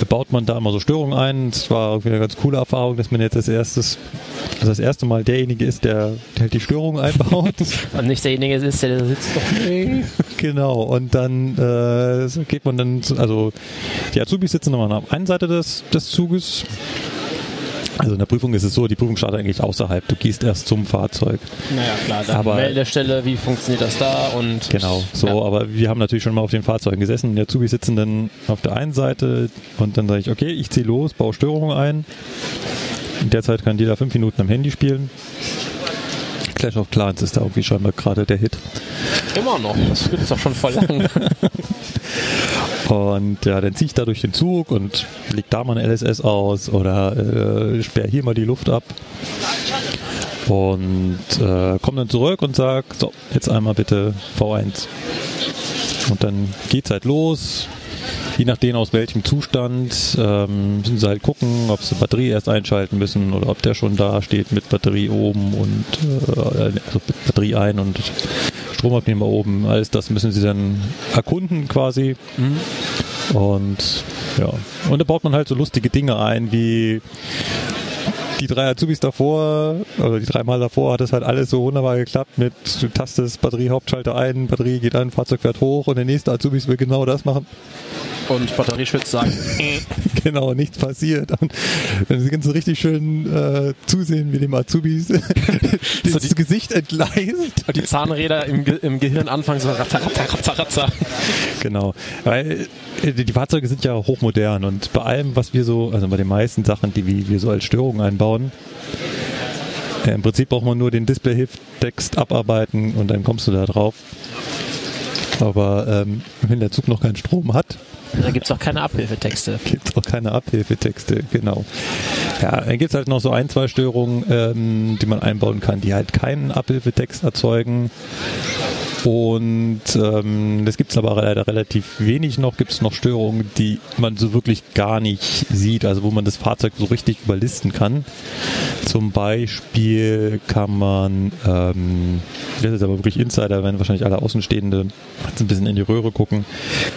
baut man da immer so Störungen ein. Es war irgendwie eine ganz coole Erfahrung, dass man jetzt als erstes, also das erste Mal derjenige ist, der, halt die Störungen einbaut.
Und nicht derjenige ist, der da sitzt. Oh,
Genau, und dann äh, geht man dann, also die Azubis sitzen nochmal auf der einen Seite des, des Zuges. Also in der Prüfung ist es so, die Prüfung startet eigentlich außerhalb. Du gehst erst zum Fahrzeug.
Naja, klar, dann
Aber-
Meldestelle, wie funktioniert das da? Und
Genau, so,
Ja.
aber wir haben natürlich schon mal auf den Fahrzeugen gesessen und die Azubis sitzen dann auf der einen Seite und dann sage ich, okay, ich ziehe los, baue Störungen ein. In der Zeit kann jeder fünf Minuten am Handy spielen. Clash of Clans ist da irgendwie scheinbar gerade der Hit.
Immer noch. Das gibt's doch schon voll lang.
Und ja, dann ziehe ich da durch den Zug und leg da mal eine LSS aus oder äh, sperre hier mal die Luft ab. Und äh, komme dann zurück und sag, so, jetzt einmal bitte V1. Und dann geht's halt los. Je nachdem aus welchem Zustand ähm, müssen sie halt gucken, ob sie Batterie erst einschalten müssen oder ob der schon da steht mit Batterie oben und äh, also Batterie ein und Stromabnehmer oben. Alles das müssen sie dann erkunden quasi. Und ja, und da baut man halt so lustige Dinge ein, wie die drei Azubis davor, oder die dreimal davor, hat es halt alles so wunderbar geklappt mit, du tastest Batterie-Hauptschalter ein, Batterie geht an, Fahrzeug fährt hoch und der nächste Azubis will genau das machen.
Und Batterieschütz sagt,
Genau, nichts passiert. Und dann kannst du richtig schön äh, zusehen, wie dem Azubis das
die-
Gesicht entgleist.
die Zahnräder im, Ge im Gehirn anfangen so ratzer, ratzer, ratzer, ratzer.
Genau, weil äh, die Fahrzeuge sind ja hochmodern und bei allem, was wir so, also bei den meisten Sachen, die wir wir so als Störungen einbauen, äh, im Prinzip braucht man nur den Display-Hilf-Text abarbeiten und dann kommst du da drauf. Aber ähm, wenn der Zug noch keinen Strom hat,
Da gibt's auch keine Abhilfetexte.
gibt es auch keine Abhilfetexte, genau. Ja, dann gibt es halt noch so ein, zwei Störungen, ähm, die man einbauen kann, die halt keinen Abhilfetext erzeugen. Und ähm, das gibt es aber leider relativ wenig noch. Gibt es noch Störungen, die man so wirklich gar nicht sieht, also wo man das Fahrzeug so richtig überlisten kann. Zum Beispiel kann man, ähm, das ist aber wirklich Insider, wenn wahrscheinlich alle Außenstehende jetzt ein bisschen in die Röhre gucken,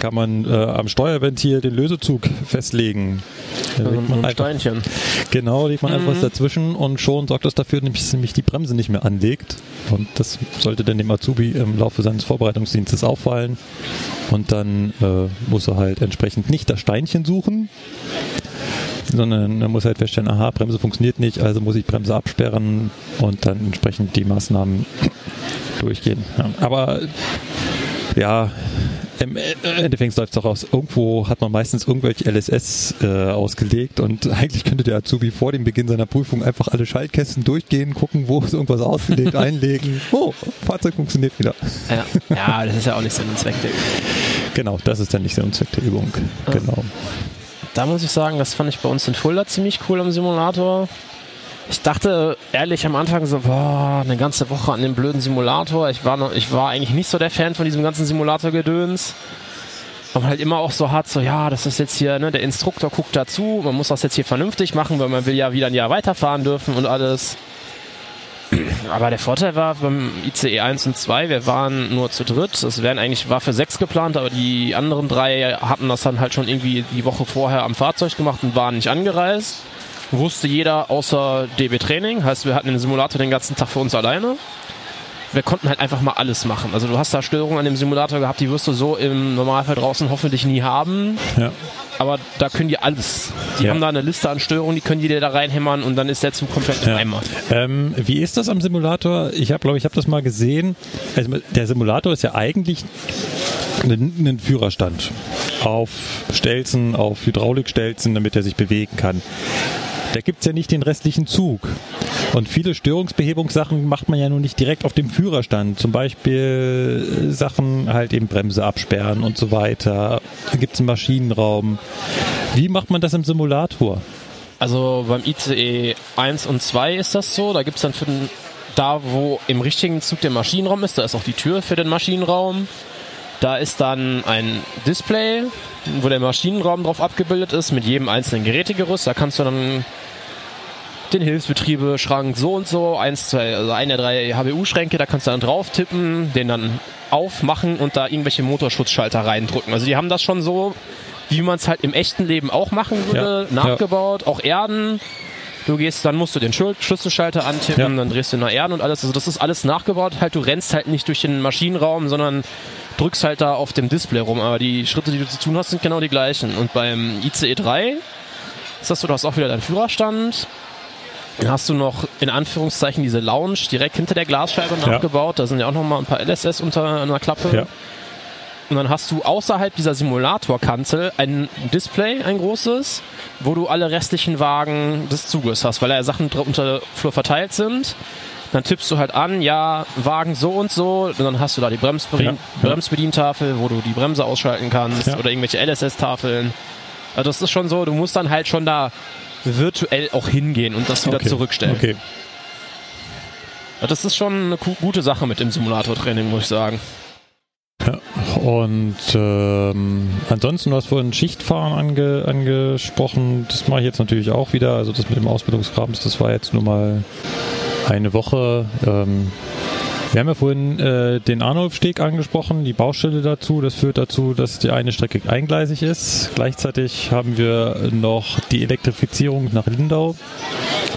kann man äh, am Steuerventil den Lösezug festlegen. Da legt man
ein
einfach-
Steinchen.
Genau, legt man einfach was dazwischen und schon sorgt das dafür, dass nämlich die Bremse nicht mehr anlegt. Und das sollte dann dem Azubi im Laufe seines Vorbereitungsdienstes auffallen. Und dann äh, muss er halt entsprechend nicht das Steinchen suchen, sondern er muss halt feststellen, aha, Bremse funktioniert nicht, also muss ich Bremse absperren und dann entsprechend die Maßnahmen durchgehen. Ja. Aber ja, im Endeffekt läuft es auch aus. Irgendwo hat man meistens irgendwelche LSS äh, ausgelegt und eigentlich könnte der Azubi vor dem Beginn seiner Prüfung einfach alle Schaltkästen durchgehen, gucken, wo ist irgendwas ausgelegt, einlegen. Oh, Fahrzeug funktioniert wieder.
Ja. ja, das ist ja auch nicht Sinn und Zweck der Übung.
Genau, das ist dann nicht Sinn und Zweck der Übung. Genau.
Da muss ich sagen, das fand ich bei uns in Fulda ziemlich cool am Simulator. Ich dachte ehrlich am Anfang so, boah, eine ganze Woche an dem blöden Simulator. Ich war, noch, ich war eigentlich nicht so der Fan von diesem ganzen Simulator-Gedöns. Aber halt immer auch so hart, so, ja, das ist jetzt hier, ne, der Instruktor guckt dazu, man muss das jetzt hier vernünftig machen, weil man will ja wieder ein Jahr weiterfahren dürfen und alles. Aber der Vorteil war beim ICE 1 und 2, wir waren nur zu dritt. Es wären eigentlich, war für sechs geplant, aber die anderen drei hatten das dann halt schon irgendwie die Woche vorher am Fahrzeug gemacht und waren nicht angereist. Wusste jeder außer DB Training, heißt wir hatten den Simulator den ganzen Tag für uns alleine. Wir konnten halt einfach mal alles machen. Also du hast da Störungen an dem Simulator gehabt, die wirst du so im Normalfall draußen hoffentlich nie haben.
Ja.
Aber da können die alles. Die
Ja.
haben da eine Liste an Störungen, die können die dir da reinhämmern und dann ist der Zug komplett im
Ja.
Eimer.
Ähm, wie ist das am Simulator? Ich habe, glaube ich, habe das mal gesehen. Also der Simulator ist ja eigentlich ein, ein Führerstand auf Stelzen, auf Hydraulikstelzen, damit er sich bewegen kann. Da gibt's ja nicht den restlichen Zug. Und viele Störungsbehebungssachen macht man ja nun nicht direkt auf dem Führerstand. Zum Beispiel Sachen halt eben Bremse absperren und so weiter. Da gibt's einen Maschinenraum. Wie macht man das im Simulator?
Also beim ICE 1 und 2 ist das so. Da gibt es dann für den, da, wo im richtigen Zug der Maschinenraum ist, da ist auch die Tür für den Maschinenraum. Da ist dann ein Display, wo der Maschinenraum drauf abgebildet ist, mit jedem einzelnen Gerätegerüst. Da kannst du dann den Hilfsbetriebe, Schrank so und so, eins, zwei, also eine der drei HBU-Schränke, da kannst du dann drauf tippen, den dann aufmachen und da irgendwelche Motorschutzschalter reindrücken. Also die haben das schon so, wie man es halt im echten Leben auch machen würde,
Ja,
nachgebaut, auch Erden. Du gehst, dann musst du den Schlüsselschalter antippen,
Ja.
dann drehst du nach Erden und alles. Also das ist alles nachgebaut. Halt, du rennst halt nicht durch den Maschinenraum, sondern drückst halt da auf dem Display rum. Aber die Schritte, die du zu tun hast, sind genau die gleichen. Und beim ICE 3 ist das so, du hast auch wieder deinen Führerstand. Dann hast du noch in Anführungszeichen diese Lounge direkt hinter der Glasscheibe
Ja.
nachgebaut. Da sind ja auch noch mal ein paar LSS unter einer Klappe.
Ja.
Und dann hast du außerhalb dieser Simulatorkanzel ein Display, ein großes, wo du alle restlichen Wagen des Zuges hast, weil da ja Sachen unter Flur verteilt sind. Dann tippst du halt an, ja, Wagen so und so, und dann hast du da die Bremsbedien
Ja, ja.
Bremsbedientafel, wo du die Bremse ausschalten kannst
Ja.
oder irgendwelche LSS-Tafeln. Also das ist schon so, du musst dann halt schon da virtuell auch hingehen und das wieder
Okay.
zurückstellen.
Okay.
Also das ist schon eine gu- gute Sache mit dem Simulator-Training, muss ich sagen.
Ja, und ähm, ansonsten, du hast vorhin Schichtfahren ange, angesprochen. Das mache ich jetzt natürlich auch wieder. Also das mit dem Ausbildungskrams, das war jetzt nur mal eine Woche. Ähm, wir haben ja vorhin äh, den Arnulfsteg angesprochen, die Baustelle dazu. Das führt dazu, dass die eine Strecke eingleisig ist. Gleichzeitig haben wir noch die Elektrifizierung nach Lindau.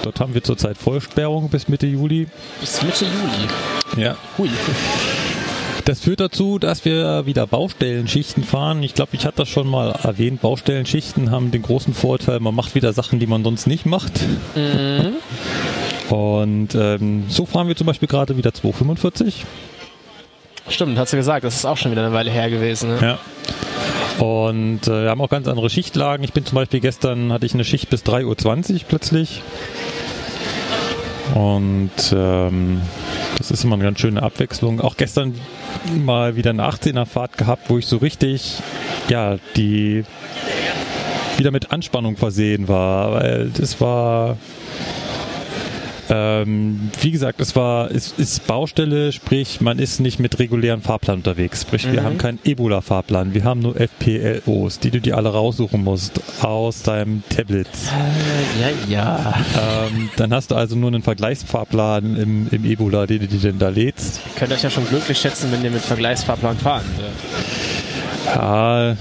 Dort haben wir zurzeit Vollsperrung bis Mitte Juli.
Bis Mitte Juli.
Ja,
Hui.
das führt dazu, dass wir wieder Baustellenschichten fahren. Ich glaube, ich hatte das schon mal erwähnt. Baustellenschichten haben den großen Vorteil, man macht wieder Sachen, die man sonst nicht macht. Und ähm, so fahren wir zum Beispiel gerade wieder 245.
Stimmt, hat sie gesagt, das ist auch schon wieder eine Weile her gewesen. Ne?
Ja. Und äh, wir haben auch ganz andere Schichtlagen. Ich bin zum Beispiel gestern, hatte ich eine Schicht bis 3.20 Uhr plötzlich. Und ähm, das ist immer eine ganz schöne Abwechslung. Auch gestern mal wieder eine 18er Fahrt gehabt, wo ich so richtig, ja, die wieder mit Anspannung versehen war, weil das war ähm, wie gesagt, es war, es ist Baustelle, sprich, man ist nicht mit regulären Fahrplan unterwegs. Sprich, wir haben keinen Ebola-Fahrplan, wir haben nur FPLOs, die du dir alle raussuchen musst aus deinem Tablet.
Ja, ja.
ähm, dann hast du also nur einen Vergleichsfahrplan im, im Ebola, den du dir denn da lädst.
Könnt euch ja schon glücklich schätzen, wenn ihr mit Vergleichsfahrplan fahren.
Ja,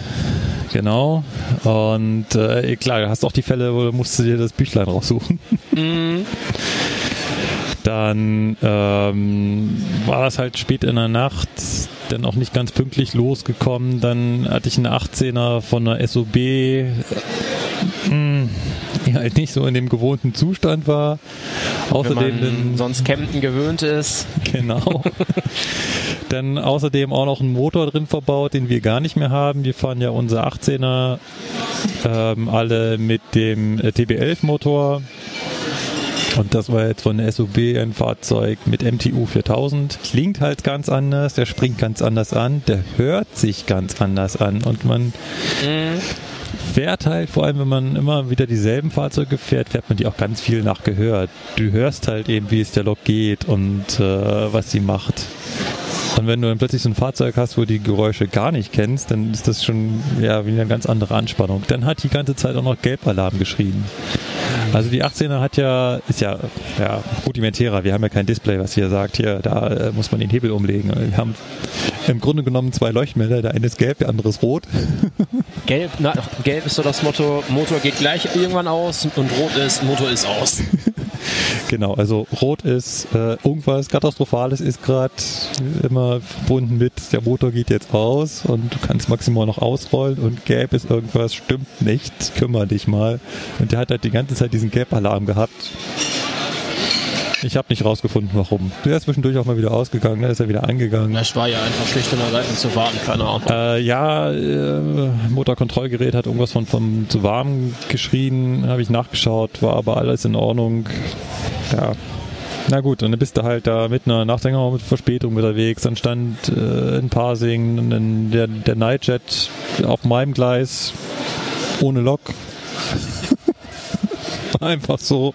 genau. Und äh, klar, du hast auch die Fälle, wo du musst du dir das Büchlein raussuchen. Dann ähm, war das halt spät in der Nacht, dann auch nicht ganz pünktlich losgekommen. Dann hatte ich eine 18er von einer SOB. Hm, die halt nicht so in dem gewohnten Zustand war.
Wenn
Außerdem
man
den,
sonst Campen gewöhnt ist.
Genau. Dann außerdem auch noch einen Motor drin verbaut, den wir gar nicht mehr haben. Wir fahren ja unsere 18er ähm, alle mit dem äh, TB11 Motor. Und das war jetzt von der SUB ein Fahrzeug mit MTU 4000. Klingt halt ganz anders, der springt ganz anders an, der hört sich ganz anders an und man fährt halt, vor allem wenn man immer wieder dieselben Fahrzeuge fährt, fährt man die auch ganz viel nach Gehör. Du hörst halt eben, wie es der Lok geht und äh, was sie macht. Und wenn du dann plötzlich so ein Fahrzeug hast, wo du die Geräusche gar nicht kennst, dann ist das schon ja wie eine ganz andere Anspannung. Dann hat die ganze Zeit auch noch Gelbalarm geschrien. Also die 18er hat ja, ist ja, ja rudimentärer. Wir haben ja kein Display, was hier sagt, hier, da äh, muss man den Hebel umlegen. Wir haben im Grunde genommen zwei Leuchtmelder, der eine ist gelb, der andere ist rot.
Gelb, na, gelb ist so das Motto, Motor geht gleich irgendwann aus und rot ist, Motor ist aus.
Genau, also rot ist äh, irgendwas Katastrophales ist gerade immer verbunden mit, der Motor geht jetzt aus und du kannst maximal noch ausrollen und gelb ist irgendwas, stimmt nicht, kümmere dich mal. Und der hat halt die ganze Zeit diesen Gelbalarm gehabt. Ich habe nicht rausgefunden, warum. Der ist zwischendurch auch mal wieder ausgegangen, dann ist er wieder angegangen.
Das war ja einfach schlicht und ergreifend zu warten, keine Ahnung.
Äh, ja, äh, Motorkontrollgerät hat irgendwas von vom zu warm geschrien, habe ich nachgeschaut, war aber alles in Ordnung. Ja. Na gut, und dann bist du halt da mit einer Nachdenker mit Verspätung unterwegs. Dann stand äh, in Parsing dann der, der Nightjet auf meinem Gleis ohne Lok. Einfach so.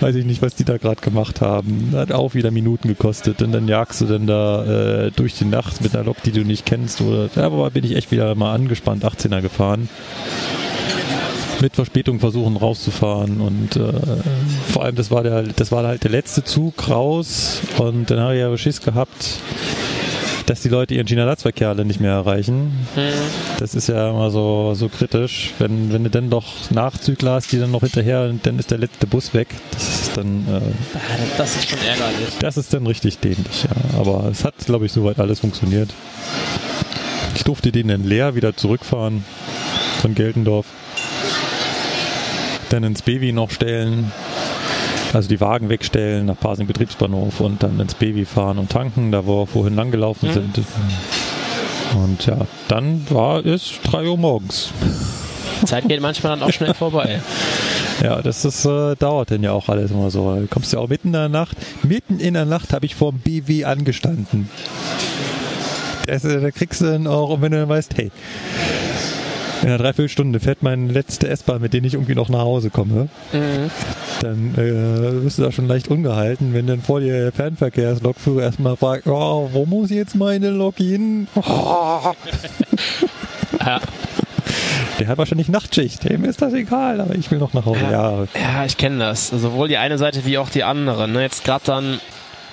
Weiß ich nicht, was die da gerade gemacht haben. Hat auch wieder Minuten gekostet. Und dann jagst du dann da äh, durch die Nacht mit einer Lok, die du nicht kennst. Oder, ja, aber bin ich echt wieder mal angespannt 18er gefahren. Mit Verspätung versuchen rauszufahren und äh, vor allem das war der das war halt der letzte Zug raus und dann habe ich ja Schiss gehabt, dass die Leute ihren China-Netzverkehr alle nicht mehr erreichen. Das ist ja immer so, so kritisch. Wenn, wenn du dann doch Nachzügler hast, die dann noch hinterher und dann ist der letzte Bus weg. Das ist dann, äh,
Das ist schon ärgerlich.
das ist dann richtig dämlich, ja. Aber es hat, glaube ich, soweit alles funktioniert. Ich durfte den dann leer wieder zurückfahren von Geltendorf. Dann ins Baby noch stellen. Also die Wagen wegstellen nach Pasing Betriebsbahnhof und dann ins Baby fahren und tanken, da wo wir vorhin lang gelaufen sind. Und ja, dann war es 3 Uhr morgens.
Zeit geht manchmal dann auch schnell vorbei.
Ja, das ist, äh, dauert denn ja auch alles immer so. Du kommst ja auch mitten in der Nacht. Mitten in der Nacht habe ich vor dem BW angestanden. Das, äh, da kriegst du dann auch, und wenn du dann weißt, hey, in einer Dreiviertelstunde fährt meine letzte S-Bahn, mit denen ich irgendwie noch nach Hause komme, dann äh, bist du da schon leicht ungehalten, wenn dann vor dir der Fernverkehrslokführer erstmal fragt, oh, wo muss jetzt meine Lok hin? Oh.
Ja.
Der hat wahrscheinlich Nachtschicht, dem ist das egal, aber ich will noch nach Hause. Ja,
Ja, ich kenne das. Sowohl die eine Seite wie auch die andere. Ne? Jetzt gerade dann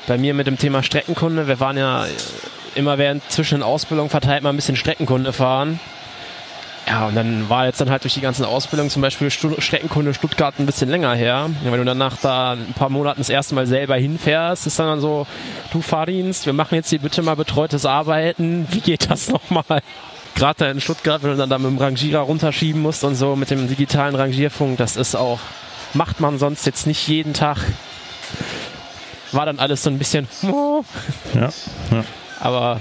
bei mir mit dem Thema Streckenkunde. Wir waren ja immer während zwischen den Ausbildungen verteilt mal ein bisschen Streckenkunde fahren. Ja, und dann war jetzt dann halt durch die ganzen Ausbildungen zum Beispiel Stu Streckenkunde Stuttgart ein bisschen länger her. Ja, wenn du danach da ein paar Monaten das erste Mal selber hinfährst, ist dann so, du Fahrdienst, wir machen jetzt hier bitte mal betreutes Arbeiten. Wie geht das nochmal? Gerade da in Stuttgart, wenn du dann da mit dem Rangierer runterschieben musst und so mit dem digitalen Rangierfunk, das ist auch, macht man sonst jetzt nicht jeden Tag. War dann alles so ein bisschen,
ja, ja.
aber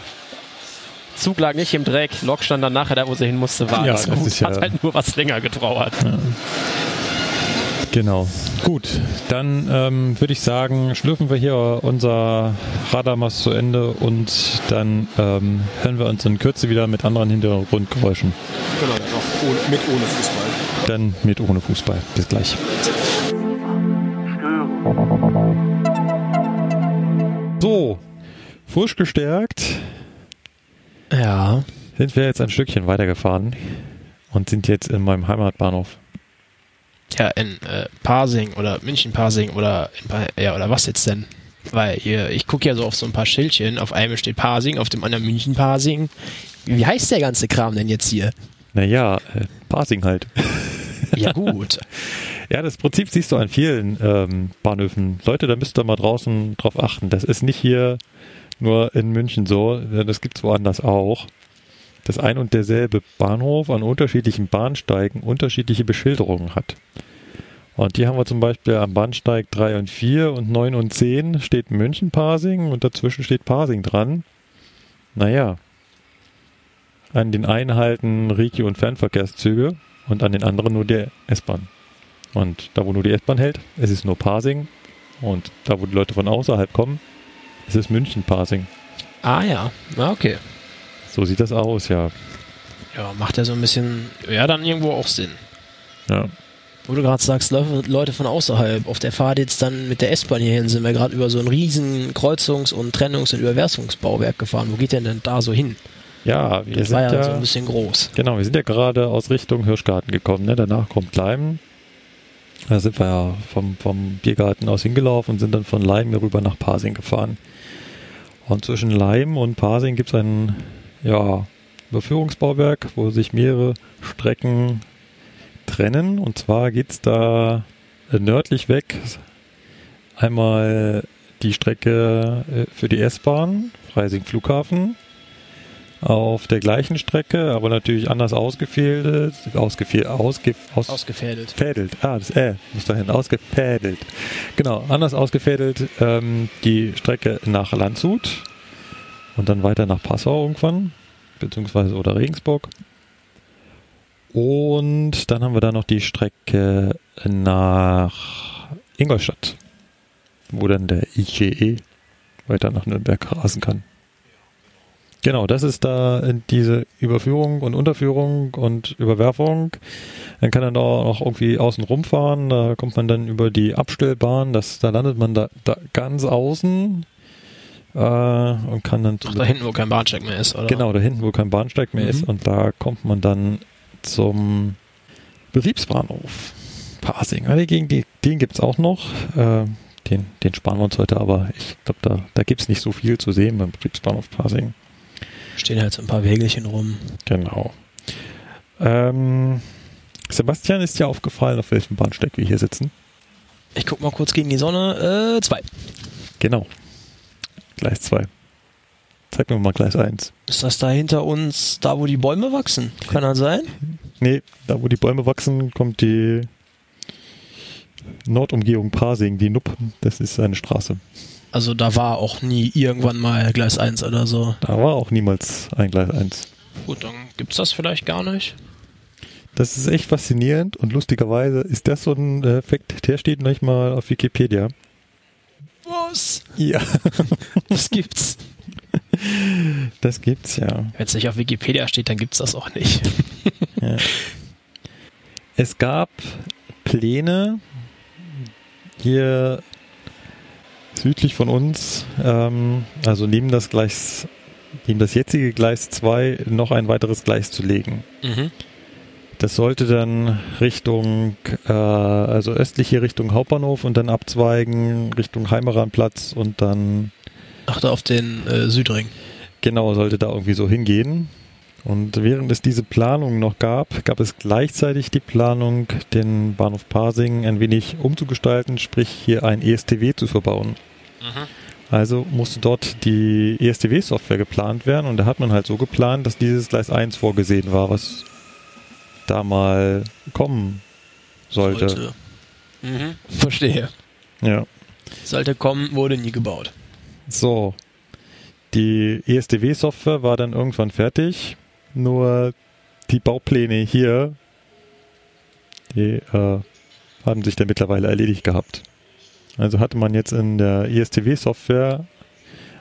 Zug lag nicht im Dreck, Lok stand dann nachher da, wo sie hin musste, war
Ja,
alles
das
gut.
ist ja-
Hat halt nur was länger gedauert.
Genau. Gut, dann ähm, würde ich sagen, schlürfen wir hier unser Radarmast zu Ende und dann ähm, hören wir uns in Kürze wieder mit anderen Hintergrundgeräuschen.
Genau, dann auch ohne, mit ohne Fußball.
Dann mit ohne Fußball. Bis gleich. So, frisch gestärkt
Ja.
sind wir jetzt ein Stückchen weitergefahren und sind jetzt in meinem Heimatbahnhof.
Ja, in äh, Parsing oder München-Parsing oder, ja, oder was jetzt denn? Weil hier, ich gucke ja so auf so ein paar Schildchen. Auf einem steht Parsing, auf dem anderen München-Parsing. Wie heißt der ganze Kram denn jetzt hier?
Naja, äh, Parsing halt.
Ja, gut.
Ja, das Prinzip siehst du an vielen ähm, Bahnhöfen. Leute, da müsst ihr mal draußen drauf achten. Das ist nicht hier nur in München so, das gibt's woanders auch. dass ein und derselbe Bahnhof an unterschiedlichen Bahnsteigen unterschiedliche Beschilderungen hat. Und die haben wir zum Beispiel am Bahnsteig 3 und 4 und 9 und 10 steht München-Pasing und dazwischen steht Pasing dran. Naja, an den einen halten Regio- und Fernverkehrszüge und an den anderen nur die S-Bahn. Und da, wo nur die S-Bahn hält, es ist nur Pasing. Und da, wo die Leute von außerhalb kommen, es ist München-Pasing.
Ah ja, ah, okay.
So sieht das aus, ja.
Ja, macht ja so ein bisschen, ja, dann irgendwo auch Sinn.
ja.
Wo du gerade sagst, Leute von außerhalb, auf der Fahrt jetzt dann mit der S-Bahn hierhin sind wir gerade über so ein riesen Kreuzungs- und Trennungs- und Überwärtsungsbauwerk gefahren. Wo geht denn denn da so hin?
Ja, wir
Das
sind
war ja,
ja,
so ein bisschen groß.
genau, wir sind ja gerade aus Richtung Hirschgarten gekommen. Ne? Danach kommt Leim. Da sind wir ja vom, vom Biergarten aus hingelaufen und sind dann von Leim rüber nach Pasing gefahren. Und zwischen Leim und Pasing gibt es ein ja, Überführungsbauwerk, wo sich mehrere Strecken trennen. Und zwar geht es da nördlich weg. Einmal die Strecke äh, für die S-Bahn, Freising Flughafen. Auf der gleichen Strecke, aber natürlich anders ausgefädelt, ausgefädelt, ausge, aus,
Ausgefädelt.
Fädelt. Ah, das Ä muss dahin. Ausgefädelt. Genau, anders ausgefädelt ähm, die Strecke nach Landshut und dann weiter nach Passau irgendwann, beziehungsweise oder Regensburg. Und dann haben wir da noch die Strecke nach Ingolstadt, wo dann der ICE weiter nach Nürnberg rasen kann. Genau, das ist da äh, diese Überführung und Unterführung und Überwerfung. Dann kann er da noch irgendwie außen rumfahren. Da kommt man dann über die Abstellbahn. Das, da landet man da, da ganz außen äh, und kann dann
Ach, da hinten, wo kein Bahnsteig mehr ist, oder?
genau da hinten, wo kein Bahnsteig mehr
Mhm.
ist. Und da kommt man dann zum Betriebsbahnhof Pasing. Ja, Den, den, gibt es auch noch. Äh, den, den sparen wir uns heute, aber ich glaube, da, da gibt es nicht so viel zu sehen beim Betriebsbahnhof Pasing.
Stehen halt so ein paar Wägelchen rum.
Genau. Ähm, Sebastian ist ja aufgefallen, auf welchem Bahnsteig wir hier sitzen.
Ich guck mal kurz gegen die Sonne. Äh, zwei.
Genau. Gleis 2. Zeig mir mal Gleis 1.
Ist das da hinter uns, da wo die Bäume wachsen? Kann das sein?
Nee, da wo die Bäume wachsen, kommt die Nordumgehung Pasing, die Nupp. Das ist eine Straße.
Also da war auch nie irgendwann mal Gleis 1 oder so.
Da war auch niemals ein Gleis 1.
Gut, dann gibt's das vielleicht gar nicht.
Das ist echt faszinierend und lustigerweise ist das so ein äh, Fakt, der steht manchmal auf Wikipedia.
Was?
Ja,
Das gibt's.
das gibt's ja.
Wenn es nicht auf Wikipedia steht, dann gibt's das auch nicht.
Ja. Es gab Pläne hier südlich von uns, ähm, also neben das Gleis, neben das jetzige Gleis 2 noch ein weiteres Gleis zu legen.
Mhm.
Das sollte dann Richtung, äh, also östliche Richtung Hauptbahnhof und dann abzweigen Richtung Heimeranplatz und dann
Ach, da auf den äh, Südring.
Genau, sollte da irgendwie so hingehen. Und während es diese Planung noch gab, gab es gleichzeitig die Planung, den Bahnhof Pasing ein wenig umzugestalten, sprich hier ein ESTW zu verbauen. Also musste dort die ESTW-Software geplant werden und da hat man halt so geplant, dass dieses Gleis 1 vorgesehen war, was da mal kommen sollte.
Mhm. Verstehe.
Ja.
Sollte kommen, wurde nie gebaut.
So. Die E ESDW-Software war dann irgendwann fertig. Nur die Baupläne hier, die äh, haben sich dann mittlerweile erledigt gehabt. Also hatte man jetzt in der E ESTW-Software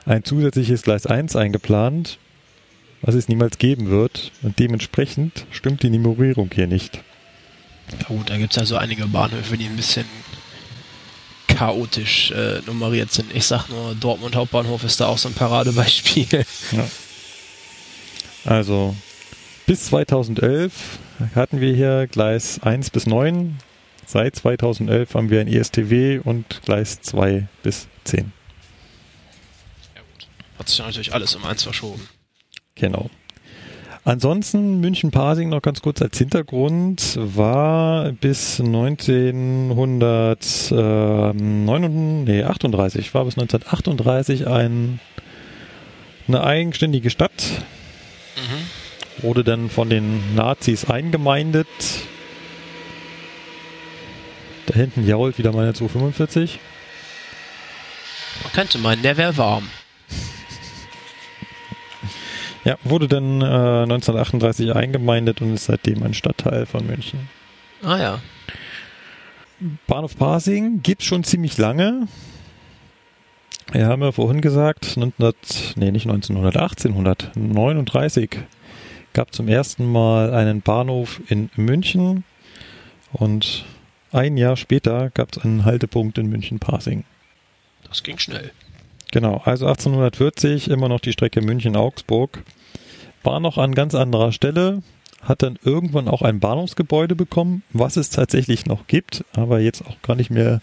ein zusätzliches Gleis 1 eingeplant, was es niemals geben wird. Und dementsprechend stimmt die Nummerierung hier nicht.
Ja gut, da gibt's ja so einige Bahnhöfe, die ein bisschen chaotisch äh, nummeriert sind. Ich sag nur, Dortmund Hauptbahnhof ist da auch so ein Paradebeispiel.
Also bis 2011 hatten wir hier Gleis 1 bis 9. Seit 2011 haben wir ein ESTW und Gleis 2 bis 10.
Hat sich natürlich alles um eins verschoben.
Genau. Ansonsten München-Pasing noch ganz kurz als Hintergrund war bis 1938 war bis 1938 ein, eine eigenständige Stadt wurde dann von den Nazis eingemeindet. Da hinten jault wieder meine 245.
Man könnte meinen, der wäre warm.
Ja, wurde dann äh, 1938 eingemeindet und ist seitdem ein Stadtteil von München.
Ah ja.
Bahnhof Pasing gibt's schon ziemlich lange. Wir haben ja vorhin gesagt, 1900, nee, nicht 1918, 1939 gab zum ersten Mal einen Bahnhof in München und ein Jahr später gab es einen Haltepunkt in München-Pasing.
Das ging schnell.
Genau, also 1840 immer noch die Strecke München-Augsburg. War noch an ganz anderer Stelle, hat dann irgendwann auch ein Bahnhofsgebäude bekommen, was es tatsächlich noch gibt, aber jetzt auch gar nicht mehr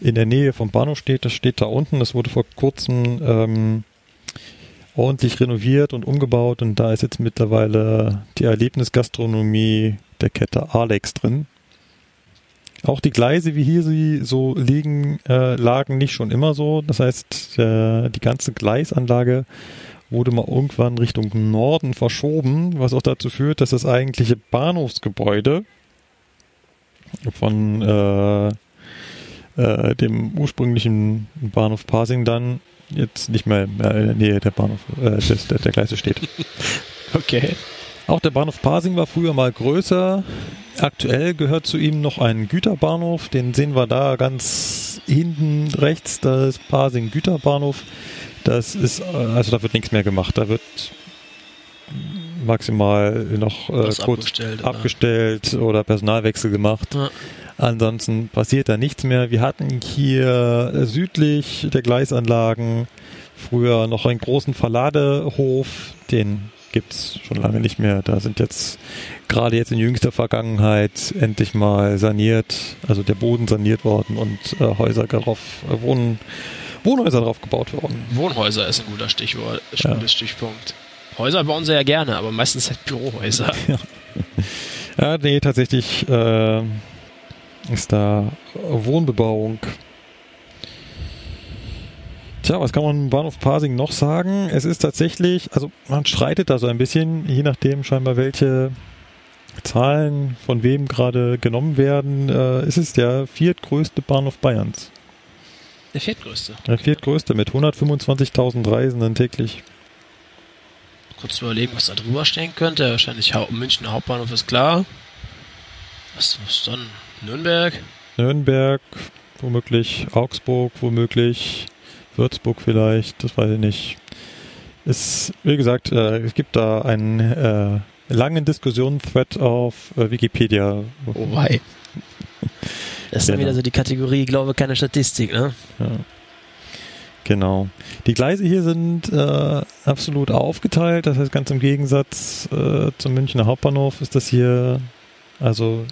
in der Nähe vom Bahnhof steht. Das steht da unten. Das wurde vor kurzem ähm, ordentlich renoviert und umgebaut und da ist jetzt mittlerweile die Erlebnisgastronomie der Kette Alex drin. Auch die Gleise, wie hier sie so liegen, äh, lagen nicht schon immer so. Das heißt, äh, die ganze Gleisanlage wurde mal irgendwann Richtung Norden verschoben, was auch dazu führt, dass das eigentliche Bahnhofsgebäude von äh, äh, dem ursprünglichen Bahnhof Pasing dann jetzt nicht mehr, mehr in der Nähe der Bahnhof äh, des, der, der Gleise steht.
Okay.
Auch der Bahnhof Pasing war früher mal größer. Aktuell gehört zu ihm noch ein Güterbahnhof. Den sehen wir da ganz hinten rechts. Da ist Pasing Güterbahnhof. Das ist, also da wird nichts mehr gemacht. Da wird maximal noch äh, kurz
abgestellt, oder?
abgestellt oder Personalwechsel gemacht.
Ja.
Ansonsten passiert da nichts mehr. Wir hatten hier südlich der Gleisanlagen früher noch einen großen Verladehof. Den gibt's schon lange nicht mehr. Da sind jetzt gerade jetzt in jüngster Vergangenheit endlich mal saniert, also der Boden saniert worden und äh, Häuser darauf, äh, Wohn, Wohnhäuser drauf gebaut worden.
Wohnhäuser ist ein guter Stichwort,
Ja.
ein gutes Stichpunkt. Häuser bauen sie ja gerne, aber meistens halt Bürohäuser.
Ja, nee, tatsächlich äh, ist da Wohnbebauung. Tja, was kann man im Bahnhof Pasing noch sagen? Es ist tatsächlich, also man streitet da so ein bisschen, je nachdem scheinbar welche Zahlen von wem gerade genommen werden. Äh, es ist der viertgrößte Bahnhof Bayerns.
Der viertgrößte.
Der viertgrößte mit 125.000 Reisenden täglich.
Kurz überlegen, was da drüber stehen könnte. Wahrscheinlich Hau München Hauptbahnhof ist klar. Was, was dann? Nürnberg?
Nürnberg, womöglich, Augsburg, womöglich, Würzburg vielleicht, das weiß ich nicht. Es, wie gesagt, äh, es gibt da einen äh, langen Diskussionen-Thread auf äh, Wikipedia.
Wobei. Das ist dann
Genau.
wieder so die Kategorie, glaube keine Statistik, ne?
Ja. Genau. Die Gleise hier sind äh, absolut aufgeteilt, das heißt ganz im Gegensatz äh, zum Münchner Hauptbahnhof ist das hier also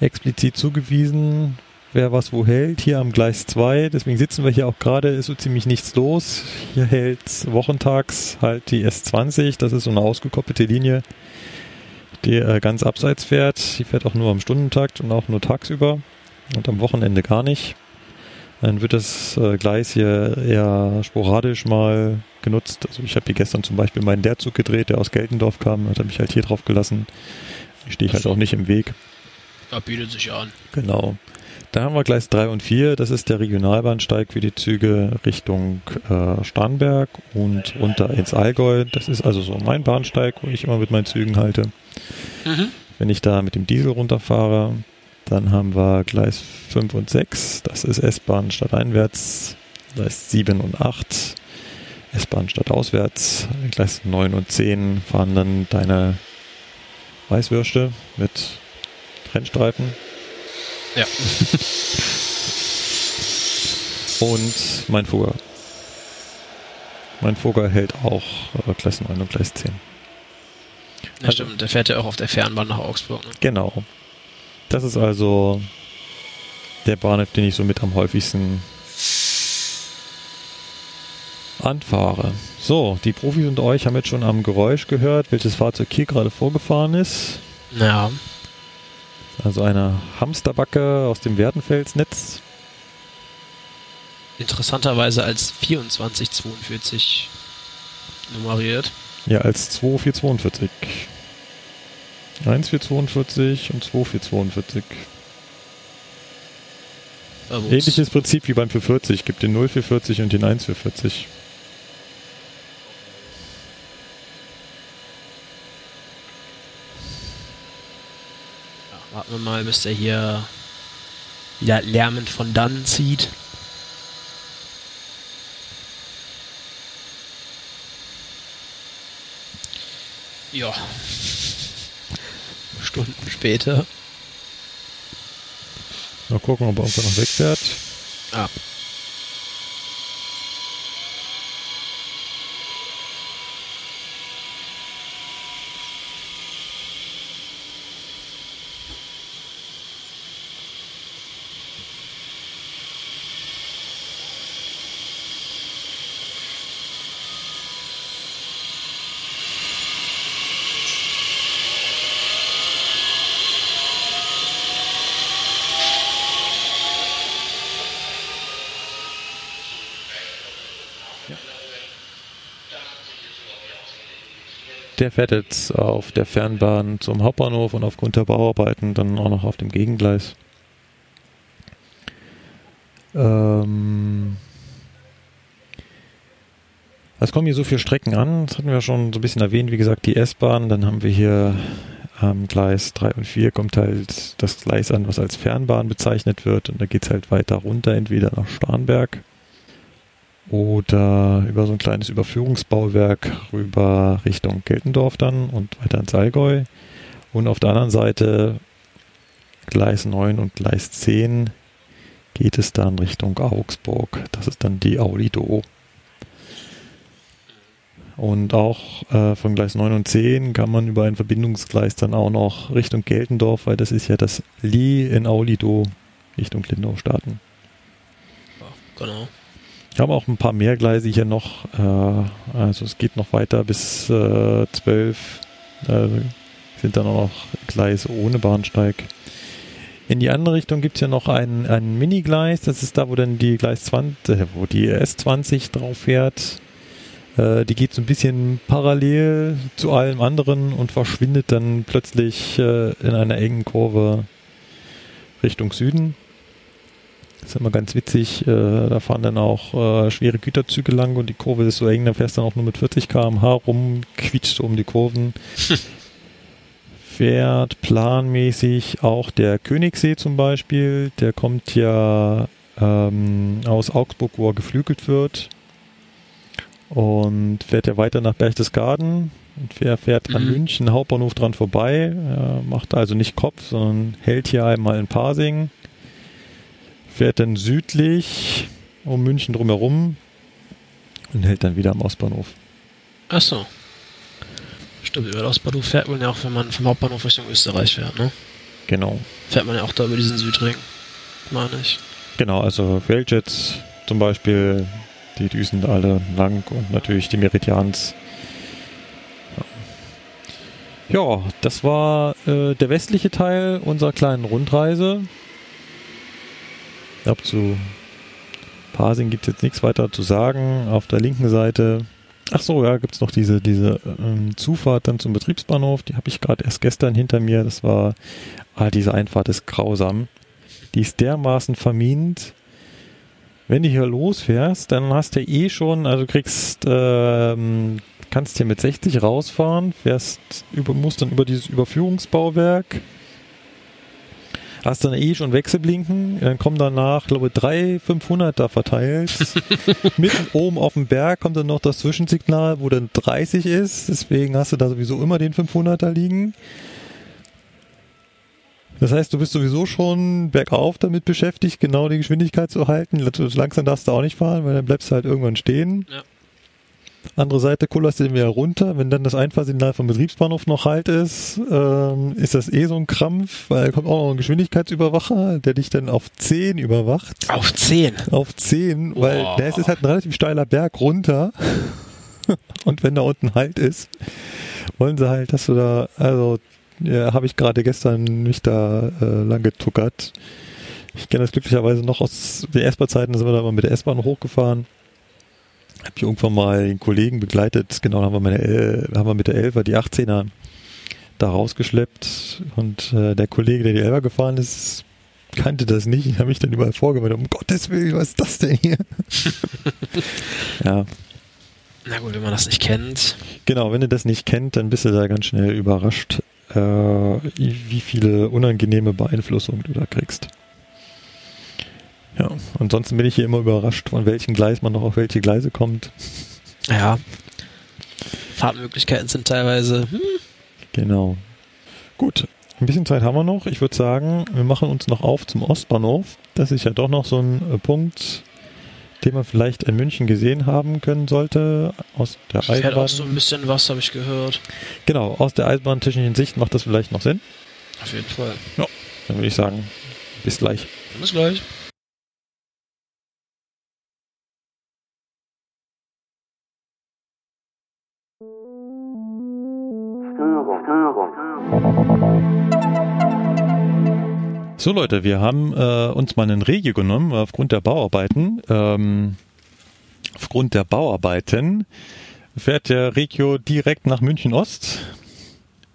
explizit zugewiesen, wer was wo hält. Hier am Gleis 2, deswegen sitzen wir hier auch gerade, ist so ziemlich nichts los. Hier hält wochentags halt die S20, das ist so eine ausgekoppelte Linie, die äh, ganz abseits fährt. Die fährt auch nur am Stundentakt und auch nur tagsüber und am Wochenende gar nicht. Dann wird das äh, Gleis hier eher sporadisch mal genutzt. Also ich habe hier gestern zum Beispiel meinen Leerzug gedreht, der aus Geltendorf kam, hat er mich halt hier drauf gelassen. Hier stehe ich halt auch nicht im Weg.
Ja, bietet sich an.
Genau. Dann haben wir Gleis 3 und 4, das ist der Regionalbahnsteig für die Züge Richtung äh, Starnberg und runter ins Allgäu. Das ist also so mein Bahnsteig, wo ich immer mit meinen Zügen halte.
Mhm.
Wenn ich da mit dem Diesel runterfahre, dann haben wir Gleis 5 und 6, das ist S-Bahn stadteinwärts, Gleis 7 und 8, S-Bahn stadtauswärts, Gleis 9 und 10 fahren dann deine Weißwürste mit Trennstreifen
Ja.
und mein Fugger. Mein Fugger hält auch äh, Gleis 9 und Gleis 10.
Ja,
Also-
stimmt. Der fährt ja auch auf der Fernbahn nach Augsburg. Ne?
Genau. Das ist also der Bahnhof, den ich so mit am häufigsten anfahre. So, die Profis und euch haben jetzt schon am Geräusch gehört, welches Fahrzeug hier gerade vorgefahren ist.
Ja.
Also eine Hamsterbacke aus dem Werdenfelsnetz.
Interessanterweise als 2442 nummeriert.
Ja, als 2442. 1442 und 2442.
Aber uns-
Ähnliches Prinzip wie beim 440. Gibt den 0440 und den 1440.
Warten wir mal, bis der hier wieder lärmend von dann zieht. Ja. Stunden später.
Mal gucken, ob er irgendwann noch wegfährt.
Ah.
Der fährt jetzt auf der Fernbahn zum Hauptbahnhof und aufgrund der Bauarbeiten dann auch noch auf dem Gegengleis. Ähm es kommen hier so viele Strecken an, das hatten wir schon so ein bisschen erwähnt, wie gesagt, die S-Bahn, dann haben wir hier am Gleis 3 und 4 kommt halt das Gleis an, was als Fernbahn bezeichnet wird und da geht es halt weiter runter, entweder nach Starnberg oder über so ein kleines Überführungsbauwerk rüber Richtung Geltendorf dann und weiter ins Allgäu. Und auf der anderen Seite Gleis 9 und Gleis 10 geht es dann Richtung Augsburg. Das ist dann die Aulido. Und auch äh, von Gleis 9 und 10 kann man über ein Verbindungsgleis dann auch noch Richtung Geltendorf, weil das ist ja das Li in Aulido Richtung Lindau starten.
Genau.
Wir haben auch ein paar mehr Gleise hier noch. Äh, also es geht noch weiter bis äh, 12. Äh, sind dann auch noch Gleise ohne Bahnsteig. In die andere Richtung gibt es ja noch ein, ein Minigleis. Das ist da, wo dann die Gleis 20, äh, wo die S20 drauf fährt. Äh, die geht so ein bisschen parallel zu allem anderen und verschwindet dann plötzlich äh, in einer engen Kurve Richtung Süden. Das ist immer ganz witzig. Äh, da fahren dann auch äh, schwere Güterzüge lang und die Kurve ist so eng, da fährst du dann auch nur mit 40 km/h rum, quietscht um die Kurven. Fährt planmäßig auch der Königssee zum Beispiel. Der kommt ja ähm, aus Augsburg, wo er geflügelt wird. Und fährt ja weiter nach Berchtesgaden. Und er fährt an
Mhm.
München Hauptbahnhof dran vorbei. Er macht also nicht Kopf, sondern hält hier einmal in Pasing fährt dann südlich um München drumherum und hält dann wieder am Ostbahnhof.
Ach so. Stimmt, über den Ostbahnhof fährt man ja auch, wenn man vom Hauptbahnhof Richtung Österreich fährt, ne?
Genau.
Fährt man ja auch da über diesen Südring. Meine ich.
Genau, also Railjets zum Beispiel, die düsen alle lang und natürlich die Meridians. Ja, das war äh, der westliche Teil unserer kleinen Rundreise. Glaube, zu Pasing gibt es jetzt nichts weiter zu sagen. Auf der linken Seite, ach so, ja, gibt es noch diese, diese ähm, Zufahrt dann zum Betriebsbahnhof. Die habe ich gerade erst gestern hinter mir. Das war, ah, diese Einfahrt ist grausam. Die ist dermaßen vermint. Wenn du hier losfährst, dann hast du eh schon, also kriegst, ähm, kannst hier mit 60 rausfahren, fährst über, musst dann über dieses Überführungsbauwerk, hast dann eh schon Wechselblinken, dann kommen danach, glaube ich, drei 500er verteilt. Mitten oben auf dem Berg kommt dann noch das Zwischensignal, wo dann 30 ist, deswegen hast du da sowieso immer den 500er liegen. Das heißt, du bist sowieso schon bergauf damit beschäftigt, genau die Geschwindigkeit zu halten. Langsam darfst du auch nicht fahren, weil dann bleibst du halt irgendwann stehen.
Ja.
Andere Seite kullerst du den wieder runter. Wenn dann das Einfahrsignal vom Betriebsbahnhof noch halt ist, ähm, ist das eh so ein Krampf, weil da kommt auch noch ein Geschwindigkeitsüberwacher, der dich dann auf 10 überwacht.
Auf 10.
Auf 10, weil
Boah.
der ist halt ein relativ steiler Berg runter. Und wenn da unten Halt ist, wollen sie halt, dass du da, also ja, habe ich gerade gestern mich da äh, lang getuckert. Ich kenne das glücklicherweise noch aus den S-Bahn-Zeiten, da sind wir da mal mit der S-Bahn hochgefahren. Hab ich irgendwann mal einen Kollegen begleitet, genau, haben wir, meine, El- haben wir mit der Elfer die 18er da rausgeschleppt und äh, der Kollege, der die Elfer gefahren ist, kannte das nicht. Ich habe mich dann überall vorgemeldet, um Gottes Willen, was ist das denn hier? ja,
Na gut, wenn man das nicht kennt.
genau, wenn du das nicht kennt, dann bist du da ganz schnell überrascht, äh, wie viele unangenehme Beeinflussungen du da kriegst. Ja, ansonsten bin ich hier immer überrascht, von welchem Gleis man noch auf welche Gleise kommt.
Ja. Fahrtmöglichkeiten sind teilweise. Hm,
Genau. Gut, ein bisschen Zeit haben wir noch. Ich würde sagen, wir machen uns noch auf zum Ostbahnhof. Das ist ja doch noch so ein äh, Punkt, den man vielleicht in München gesehen haben können sollte. Aus der
fährt
Eisenbahn.
auch so ein bisschen was, habe ich gehört.
Genau, aus der eisenbahntechnischen Sicht macht das vielleicht noch Sinn.
Auf jeden Fall.
Dann würde ich sagen, bis gleich.
Bis gleich.
Störung,
So Leute, wir haben äh, uns mal einen Regio genommen aufgrund der Bauarbeiten. Ähm, aufgrund der Bauarbeiten fährt der Regio direkt nach München Ost,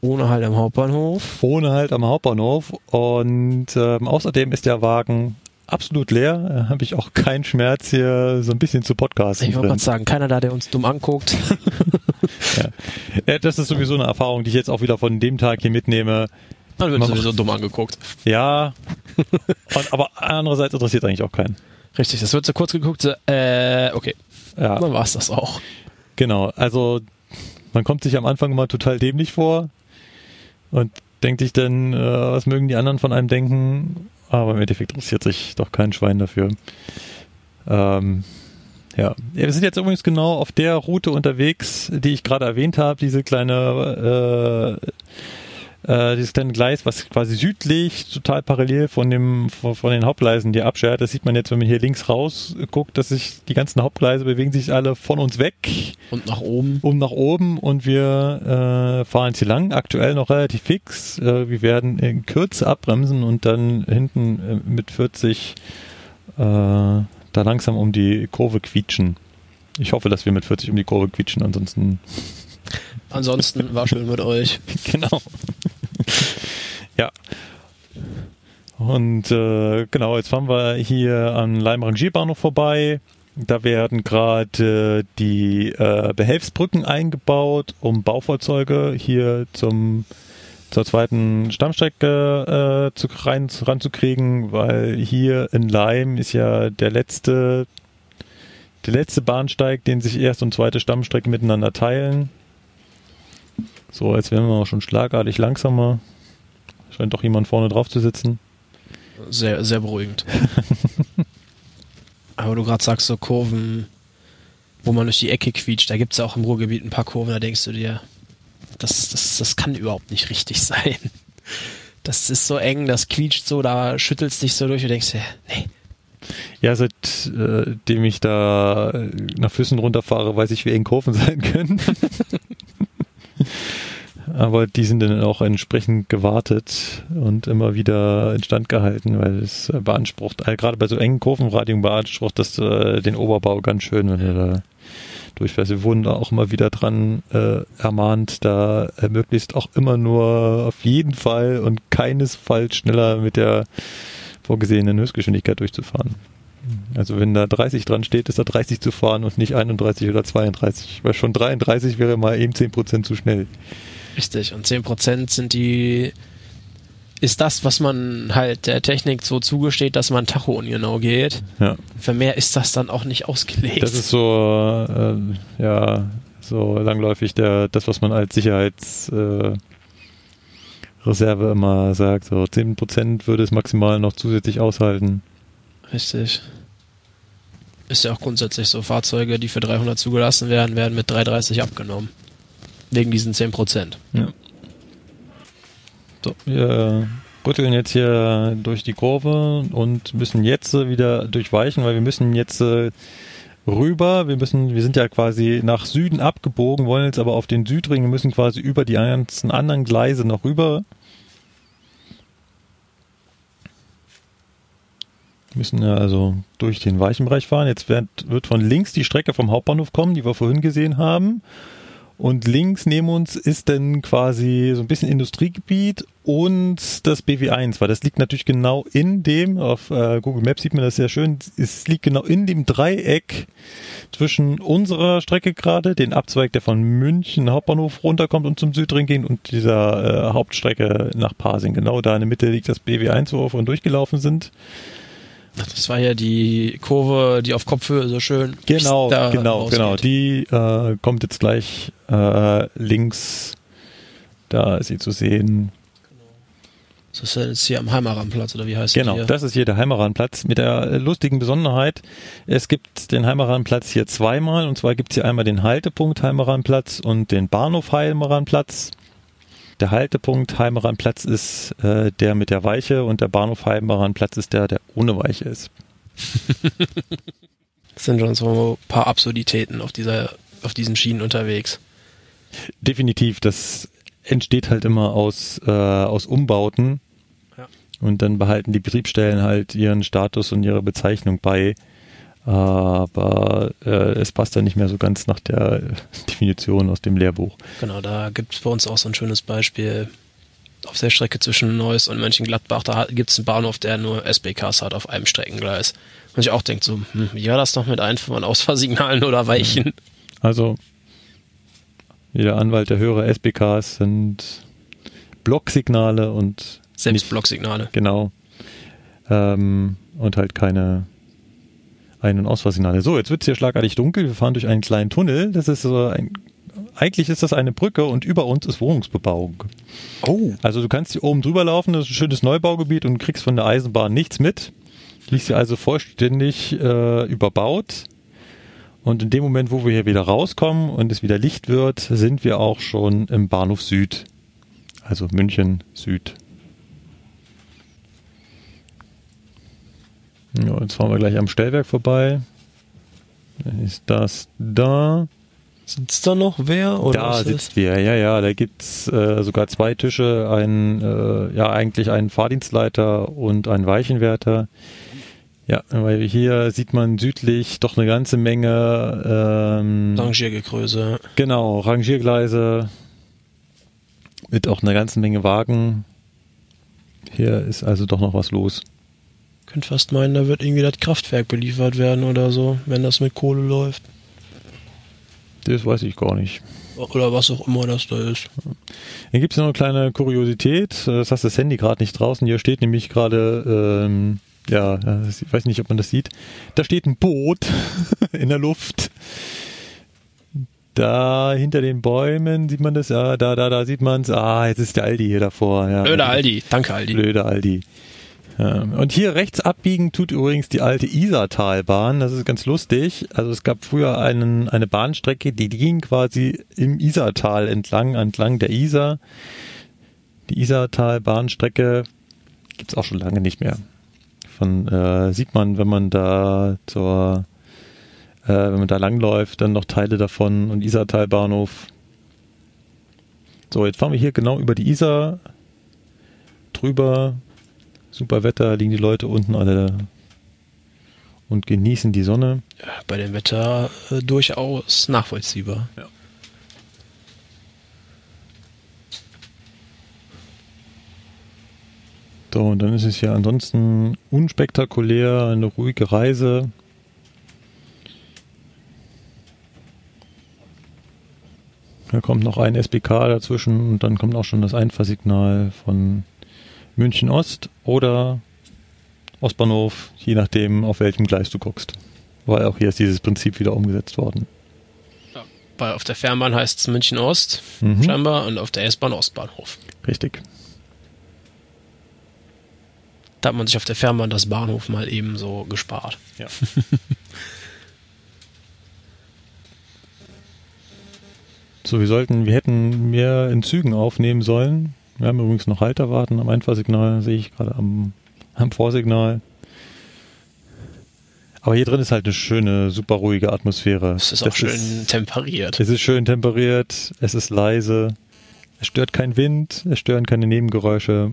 Ohne halt am Hauptbahnhof.
ohne halt am Hauptbahnhof. Und ähm, außerdem ist der Wagen absolut leer. Da habe ich auch keinen Schmerz hier so ein bisschen zu podcasten.
Ich wollte gerade sagen, keiner da, der uns dumm anguckt.
Ja, das ist sowieso eine Erfahrung, die ich jetzt auch wieder von dem Tag hier mitnehme.
Man wird
Man
sowieso dumm angeguckt.
Ja, und, aber andererseits interessiert eigentlich auch keinen.
Richtig, das wird so kurz geguckt. So, äh, okay.
Ja.
Dann war's das auch.
Genau, also man kommt sich am Anfang immer total dämlich vor und denkt sich dann, äh, was mögen die anderen von einem denken, aber im Endeffekt interessiert sich doch kein Schwein dafür. Ähm, ja. wir sind jetzt übrigens genau auf der Route unterwegs, die ich gerade erwähnt habe, diese kleine äh, äh, dieses kleine Gleis, was quasi südlich total parallel von dem von, von den Hauptgleisen hier abschert. Das sieht man jetzt, wenn man hier links raus guckt, dass sich die ganzen Hauptgleise bewegen sich alle von uns weg
Und nach oben.
um nach oben und wir äh, fahren jetzt hier lang, aktuell noch relativ fix. Äh, wir werden in Kürze abbremsen und dann hinten äh, mit 40 äh, da langsam um die Kurve quietschen. Ich hoffe, dass wir mit 40 um die Kurve quietschen, ansonsten
Ansonsten war schön mit euch.
genau. ja. Und äh, genau, jetzt fahren wir hier am Leim-Rangierbahnhof vorbei. Da werden gerade äh, die äh, Behelfsbrücken eingebaut, um Baufahrzeuge hier zum zur zweiten Stammstrecke äh, zu, rein, ranzukriegen, weil hier in Leim ist ja der letzte der letzte Bahnsteig, den sich erste und zweite Stammstrecke miteinander teilen. So, jetzt werden wir auch schon schlagartig langsamer. Scheint doch jemand vorne drauf zu sitzen.
Sehr, sehr beruhigend. Aber du gerade sagst, so Kurven, wo man durch die Ecke quietscht, da gibt's ja auch im Ruhrgebiet ein paar Kurven, da denkst du dir, das, das, das kann überhaupt nicht richtig sein. Das ist so eng, das quietscht so, da schüttelst dich so durch und denkst nee,
Ja, seitdem ich da äh, nach Füssen runterfahre, weiß ich, wie eng Kurven sein können. Aber die sind dann auch entsprechend gewartet und immer wieder instand gehalten, weil es äh, beansprucht, äh, gerade bei so engen Kurvenradien beansprucht das äh, den Oberbau ganz schön, wenn du da durchfährst. Wir wurden da auch immer wieder dran äh, ermahnt, da äh, möglichst auch immer nur auf jeden Fall und keinesfalls schneller mit der vorgesehenen Höchstgeschwindigkeit durchzufahren. Also wenn da 30 dran steht, ist da 30 zu fahren und nicht 31 oder 32. Weil schon 33 wäre mal eben 10% zu schnell.
richtig. Und 10% sind die, ist das, was man halt der Technik so zugesteht, dass man Tacho ungenau geht.
Ja.
Für mehr ist das dann auch nicht ausgelegt.
Das ist so, äh, ja, so langläufig der, das, was man als Sicherheitsreserve äh, immer sagt. So 10% würde es maximal noch zusätzlich aushalten.
Richtig. Ist ja auch grundsätzlich so. Fahrzeuge, die für 300 zugelassen werden, werden mit 330 abgenommen. Wegen diesen 10%.
Ja. So, wir rütteln jetzt hier durch die Kurve und müssen jetzt wieder durchweichen, weil wir müssen jetzt äh, rüber. Wir müssen, wir sind ja quasi nach Süden abgebogen, wollen jetzt aber auf den Südring, müssen quasi über die ganzen anderen Gleise noch rüber. Müssen ja also durch den weichen Bereich fahren. Jetzt wird, wird von links die Strecke vom Hauptbahnhof kommen, die wir vorhin gesehen haben. Und links neben uns ist dann quasi so ein bisschen Industriegebiet und das BW1, weil das liegt natürlich genau in dem, auf äh, Google Maps sieht man das sehr schön, es liegt genau in dem Dreieck zwischen unserer Strecke gerade, den Abzweig, der von München Hauptbahnhof runterkommt und zum Südring geht und dieser äh, Hauptstrecke nach Pasing. Genau da in der Mitte liegt das BW1, wo wir vorhin durchgelaufen sind.
Das war ja die Kurve, die auf Kopfhöhe so schön.
Genau, genau,
rausgeht.
genau. Die äh, kommt jetzt gleich äh, links. Da ist sie zu sehen.
Das ist jetzt hier am Heimaranplatz, oder wie heißt
Genau,
das?
das ist hier der Heimaranplatz mit der lustigen Besonderheit. Es gibt den Heimaranplatz hier zweimal und zwar gibt es hier einmal den Haltepunkt Heimaranplatz und den Bahnhof Heimaranplatz. Der Haltepunkt Heimaranplatz ist äh, der mit der Weiche und der Bahnhof Heimaranplatz ist der, der ohne Weiche ist.
Das sind schon so ein paar Absurditäten auf dieser, auf diesen Schienen unterwegs.
Definitiv, das entsteht halt immer aus, äh, aus Umbauten.
Ja.
Und dann behalten die Betriebsstellen halt ihren Status und ihre Bezeichnung bei. Aber äh, es passt dann nicht mehr so ganz nach der Definition aus dem Lehrbuch.
Genau, da gibt es bei uns auch so ein schönes Beispiel. Auf der Strecke zwischen Neuss und Mönchengladbach, da gibt es einen Bahnhof, der nur SBKs hat auf einem Streckengleis. Und ich auch denke so, hm, wie war das noch mit Ein- und Ausfahrsignalen oder Weichen?
Also, jeder Anwalt der höhere SBKs sind Blocksignale und
Selbst Blocksignale.
Genau. Ähm, und halt keine Ein- und Ausfahrsignale. So, jetzt wird es hier schlagartig dunkel. Wir fahren durch einen kleinen Tunnel. Das ist so ein, eigentlich ist das eine Brücke und über uns ist Wohnungsbebauung.
Oh.
Also du kannst hier oben drüber laufen, das ist ein schönes Neubaugebiet und kriegst von der Eisenbahn nichts mit. Die ist hier also vollständig äh, überbaut. Und in dem Moment, wo wir hier wieder rauskommen und es wieder Licht wird, sind wir auch schon im Bahnhof Süd. Also München Süd. Ja, jetzt fahren wir gleich am Stellwerk vorbei. Dann Ist das da?
Sitzt da noch wer? Oder
da sitzt wer, ja, ja. Da gibt's äh, sogar zwei Tische, einen, äh, ja, eigentlich einen Fahrdienstleiter und einen Weichenwärter. Ja, weil hier sieht man südlich doch eine ganze Menge, ähm,
das Rangiergekröse.
genau, Rangiergleise mit auch einer ganzen Menge Wagen. Hier ist also doch noch was los.
Könnt fast meinen, da wird irgendwie das Kraftwerk beliefert werden oder so, wenn das mit Kohle läuft.
Das weiß ich gar nicht.
Oder was auch immer das da ist.
Hier gibt es noch eine kleine Kuriosität. Das hast das Handy gerade nicht draußen. Hier steht nämlich gerade, ähm, ja, ich weiß nicht, ob man das sieht. Da steht ein Boot in der Luft. Da hinter den Bäumen sieht man das. Ja, da, da, da sieht man es. Ah, jetzt ist der Aldi hier davor. Ja.
Blöder Aldi. Danke, Aldi.
Blöder Aldi. Ja. Und hier rechts abbiegen tut übrigens die alte Isartalbahn. Das ist ganz lustig. Also es gab früher einen, eine Bahnstrecke, die ging quasi im Isartal entlang, entlang der Isar. Die Isartalbahnstrecke gibt's auch schon lange nicht mehr. Von äh, sieht man, wenn man da zur äh, wenn man da langläuft, dann noch Teile davon und Isartalbahnhof. So, jetzt fahren wir hier genau über die Isar drüber. Super Wetter, liegen die Leute unten alle und genießen die Sonne.
Ja, bei dem Wetter äh, durchaus nachvollziehbar.
So, und dann ist es ja ansonsten unspektakulär, eine ruhige Reise. Da kommt noch ein SBK dazwischen und dann kommt auch schon das Einfahrsignal von München Ost oder Ostbahnhof, je nachdem, auf welchem Gleis du guckst. Weil auch hier ist dieses Prinzip wieder umgesetzt worden.
Weil auf der Fernbahn heißt es München Ost,
Mhm.
scheinbar, und auf der S-Bahn Ostbahnhof.
Richtig.
Da hat man sich auf der Fernbahn das Bahnhof mal eben so gespart.
Ja. so, wir sollten, wir hätten mehr in Zügen aufnehmen sollen. Wir haben übrigens noch Halterwarten am Einfahrsignal, sehe ich gerade am, am Vorsignal. Aber hier drin ist halt eine schöne, super ruhige Atmosphäre.
Es ist auch schön temperiert.
es ist schön temperiert, es ist leise, es stört kein Wind, es stören keine Nebengeräusche.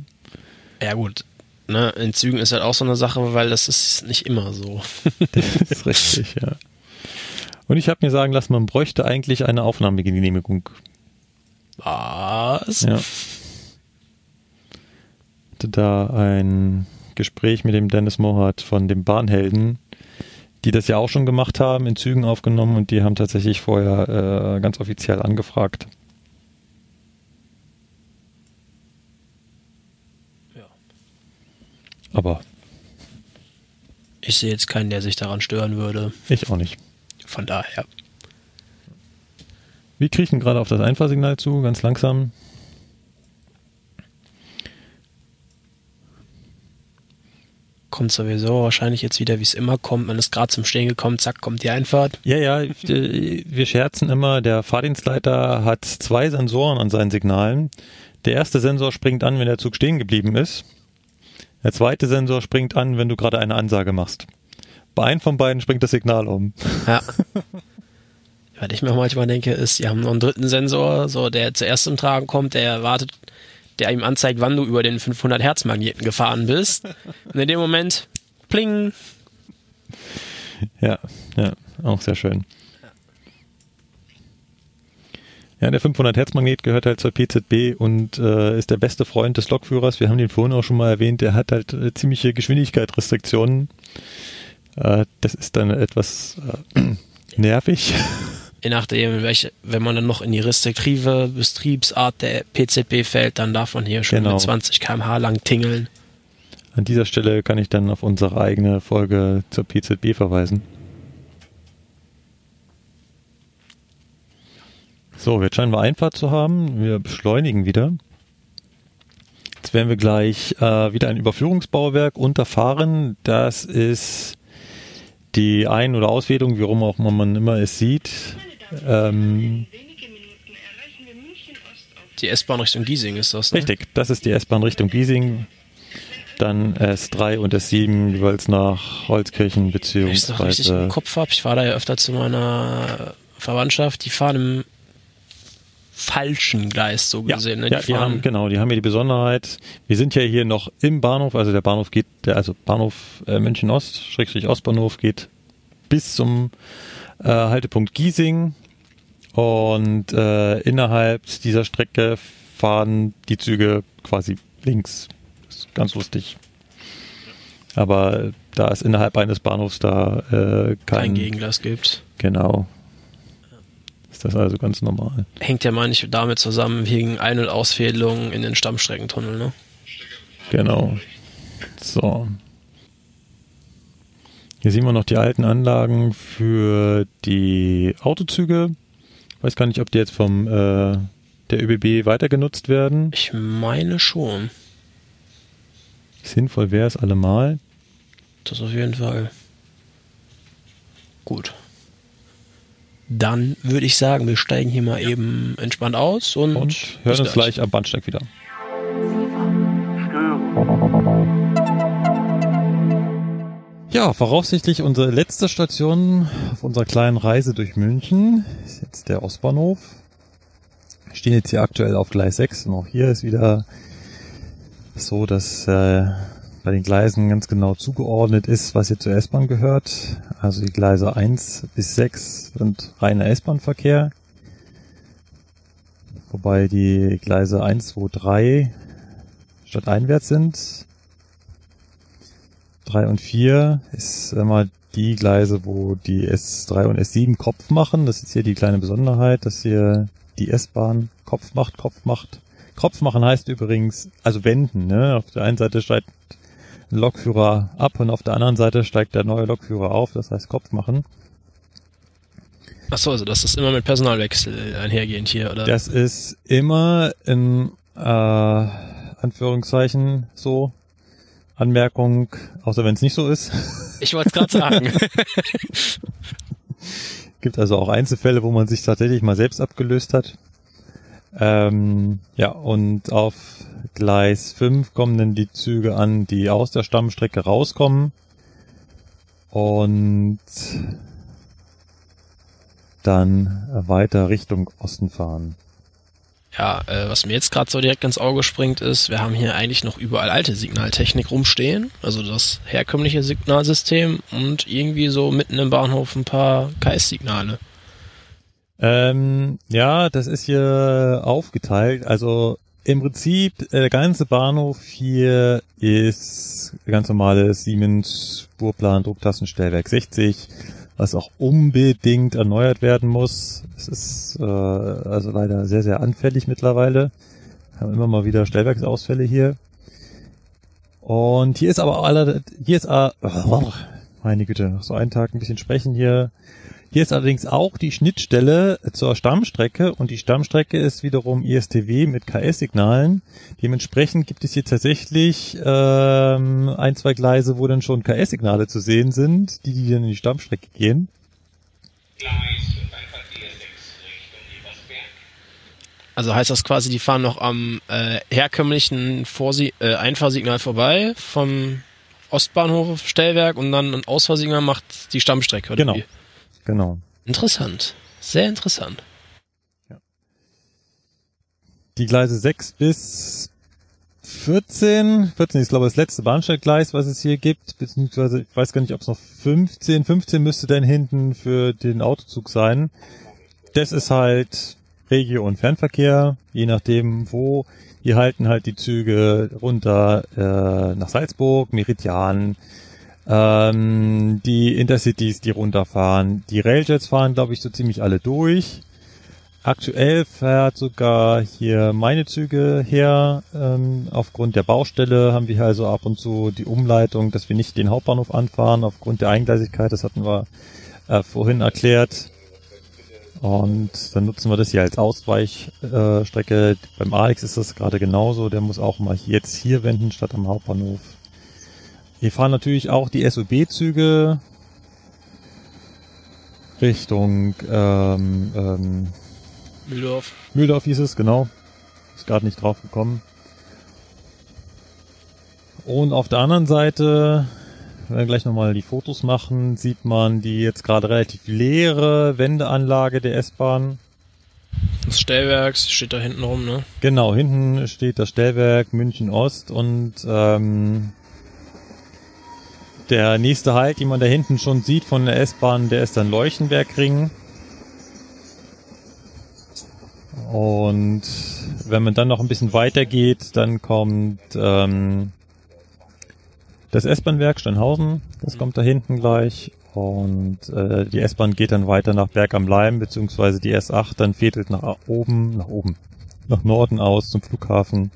Ja gut, ne, in Zügen ist halt auch so eine Sache, weil das ist nicht immer so.
Das ist richtig, ja. Und ich habe mir sagen lassen, man bräuchte eigentlich eine Aufnahmegenehmigung.
Was?
Ja. Hatte da ein Gespräch mit dem Dennis Mohart von dem Bahnhelden, die das ja auch schon gemacht haben, in Zügen aufgenommen und die haben tatsächlich vorher äh, ganz offiziell angefragt.
Ja.
Aber
Ich sehe jetzt keinen, der sich daran stören würde.
ich auch nicht.
Von daher.
Wir kriechen gerade auf das Einfahrsignal zu, ganz langsam.
Kommt sowieso wahrscheinlich jetzt wieder, wie es immer kommt. Man ist gerade zum Stehen gekommen, zack, kommt die Einfahrt.
Ja, ja, wir scherzen immer, der Fahrdienstleiter hat zwei Sensoren an seinen Signalen. Der erste Sensor springt an, wenn der Zug stehen geblieben ist. Der zweite Sensor springt an, wenn du gerade eine Ansage machst. Bei einem von beiden springt das Signal um.
Ja. Was ich mir manchmal denke, ist, die haben noch einen dritten Sensor, so der zuerst zum Tragen kommt, der wartet, der ihm anzeigt, wann du über den 500 Hertz Magneten gefahren bist. Und in dem Moment, pling,
Ja, ja, auch sehr schön. Ja, der 500 Hertz Magnet gehört halt zur PZB und äh, ist der beste Freund des Lokführers. Wir haben den vorhin auch schon mal erwähnt. Der hat halt äh, ziemliche Geschwindigkeitsrestriktionen. Äh, das ist dann etwas äh, nervig.
Je nachdem, welche, wenn man dann noch in die restriktive Betriebsart der PZB fällt, dann darf man hier schon
Genau.
mit 20 km/h lang tingeln.
An dieser Stelle kann ich dann auf unsere eigene Folge zur PZB verweisen. So, jetzt scheinen wir Einfahrt zu haben. Wir beschleunigen wieder. Jetzt werden wir gleich äh, wieder ein Überführungsbauwerk unterfahren. Das ist die Ein- oder Auswählung, wie rum auch man immer es sieht. Ähm,
Die S-Bahn Richtung Giesing ist das, ne?
Richtig, das ist die S-Bahn Richtung Giesing. Dann S3 und S7 jeweils nach Holzkirchen
Wenn ich es noch richtig
beziehungsweise
im Kopf habe, ich war da ja öfter zu meiner Verwandtschaft, die fahren im falschen Gleis so
ja,
gesehen. Ne?
ja, die haben genau, die haben ja die Besonderheit. Wir sind ja hier noch im Bahnhof, also der Bahnhof geht, der, also Bahnhof äh, München Ost, Schrägstrich Ostbahnhof geht bis zum äh, Haltepunkt Giesing und äh, innerhalb dieser Strecke fahren die Züge quasi links. Das ist ganz lustig. Aber da es innerhalb eines Bahnhofs da äh, kein,
kein Gegenglas gibt.
genau ist das also ganz normal.
Hängt ja ich damit zusammen wegen Ein- und Ausfädelungen in den Stammstreckentunnel, ne?
Genau. So. Hier sehen wir noch die alten Anlagen für die Autozüge. Weiß gar nicht, ob die jetzt vom äh, der ÖBB weiter genutzt werden.
Ich meine schon.
Sinnvoll wäre es allemal.
Das auf jeden Fall. Gut. Dann würde ich sagen, wir steigen hier mal eben entspannt aus und,
Und hören uns gleich am Bahnsteig wieder. Ja, voraussichtlich unsere letzte Station auf unserer kleinen Reise durch München ist jetzt der Ostbahnhof. Wir stehen jetzt hier aktuell auf Gleis 6 und auch hier ist wieder so, dass äh, bei den Gleisen ganz genau zugeordnet ist, was hier zur S-Bahn gehört. Also die Gleise 1 bis 6 sind reiner S-Bahn-Verkehr. Wobei die Gleise 1, 2, 3 stadteinwärts sind. 3 und 4 ist immer die Gleise, wo die S3 und S7 Kopf machen. Das ist hier die kleine Besonderheit, dass hier die S-Bahn Kopf macht, Kopf macht. Kopf machen heißt übrigens, also wenden. Ne? Auf der einen Seite steigt ein Lokführer ab und auf der anderen Seite steigt der neue Lokführer auf. Das heißt Kopf machen.
Achso, also das ist immer mit Personalwechsel einhergehend hier, oder?
Das ist immer in äh, Anführungszeichen so. Anmerkung, außer wenn es nicht so ist.
Ich wollte es gerade sagen.
Gibt also auch Einzelfälle, wo man sich tatsächlich mal selbst abgelöst hat. Ähm, ja, und auf Gleis 5 kommen dann die Züge an, die aus der Stammstrecke rauskommen. Und dann weiter Richtung Osten fahren.
Ja, äh, was mir jetzt gerade so direkt ins Auge springt, ist, wir haben hier eigentlich noch überall alte Signaltechnik rumstehen, also das herkömmliche Signalsystem und irgendwie so mitten im Bahnhof ein paar KS-Signale.
Ähm, ja, das ist hier aufgeteilt. Also im Prinzip, äh, der ganze Bahnhof hier ist ganz normales Siemens Spurplan Drucktastenstellwerk 60, was auch unbedingt erneuert werden muss. Es ist äh, also leider sehr, sehr anfällig mittlerweile. Wir haben immer mal wieder Stellwerksausfälle hier. Und hier ist aber alle, hier ist, äh, meine Güte, noch so einen Tag ein bisschen sprechen hier. Hier ist allerdings auch die Schnittstelle zur Stammstrecke und die Stammstrecke ist wiederum ISTW mit KS-Signalen. Dementsprechend gibt es hier tatsächlich ähm, ein, zwei Gleise, wo dann schon KS-Signale zu sehen sind, die, die dann in die Stammstrecke gehen.
Also heißt das quasi, die fahren noch am äh, herkömmlichen Vorsie äh, Einfahrsignal vorbei vom Ostbahnhof Stellwerk und dann ein Ausfahrsignal macht die Stammstrecke. Oder
Genau.
Wie?
Genau.
Interessant. Sehr interessant.
Die Gleise 6 bis 14, 14 ist glaube ich das letzte Bahnsteiggleis, was es hier gibt, beziehungsweise ich weiß gar nicht, ob es noch 15, 15 müsste dann hinten für den Autozug sein. Das ist halt Regio- und Fernverkehr, je nachdem wo. Hier halten halt die Züge runter äh, nach Salzburg, Meridian, ähm, die Intercities, die runterfahren. Die Railjets fahren, glaube ich, so ziemlich alle durch. Aktuell fährt sogar hier meine Züge her. Ähm, aufgrund der Baustelle haben wir hier also ab und zu die Umleitung, dass wir nicht den Hauptbahnhof anfahren, aufgrund der Eingleisigkeit. Das hatten wir äh, vorhin erklärt. Und dann nutzen wir das hier als Ausweichstrecke. Äh. Beim Alex ist das gerade genauso. Der muss auch mal jetzt hier wenden, statt am Hauptbahnhof. Hier fahren natürlich auch die SOB-Züge Richtung ähm, ähm,
Mühldorf.
Mühldorf hieß es, genau. Ist gerade nicht drauf gekommen. Und auf der anderen Seite, wenn wir gleich nochmal die Fotos machen, sieht man die jetzt gerade relativ leere Wendeanlage der S-Bahn.
Das Stellwerks steht da hinten rum, ne?
Genau, hinten steht das Stellwerk München Ost und ähm, der nächste Halt, den man da hinten schon sieht von der S-Bahn, der ist dann Leuchtenbergring. Und wenn man dann noch ein bisschen weiter geht, dann kommt ähm, das S-Bahn-Werk Steinhausen, das kommt da hinten gleich. Und äh, die S-Bahn geht dann weiter nach Berg am Leim, beziehungsweise die S8 dann fädelt nach oben, nach oben, nach Norden aus zum Flughafen.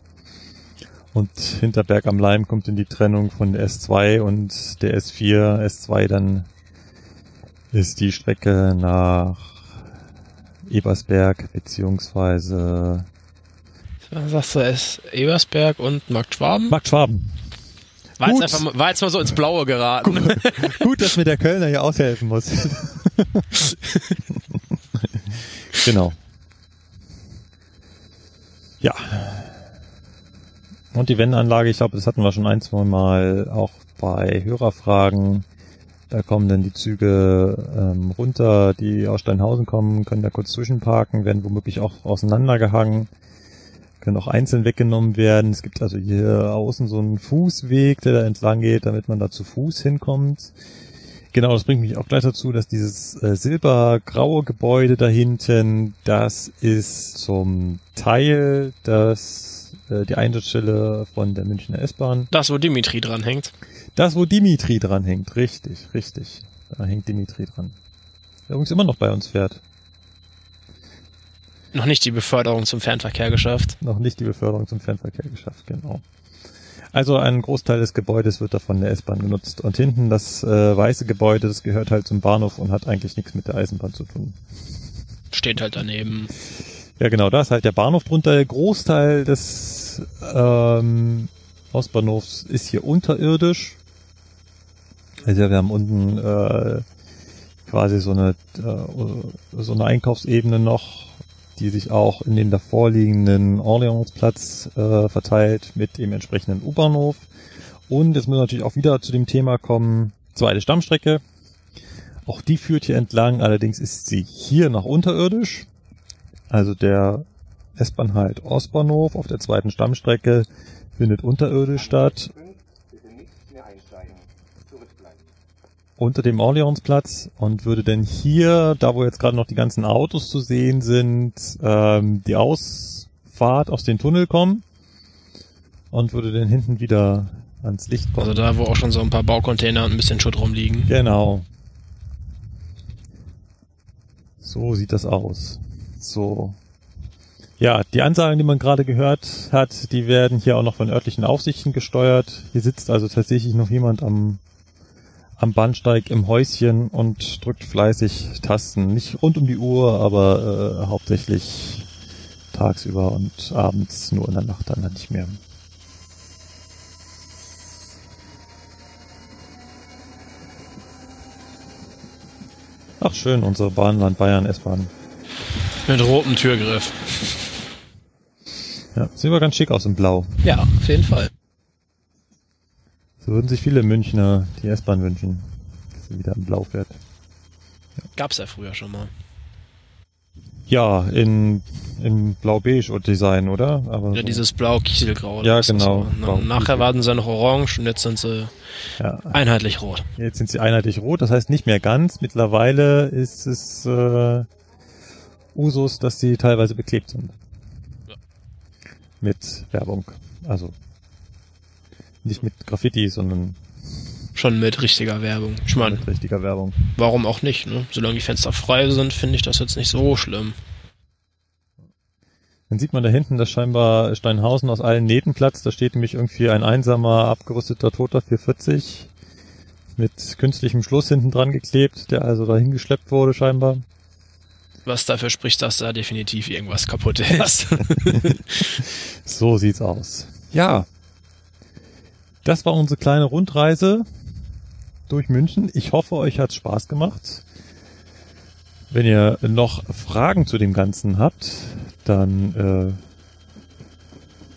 Und hinter Berg am Leim kommt dann die Trennung von der S2 und der S4. S2 dann ist die Strecke nach Ebersberg, beziehungsweise
Was sagst du, es Ebersberg und Markt Schwaben?
Markt Schwaben.
War jetzt,
Gut.
einfach, mal- war jetzt mal so ins Blaue geraten.
Gut, dass mir der Kölner hier aushelfen muss. genau. Ja. Und die Wendeanlage, ich glaube, das hatten wir schon ein, zwei Mal auch bei Hörerfragen. Da kommen dann die Züge ähm, runter, die aus Steinhausen kommen, können da kurz zwischenparken, werden womöglich auch auseinandergehangen, können auch einzeln weggenommen werden. Es gibt also hier außen so einen Fußweg, der da entlang geht, damit man da zu Fuß hinkommt. Genau, das bringt mich auch gleich dazu, dass dieses äh, silbergraue Gebäude da hinten, das ist zum Teil das äh, die Einsatzstelle von der Münchner S-Bahn.
Das, wo Dimitri dran hängt.
Das, wo Dimitri dran hängt, richtig, richtig. Da hängt Dimitri dran. Der übrigens immer noch bei uns fährt.
Noch nicht die Beförderung zum Fernverkehr geschafft.
Noch nicht die Beförderung zum Fernverkehr geschafft, genau. Also ein Großteil des Gebäudes wird da von der S-Bahn genutzt. Und hinten das äh, weiße Gebäude, das gehört halt zum Bahnhof und hat eigentlich nichts mit der Eisenbahn zu tun.
Steht halt daneben.
Ja, genau, da ist halt der Bahnhof drunter. Der Großteil des ähm, Ostbahnhofs ist hier unterirdisch. Also wir haben unten äh, quasi so eine äh, so eine Einkaufsebene noch, die sich auch in den davorliegenden Orleansplatz äh, verteilt mit dem entsprechenden U-Bahnhof. Und jetzt müssen wir natürlich auch wieder zu dem Thema kommen, zweite Stammstrecke. Auch die führt hier entlang, allerdings ist sie hier noch unterirdisch. Also der S-Bahn halt Ostbahnhof auf der zweiten Stammstrecke findet unterirdisch statt, unter dem Orleansplatz und würde denn hier, da wo jetzt gerade noch die ganzen Autos zu sehen sind, ähm, die Ausfahrt aus dem Tunnel kommen und würde dann hinten wieder ans Licht kommen.
Also da, wo auch schon so ein paar Baucontainer und ein bisschen Schutt rumliegen.
Genau. So sieht das aus. So. Ja, die Ansagen, die man gerade gehört hat, die werden hier auch noch von örtlichen Aufsichten gesteuert. Hier sitzt also tatsächlich noch jemand am, am Bahnsteig im Häuschen und drückt fleißig Tasten. Nicht rund um die Uhr, aber äh, hauptsächlich tagsüber und abends nur in der Nacht dann nicht mehr. Ach schön, unsere Bahnland Bayern S-Bahn.
Mit rotem Türgriff.
Ja, sieht aber ganz schick aus in Blau.
Ja, auf jeden Fall.
So würden sich viele Münchner die S-Bahn wünschen, dass sie wieder in Blau fährt.
Gab's ja früher schon mal.
Ja, in, in Blau-Beige Design, oder? Aber
Ja, dieses blau-kieselgrau.
Ja, genau,
So. Nachher waren sie noch orange und jetzt sind sie
ja,
einheitlich rot.
jetzt sind sie einheitlich rot, das heißt nicht mehr ganz. Mittlerweile ist es äh, Usus, dass sie teilweise beklebt sind.
Ja.
Mit Werbung. Also nicht mit Graffiti, sondern
Schon mit richtiger Werbung. Ich meine,
mit richtiger Werbung.
warum auch nicht, ne? Solange die Fenster frei sind, finde ich das jetzt nicht so schlimm.
Dann sieht man da hinten, dass scheinbar Steinhausen aus allen Nähten platzt. Da steht nämlich irgendwie ein einsamer, abgerüsteter Toter 440 mit künstlichem Schluss hinten dran geklebt, der also dahin geschleppt wurde scheinbar.
Was dafür spricht, dass da definitiv irgendwas kaputt ist.
So sieht's aus. Ja. Das war unsere kleine Rundreise durch München. Ich hoffe, euch hat's Spaß gemacht. Wenn ihr noch Fragen zu dem Ganzen habt, dann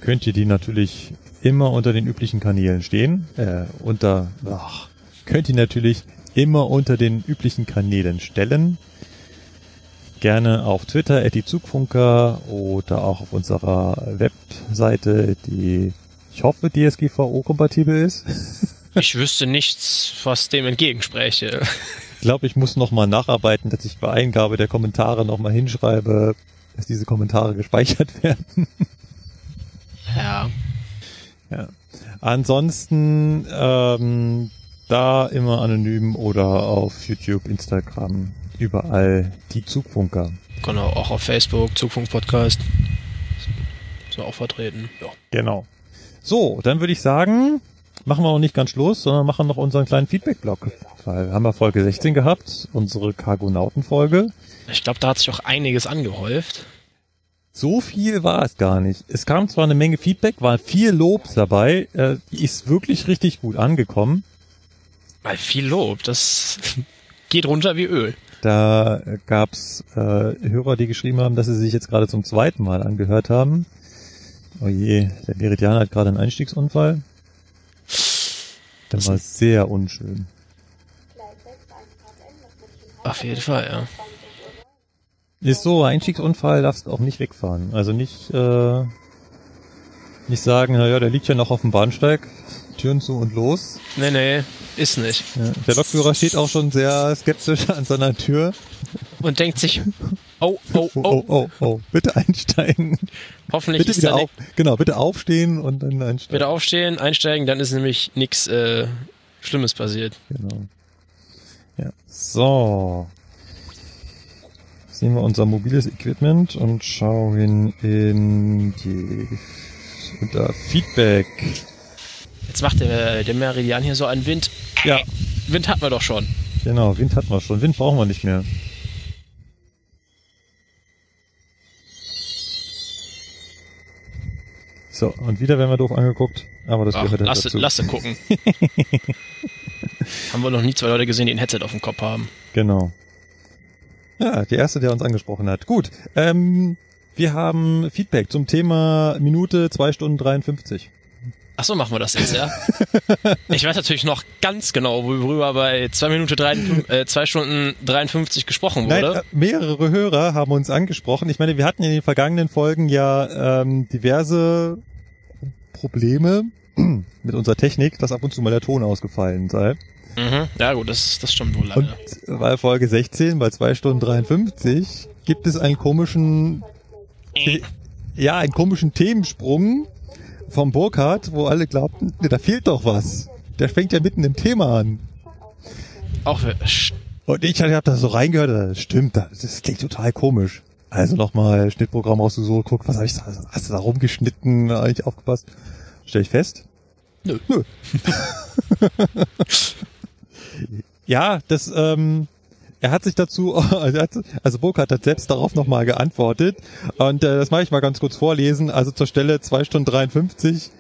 äh, könnt ihr die natürlich immer unter den üblichen Kanälen stehen. Äh, unter ach, könnt ihr natürlich immer unter den üblichen Kanälen stellen. Gerne auf Twitter, at die Zugfunker oder auch auf unserer Webseite, die ich hoffe DSGVO-kompatibel ist.
ich wüsste nichts, was dem entgegenspräche.
Ich glaube, ich muss nochmal nacharbeiten, dass ich bei Eingabe der Kommentare nochmal hinschreibe, dass diese Kommentare gespeichert werden.
Ja.
Ja. Ansonsten ähm, da immer anonym oder auf YouTube, Instagram, überall die Zugfunker.
Genau, auch auf Facebook, Zugfunk Podcast. So auch vertreten. Ja.
Genau. So, dann würde ich sagen, machen wir noch nicht ganz Schluss, sondern machen noch unseren kleinen Feedback-Blog. Weil wir haben ja Folge 16 gehabt, unsere Cargonauten-Folge.
Ich glaube, da hat sich auch einiges angehäuft.
So viel war es gar nicht. Es kam zwar eine Menge Feedback, war viel Lob dabei, äh, die ist wirklich richtig gut angekommen.
Weil viel Lob, das geht runter wie Öl.
Da gab's äh, Hörer, die geschrieben haben, dass sie sich jetzt gerade zum zweiten Mal angehört haben. Oh je, der Meridian hat gerade einen Einstiegsunfall. Der war sehr unschön.
Auf jeden Fall, ja.
Ist so, Einstiegsunfall darfst du auch nicht wegfahren. Also nicht, äh, nicht sagen, naja, der liegt ja noch auf dem Bahnsteig, Türen zu und los.
Nee, nee, ist nicht.
Ja, der Lokführer steht auch schon sehr skeptisch an seiner Tür.
Und denkt sich, oh, oh,
Oh,
oh,
oh, oh, oh, bitte einsteigen.
hoffentlich
Bitte
ist
wieder auf, genau, bitte aufstehen und dann einsteigen.
wieder aufstehen, einsteigen, dann ist nämlich nichts äh, Schlimmes passiert.
Genau. Ja. So. Sehen wir unser mobiles Equipment und schauen in die unter Feedback.
Jetzt macht der, der Meridian hier so einen Wind.
Ja,
Wind hatten wir doch schon.
genau, Wind hatten wir schon. Wind brauchen wir nicht mehr. So, und wieder werden wir doof angeguckt, aber das
Ach,
gehört halt
lass,
dazu.
lass gucken. haben wir noch nie zwei Leute gesehen, die ein Headset auf dem Kopf haben.
Genau. Ja, der erste, der uns angesprochen hat. Gut. Ähm, wir haben Feedback zum Thema Minute 2 Stunden 53.
Ach so, machen wir das jetzt, ja? ich weiß natürlich noch ganz genau, worüber bei 2 Minuten 53, äh, 2 Stunden 53 gesprochen
Nein,
wurde.
äh, mehrere Hörer haben uns angesprochen. Ich meine, wir hatten in den vergangenen Folgen ja ähm, diverse Probleme mit unserer Technik, dass ab und zu mal der Ton ausgefallen sei.
Mhm. Ja gut, das, das stimmt wohl
Und
leider.
bei Folge 16, bei 2 Stunden 53, gibt es einen komischen, The- ja, einen komischen Themensprung vom Burkhardt, wo alle glaubten, da fehlt doch was. Der fängt ja mitten im Thema an.
Auch
Und ich habe da so reingehört, das stimmt, das, das klingt total komisch. Also nochmal Schnittprogramm rausgesucht, guck, was habe ich da, hast du da rumgeschnitten, eigentlich aufgepasst? Stell ich fest?
Nö.
Nö. ja, das, ähm, er hat sich dazu, also, hat- Burkhardt hat selbst darauf nochmal geantwortet und äh, das mache ich mal ganz kurz vorlesen. Also zur Stelle 2 Stunden 53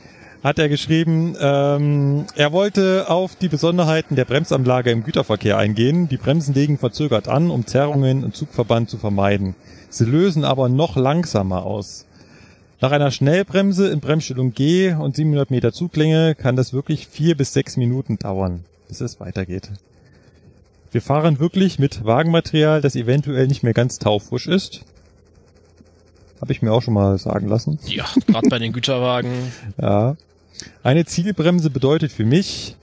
hat er geschrieben, ähm, er wollte auf die Besonderheiten der Bremsanlage im Güterverkehr eingehen. Die Bremsen legen verzögert an, um Zerrungen im Zugverband zu vermeiden. Sie lösen aber noch langsamer aus. Nach einer Schnellbremse in Bremsstellung G und 700 Meter Zuglänge kann das wirklich vier bis sechs Minuten dauern, bis es weitergeht. Wir fahren wirklich mit Wagenmaterial, das eventuell nicht mehr ganz taufrisch ist. Habe ich mir auch schon mal sagen lassen.
ja, gerade bei den Güterwagen.
Ja. Eine Zielbremse bedeutet für mich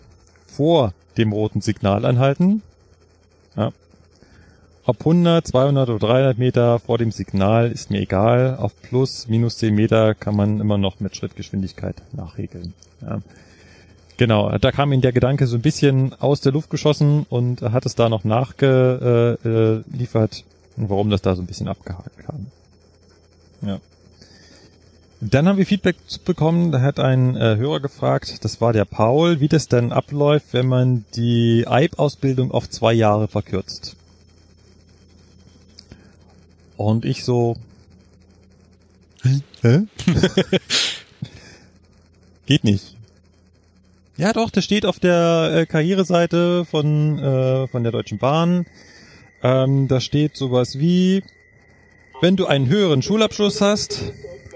vor dem roten Signal anhalten. Ja. Ob 100, 200 oder 300 Meter vor dem Signal ist mir egal. Auf plus, minus 10 Meter kann man immer noch mit Schrittgeschwindigkeit nachregeln. Ja. Genau, da kam ihm der Gedanke so ein bisschen aus der Luft geschossen und hat es da noch nachgeliefert, liefert, warum das da so ein bisschen abgehakt kam. Ja. Dann haben wir Feedback bekommen, da hat ein äh, Hörer gefragt, das war der Paul, wie das denn abläuft, wenn man die EIB-Ausbildung auf zwei Jahre verkürzt. Und ich so, hä? Geht nicht. Ja doch, das steht auf der äh, Karriereseite von, äh, von der Deutschen Bahn. Ähm, da steht sowas wie, wenn du einen höheren Schulabschluss hast,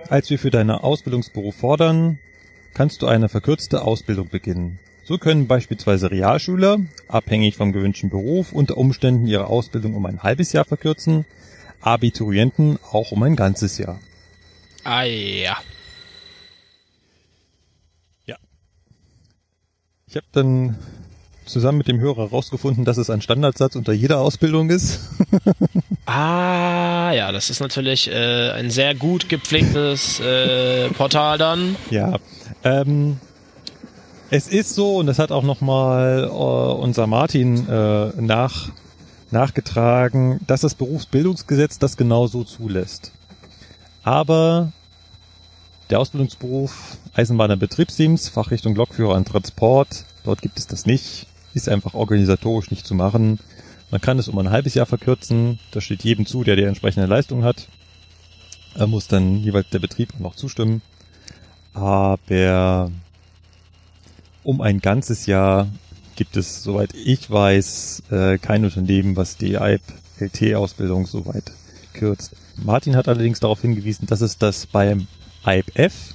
als wir für deinen Ausbildungsberuf fordern, kannst du eine verkürzte Ausbildung beginnen. So können beispielsweise Realschüler, abhängig vom gewünschten Beruf, unter Umständen ihre Ausbildung um ein halbes Jahr verkürzen, Abiturienten auch um ein ganzes Jahr.
Ah ja.
Ich habe dann zusammen mit dem Hörer herausgefunden, dass es ein Standardsatz unter jeder Ausbildung ist.
Ah ja, das ist natürlich äh, ein sehr gut gepflegtes äh, Portal dann.
Ja, ähm, es ist so, und das hat auch nochmal äh, unser Martin äh, nach, nachgetragen, dass das Berufsbildungsgesetz das genau so zulässt. Aber der Ausbildungsberuf Eisenbahner Betriebsdienst, Fachrichtung Lokführer und Transport, dort gibt es das nicht, ist einfach organisatorisch nicht zu machen. Man kann es um ein halbes Jahr verkürzen, das steht jedem zu, der die entsprechende Leistung hat. Er muss dann jeweils der Betrieb noch zustimmen. Aber um ein ganzes Jahr gibt es, soweit ich weiß, äh, kein Unternehmen, was die IPLT-Ausbildung so weit kürzt. Martin hat allerdings darauf hingewiesen, dass es das beim IPF,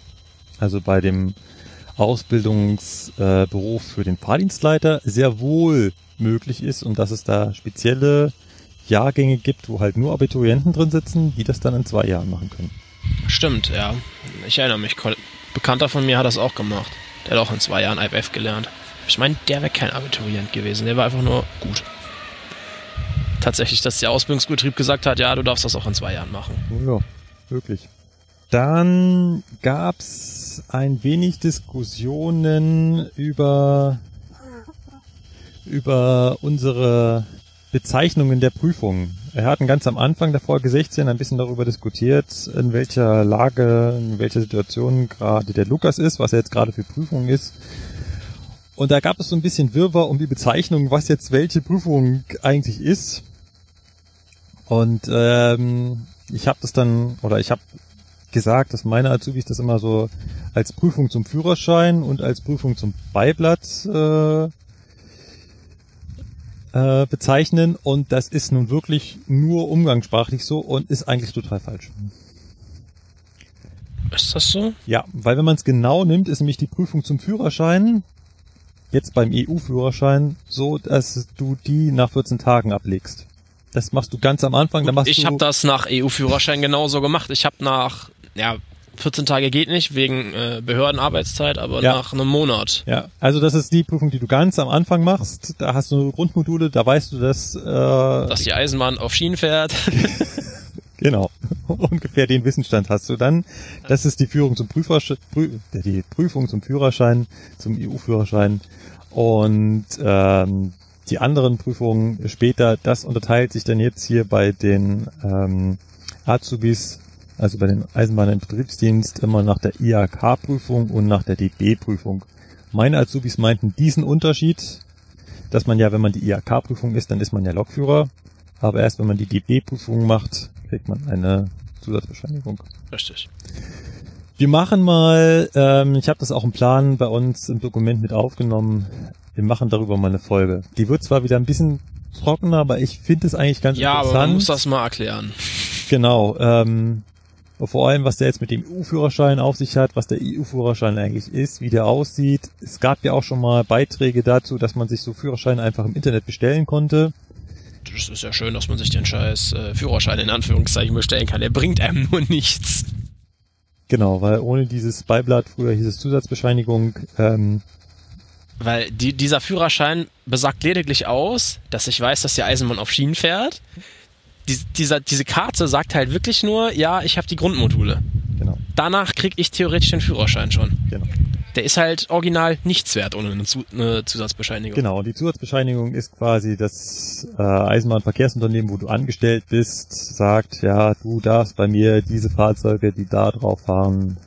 also bei dem Ausbildungsberuf für den Fahrdienstleiter, sehr wohl möglich ist und dass es da spezielle Jahrgänge gibt, wo halt nur Abiturienten drin sitzen, die das dann in zwei Jahren machen können.
Stimmt, ja. Ich erinnere mich. Bekannter von mir hat das auch gemacht. Der hat auch in zwei Jahren IBF gelernt. Ich meine, der wäre kein Abiturient gewesen. Der war einfach nur gut. Tatsächlich, dass der Ausbildungsbetrieb gesagt hat, ja, du darfst das auch in zwei Jahren machen.
Ja, wirklich. Dann gab's ein wenig Diskussionen über über unsere Bezeichnungen der Prüfungen. Wir hatten ganz am Anfang der Folge 16 ein bisschen darüber diskutiert, in welcher Lage, in welcher Situation gerade der Lukas ist, was er jetzt gerade für Prüfungen ist. Und da gab es so ein bisschen Wirrwarr um die Bezeichnung, was jetzt welche Prüfung eigentlich ist. Und ähm, ich habe das dann, oder ich habe gesagt, dass meine Azubis das immer so als Prüfung zum Führerschein und als Prüfung zum Beiblatt äh, äh, bezeichnen. Und das ist nun wirklich nur umgangssprachlich so und ist eigentlich total falsch.
Ist das so?
Ja, weil wenn man es genau nimmt, ist nämlich die Prüfung zum Führerschein jetzt beim EU-Führerschein so, dass du die nach 14 Tagen ablegst. Das machst du ganz am Anfang. dann machst
ich habe das nach EU-Führerschein genauso gemacht. Ich habe nach, ja, 14 Tage geht nicht wegen äh, Behördenarbeitszeit, aber
Ja.
nach einem Monat.
Ja, also das ist die Prüfung, die du ganz am Anfang machst. Da hast du Grundmodule, da weißt du, dass, äh,
Dass die Eisenbahn auf Schienen fährt.
genau, ungefähr den Wissensstand hast du dann. Das ist die Führung zum Prüferschein, Prü die Prüfung zum Führerschein, zum EU-Führerschein. Und ähm, die anderen Prüfungen später, das unterteilt sich dann jetzt hier bei den ähm, Azubis, also bei den Eisenbahnern im Betriebsdienst, immer nach der IAK-Prüfung und nach der DB-Prüfung. Meine Azubis meinten diesen Unterschied, dass man ja, wenn man die IAK-Prüfung ist, dann ist man ja Lokführer. Aber erst wenn man die DB-Prüfung macht, kriegt man eine Zusatzbescheinigung.
Richtig.
Wir machen mal, ähm, ich habe das auch im Plan bei uns im Dokument mit aufgenommen. Wir machen darüber mal eine Folge. Die wird zwar wieder ein bisschen trockener, aber ich finde es eigentlich ganz
Ja, aber
interessant.
man muss das mal erklären.
Genau. Ähm, vor allem, was der jetzt mit dem EU-Führerschein auf sich hat, was der EU-Führerschein eigentlich ist, wie der aussieht. Es gab ja auch schon mal Beiträge dazu, dass man sich so Führerscheine einfach im Internet bestellen konnte.
Das ist ja schön, dass man sich den scheiß äh, Führerschein in Anführungszeichen bestellen kann. Der bringt einem nur nichts.
Genau, weil ohne dieses Beiblatt, früher hieß es Zusatzbescheinigung, ähm,
Weil die, dieser Führerschein besagt lediglich aus, dass ich weiß, dass die Eisenbahn auf Schienen fährt. Die, dieser, diese Karte sagt halt wirklich nur, ja, ich habe die Grundmodule.
genau,
Danach krieg ich theoretisch den Führerschein schon.
genau.
Der ist halt original nichts wert ohne eine, Zu eine Zusatzbescheinigung.
Genau, und die Zusatzbescheinigung ist quasi das äh, Eisenbahnverkehrsunternehmen, wo du angestellt bist, sagt, ja, du darfst bei mir diese Fahrzeuge, die da drauf fahren,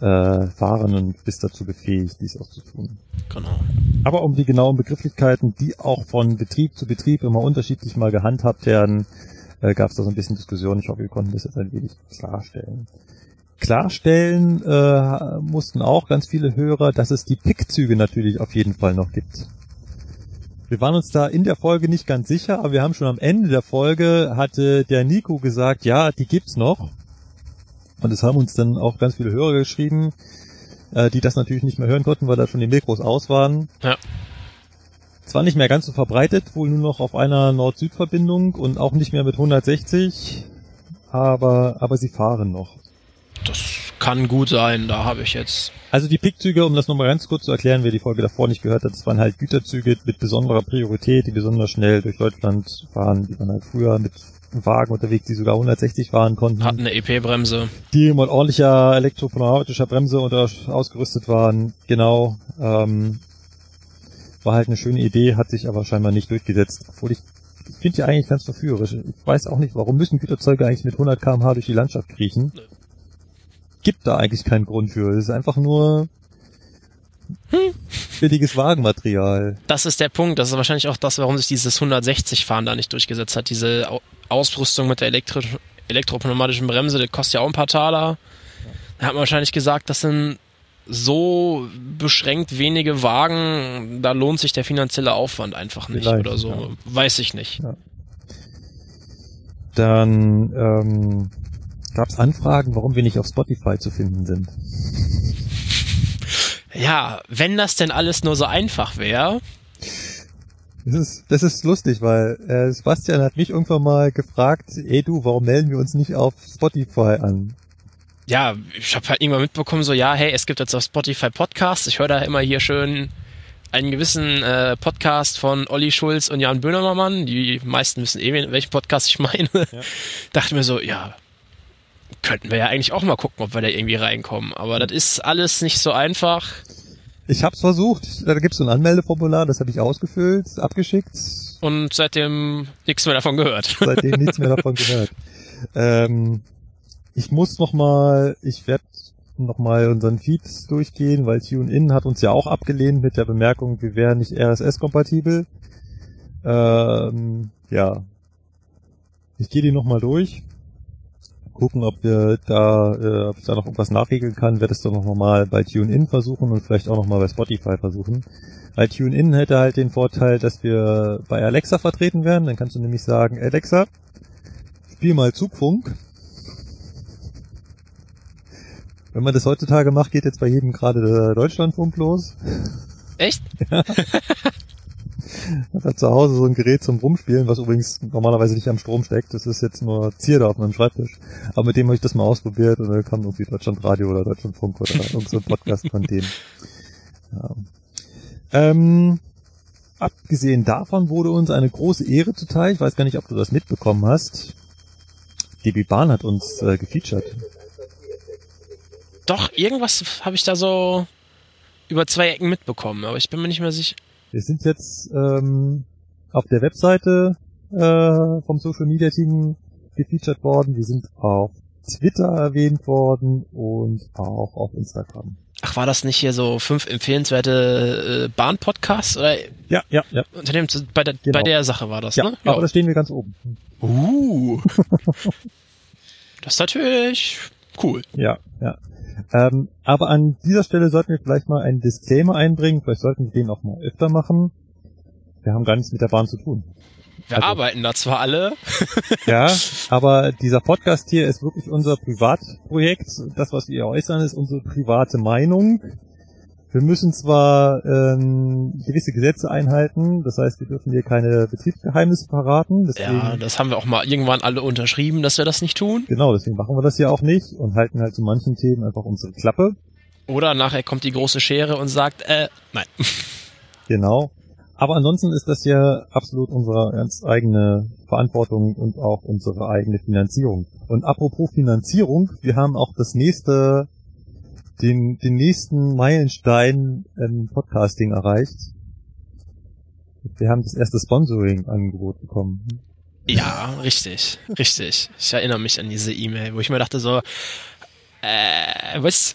äh, fahren und bist dazu befähigt, dies auch zu tun.
Genau.
Aber um die genauen Begrifflichkeiten, die auch von Betrieb zu Betrieb immer unterschiedlich mal gehandhabt werden, äh, gab es da so ein bisschen Diskussion. Ich hoffe, wir konnten das jetzt ein wenig klarstellen. Klarstellen äh, mussten auch ganz viele Hörer, dass es die Pickzüge natürlich auf jeden Fall noch gibt. Wir waren uns da in der Folge nicht ganz sicher, aber wir haben schon am Ende der Folge hatte der Nico gesagt, ja, die gibt's noch. Und es haben uns dann auch ganz viele Hörer geschrieben, äh, die das natürlich nicht mehr hören konnten, weil da schon die Mikros aus waren.
Ja.
Zwar nicht mehr ganz so verbreitet, wohl nur noch auf einer Nord-Süd-Verbindung und auch nicht mehr mit 160, aber, aber sie fahren noch.
Das kann gut sein, da habe ich jetzt.
Also die Pickzüge, um das nochmal ganz kurz zu erklären, wer die Folge davor nicht gehört hat, das waren halt Güterzüge mit besonderer Priorität, die besonders schnell durch Deutschland fahren, die waren halt früher mit Wagen unterwegs, die sogar 160 fahren konnten,
Hatten eine EP-Bremse.
die mit ordentlicher elektropneumatischer Bremse unter ausgerüstet waren. Genau. Ähm, war halt eine schöne Idee, hat sich aber scheinbar nicht durchgesetzt. Obwohl ich, ich finde die eigentlich ganz verführerisch. Ich weiß auch nicht, warum müssen Güterzeuge eigentlich mit 100 km/h durch die Landschaft kriechen. Gibt da eigentlich keinen Grund für. Es ist einfach nur billiges Wagenmaterial.
Das ist der Punkt. Das ist wahrscheinlich auch das, warum sich dieses 160-Fahren da nicht durchgesetzt hat. Diese Au Ausrüstung mit der elektrisch elektropneumatischen Bremse, das kostet ja auch ein paar Taler. Da hat man wahrscheinlich gesagt, das sind so beschränkt wenige Wagen, da lohnt sich der finanzielle Aufwand einfach nicht
Vielleicht,
oder so.
ja.
Weiß ich nicht.
Dann ähm, gab es Anfragen, warum wir nicht auf Spotify zu finden sind.
Ja, wenn das denn alles nur so einfach wäre.
Das ist, das ist lustig, weil äh, Sebastian hat mich irgendwann mal gefragt, ey du, warum melden wir uns nicht auf Spotify an?
Ja, ich habe halt irgendwann mitbekommen, so, ja, hey, es gibt jetzt auf Spotify Podcasts. Ich höre da immer hier schön einen gewissen äh, Podcast von Olli Schulz und Jan Böhmermann. Die meisten wissen eh, welchen Podcast ich meine. Dachte mir so, ja, könnten wir ja eigentlich auch mal gucken, ob wir da irgendwie reinkommen. Aber das ist alles nicht so einfach.
Ich hab's versucht, da gibt's so ein Anmeldeformular, das habe ich ausgefüllt, abgeschickt,
Und seitdem nichts mehr davon gehört.
seitdem nichts mehr davon gehört. Ähm, ich muss noch mal, ich werde noch mal unseren Feed durchgehen, weil TuneIn hat uns ja auch abgelehnt mit der Bemerkung, wir wären nicht RSS-kompatibel. Ähm, ja. Ich gehe die noch mal durch. Gucken, ob wir da, äh, ob ich da noch irgendwas nachregeln kann, werde es dann noch mal bei TuneIn versuchen und vielleicht auch noch mal bei Spotify versuchen. Weil TuneIn hätte halt den Vorteil, dass wir bei Alexa vertreten werden. Dann kannst du nämlich sagen, Alexa, spiel mal Zugfunk. Wenn man das heutzutage macht, geht jetzt bei jedem gerade der Deutschlandfunk los.
Echt?
Hat er zu Hause so ein Gerät zum Rumspielen, was übrigens normalerweise nicht am Strom steckt. Das ist jetzt nur Zierde auf meinem Schreibtisch. Aber mit dem habe ich das mal ausprobiert und dann kam irgendwie Deutschlandradio oder Deutschlandfunk oder irgend so ein Podcast von denen. Ja. Ähm, abgesehen davon wurde uns eine große Ehre zuteil. Ich weiß gar nicht, ob du das mitbekommen hast. DB Bahn hat uns äh, gefeatured.
Doch, irgendwas habe ich da so über zwei Ecken mitbekommen, aber ich bin mir nicht mehr sicher.
Wir sind jetzt ähm, auf der Webseite äh, vom Social Media Team gefeatured worden. Wir sind auf Twitter erwähnt worden und auch auf Instagram.
Ach, war das nicht hier so fünf empfehlenswerte äh, Bahn-Podcasts? Oder
Ja, ja, ja.
unter dem, bei, der,
Genau.
bei der Sache war das,
Ja,
ne?
aber da stehen wir ganz oben.
Uh. das ist natürlich cool.
Ja, ja. Ähm, aber an dieser Stelle sollten wir vielleicht mal einen Disclaimer einbringen. Vielleicht sollten wir den auch mal öfter machen. Wir haben gar nichts mit der Bahn zu tun.
Wir
Also-
arbeiten da zwar alle.
Ja, aber dieser Podcast hier ist wirklich unser Privatprojekt. Das, was wir äußern, ist unsere private Meinung. Wir müssen zwar ähm, gewisse Gesetze einhalten, das heißt, wir dürfen hier keine Betriebsgeheimnisse verraten. Deswegen,
Ja, das haben wir auch mal irgendwann alle unterschrieben, dass wir das nicht tun.
genau, deswegen machen wir das hier auch nicht und halten halt zu manchen Themen einfach unsere Klappe.
Oder nachher kommt die große Schere und sagt, äh, nein.
Genau. Aber ansonsten ist das ja absolut unsere ganz eigene Verantwortung und auch unsere eigene Finanzierung. Und apropos Finanzierung, wir haben auch das nächste, den, den nächsten Meilenstein im Podcasting erreicht. Wir haben das erste Sponsoring-Angebot bekommen.
Ja, richtig, richtig. Ich erinnere mich an diese E-Mail, wo ich mir dachte so, äh, was?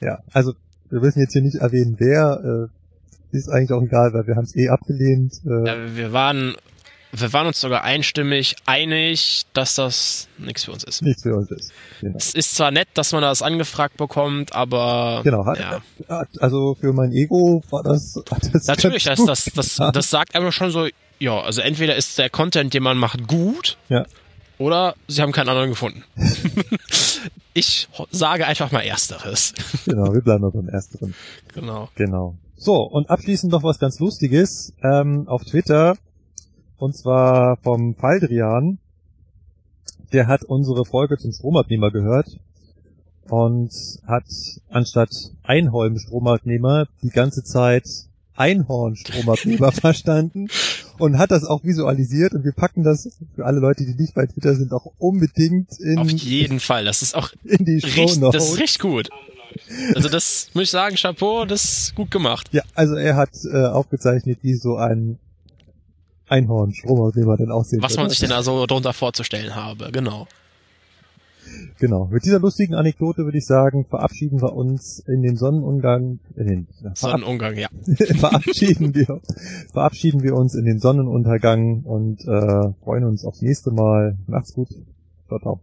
Ja, also wir müssen jetzt hier nicht erwähnen, wer, äh, ist eigentlich auch egal, weil wir haben es eh abgelehnt. Äh,
Ja, wir waren, wir waren uns sogar einstimmig einig, dass das nichts für uns ist.
Nichts für uns ist. Genau.
Es ist zwar nett, dass man das angefragt bekommt, aber
Genau,
ja.
also für mein Ego war das, das
Natürlich, das, das, das, das sagt einfach schon so, ja, also entweder ist der Content, den man macht, gut,
Ja.
oder sie haben keinen anderen gefunden. ich sage einfach mal Ersteres.
Genau, wir bleiben beim Ersteren.
Genau.
Genau. So, und abschließend noch was ganz Lustiges ähm, auf Twitter. Und zwar vom Faldrian. Der hat unsere Folge zum Stromabnehmer gehört und hat anstatt Einholm-Stromabnehmer die ganze Zeit Einhorn-Stromabnehmer verstanden und hat das auch visualisiert und wir packen das für alle Leute, die nicht bei Twitter sind, auch unbedingt in,
Auf jeden Fall. Das ist auch
in die Show
richtig, das ist richtig gut. Also das muss ich sagen, Chapeau, das ist gut gemacht.
Ja, also er hat äh, aufgezeichnet, wie so ein Einhorn Stromabnehmer denn aussehen
Was man
würde.
sich denn da so drunter vorzustellen habe, genau.
Genau. Mit dieser lustigen Anekdote würde ich sagen, verabschieden wir uns in den Sonnenuntergang, in den,
Sonnenumgang, ja.
verabschieden wir, verabschieden wir uns in den Sonnenuntergang und äh, freuen uns aufs nächste Mal. Macht's gut. Ciao, ciao.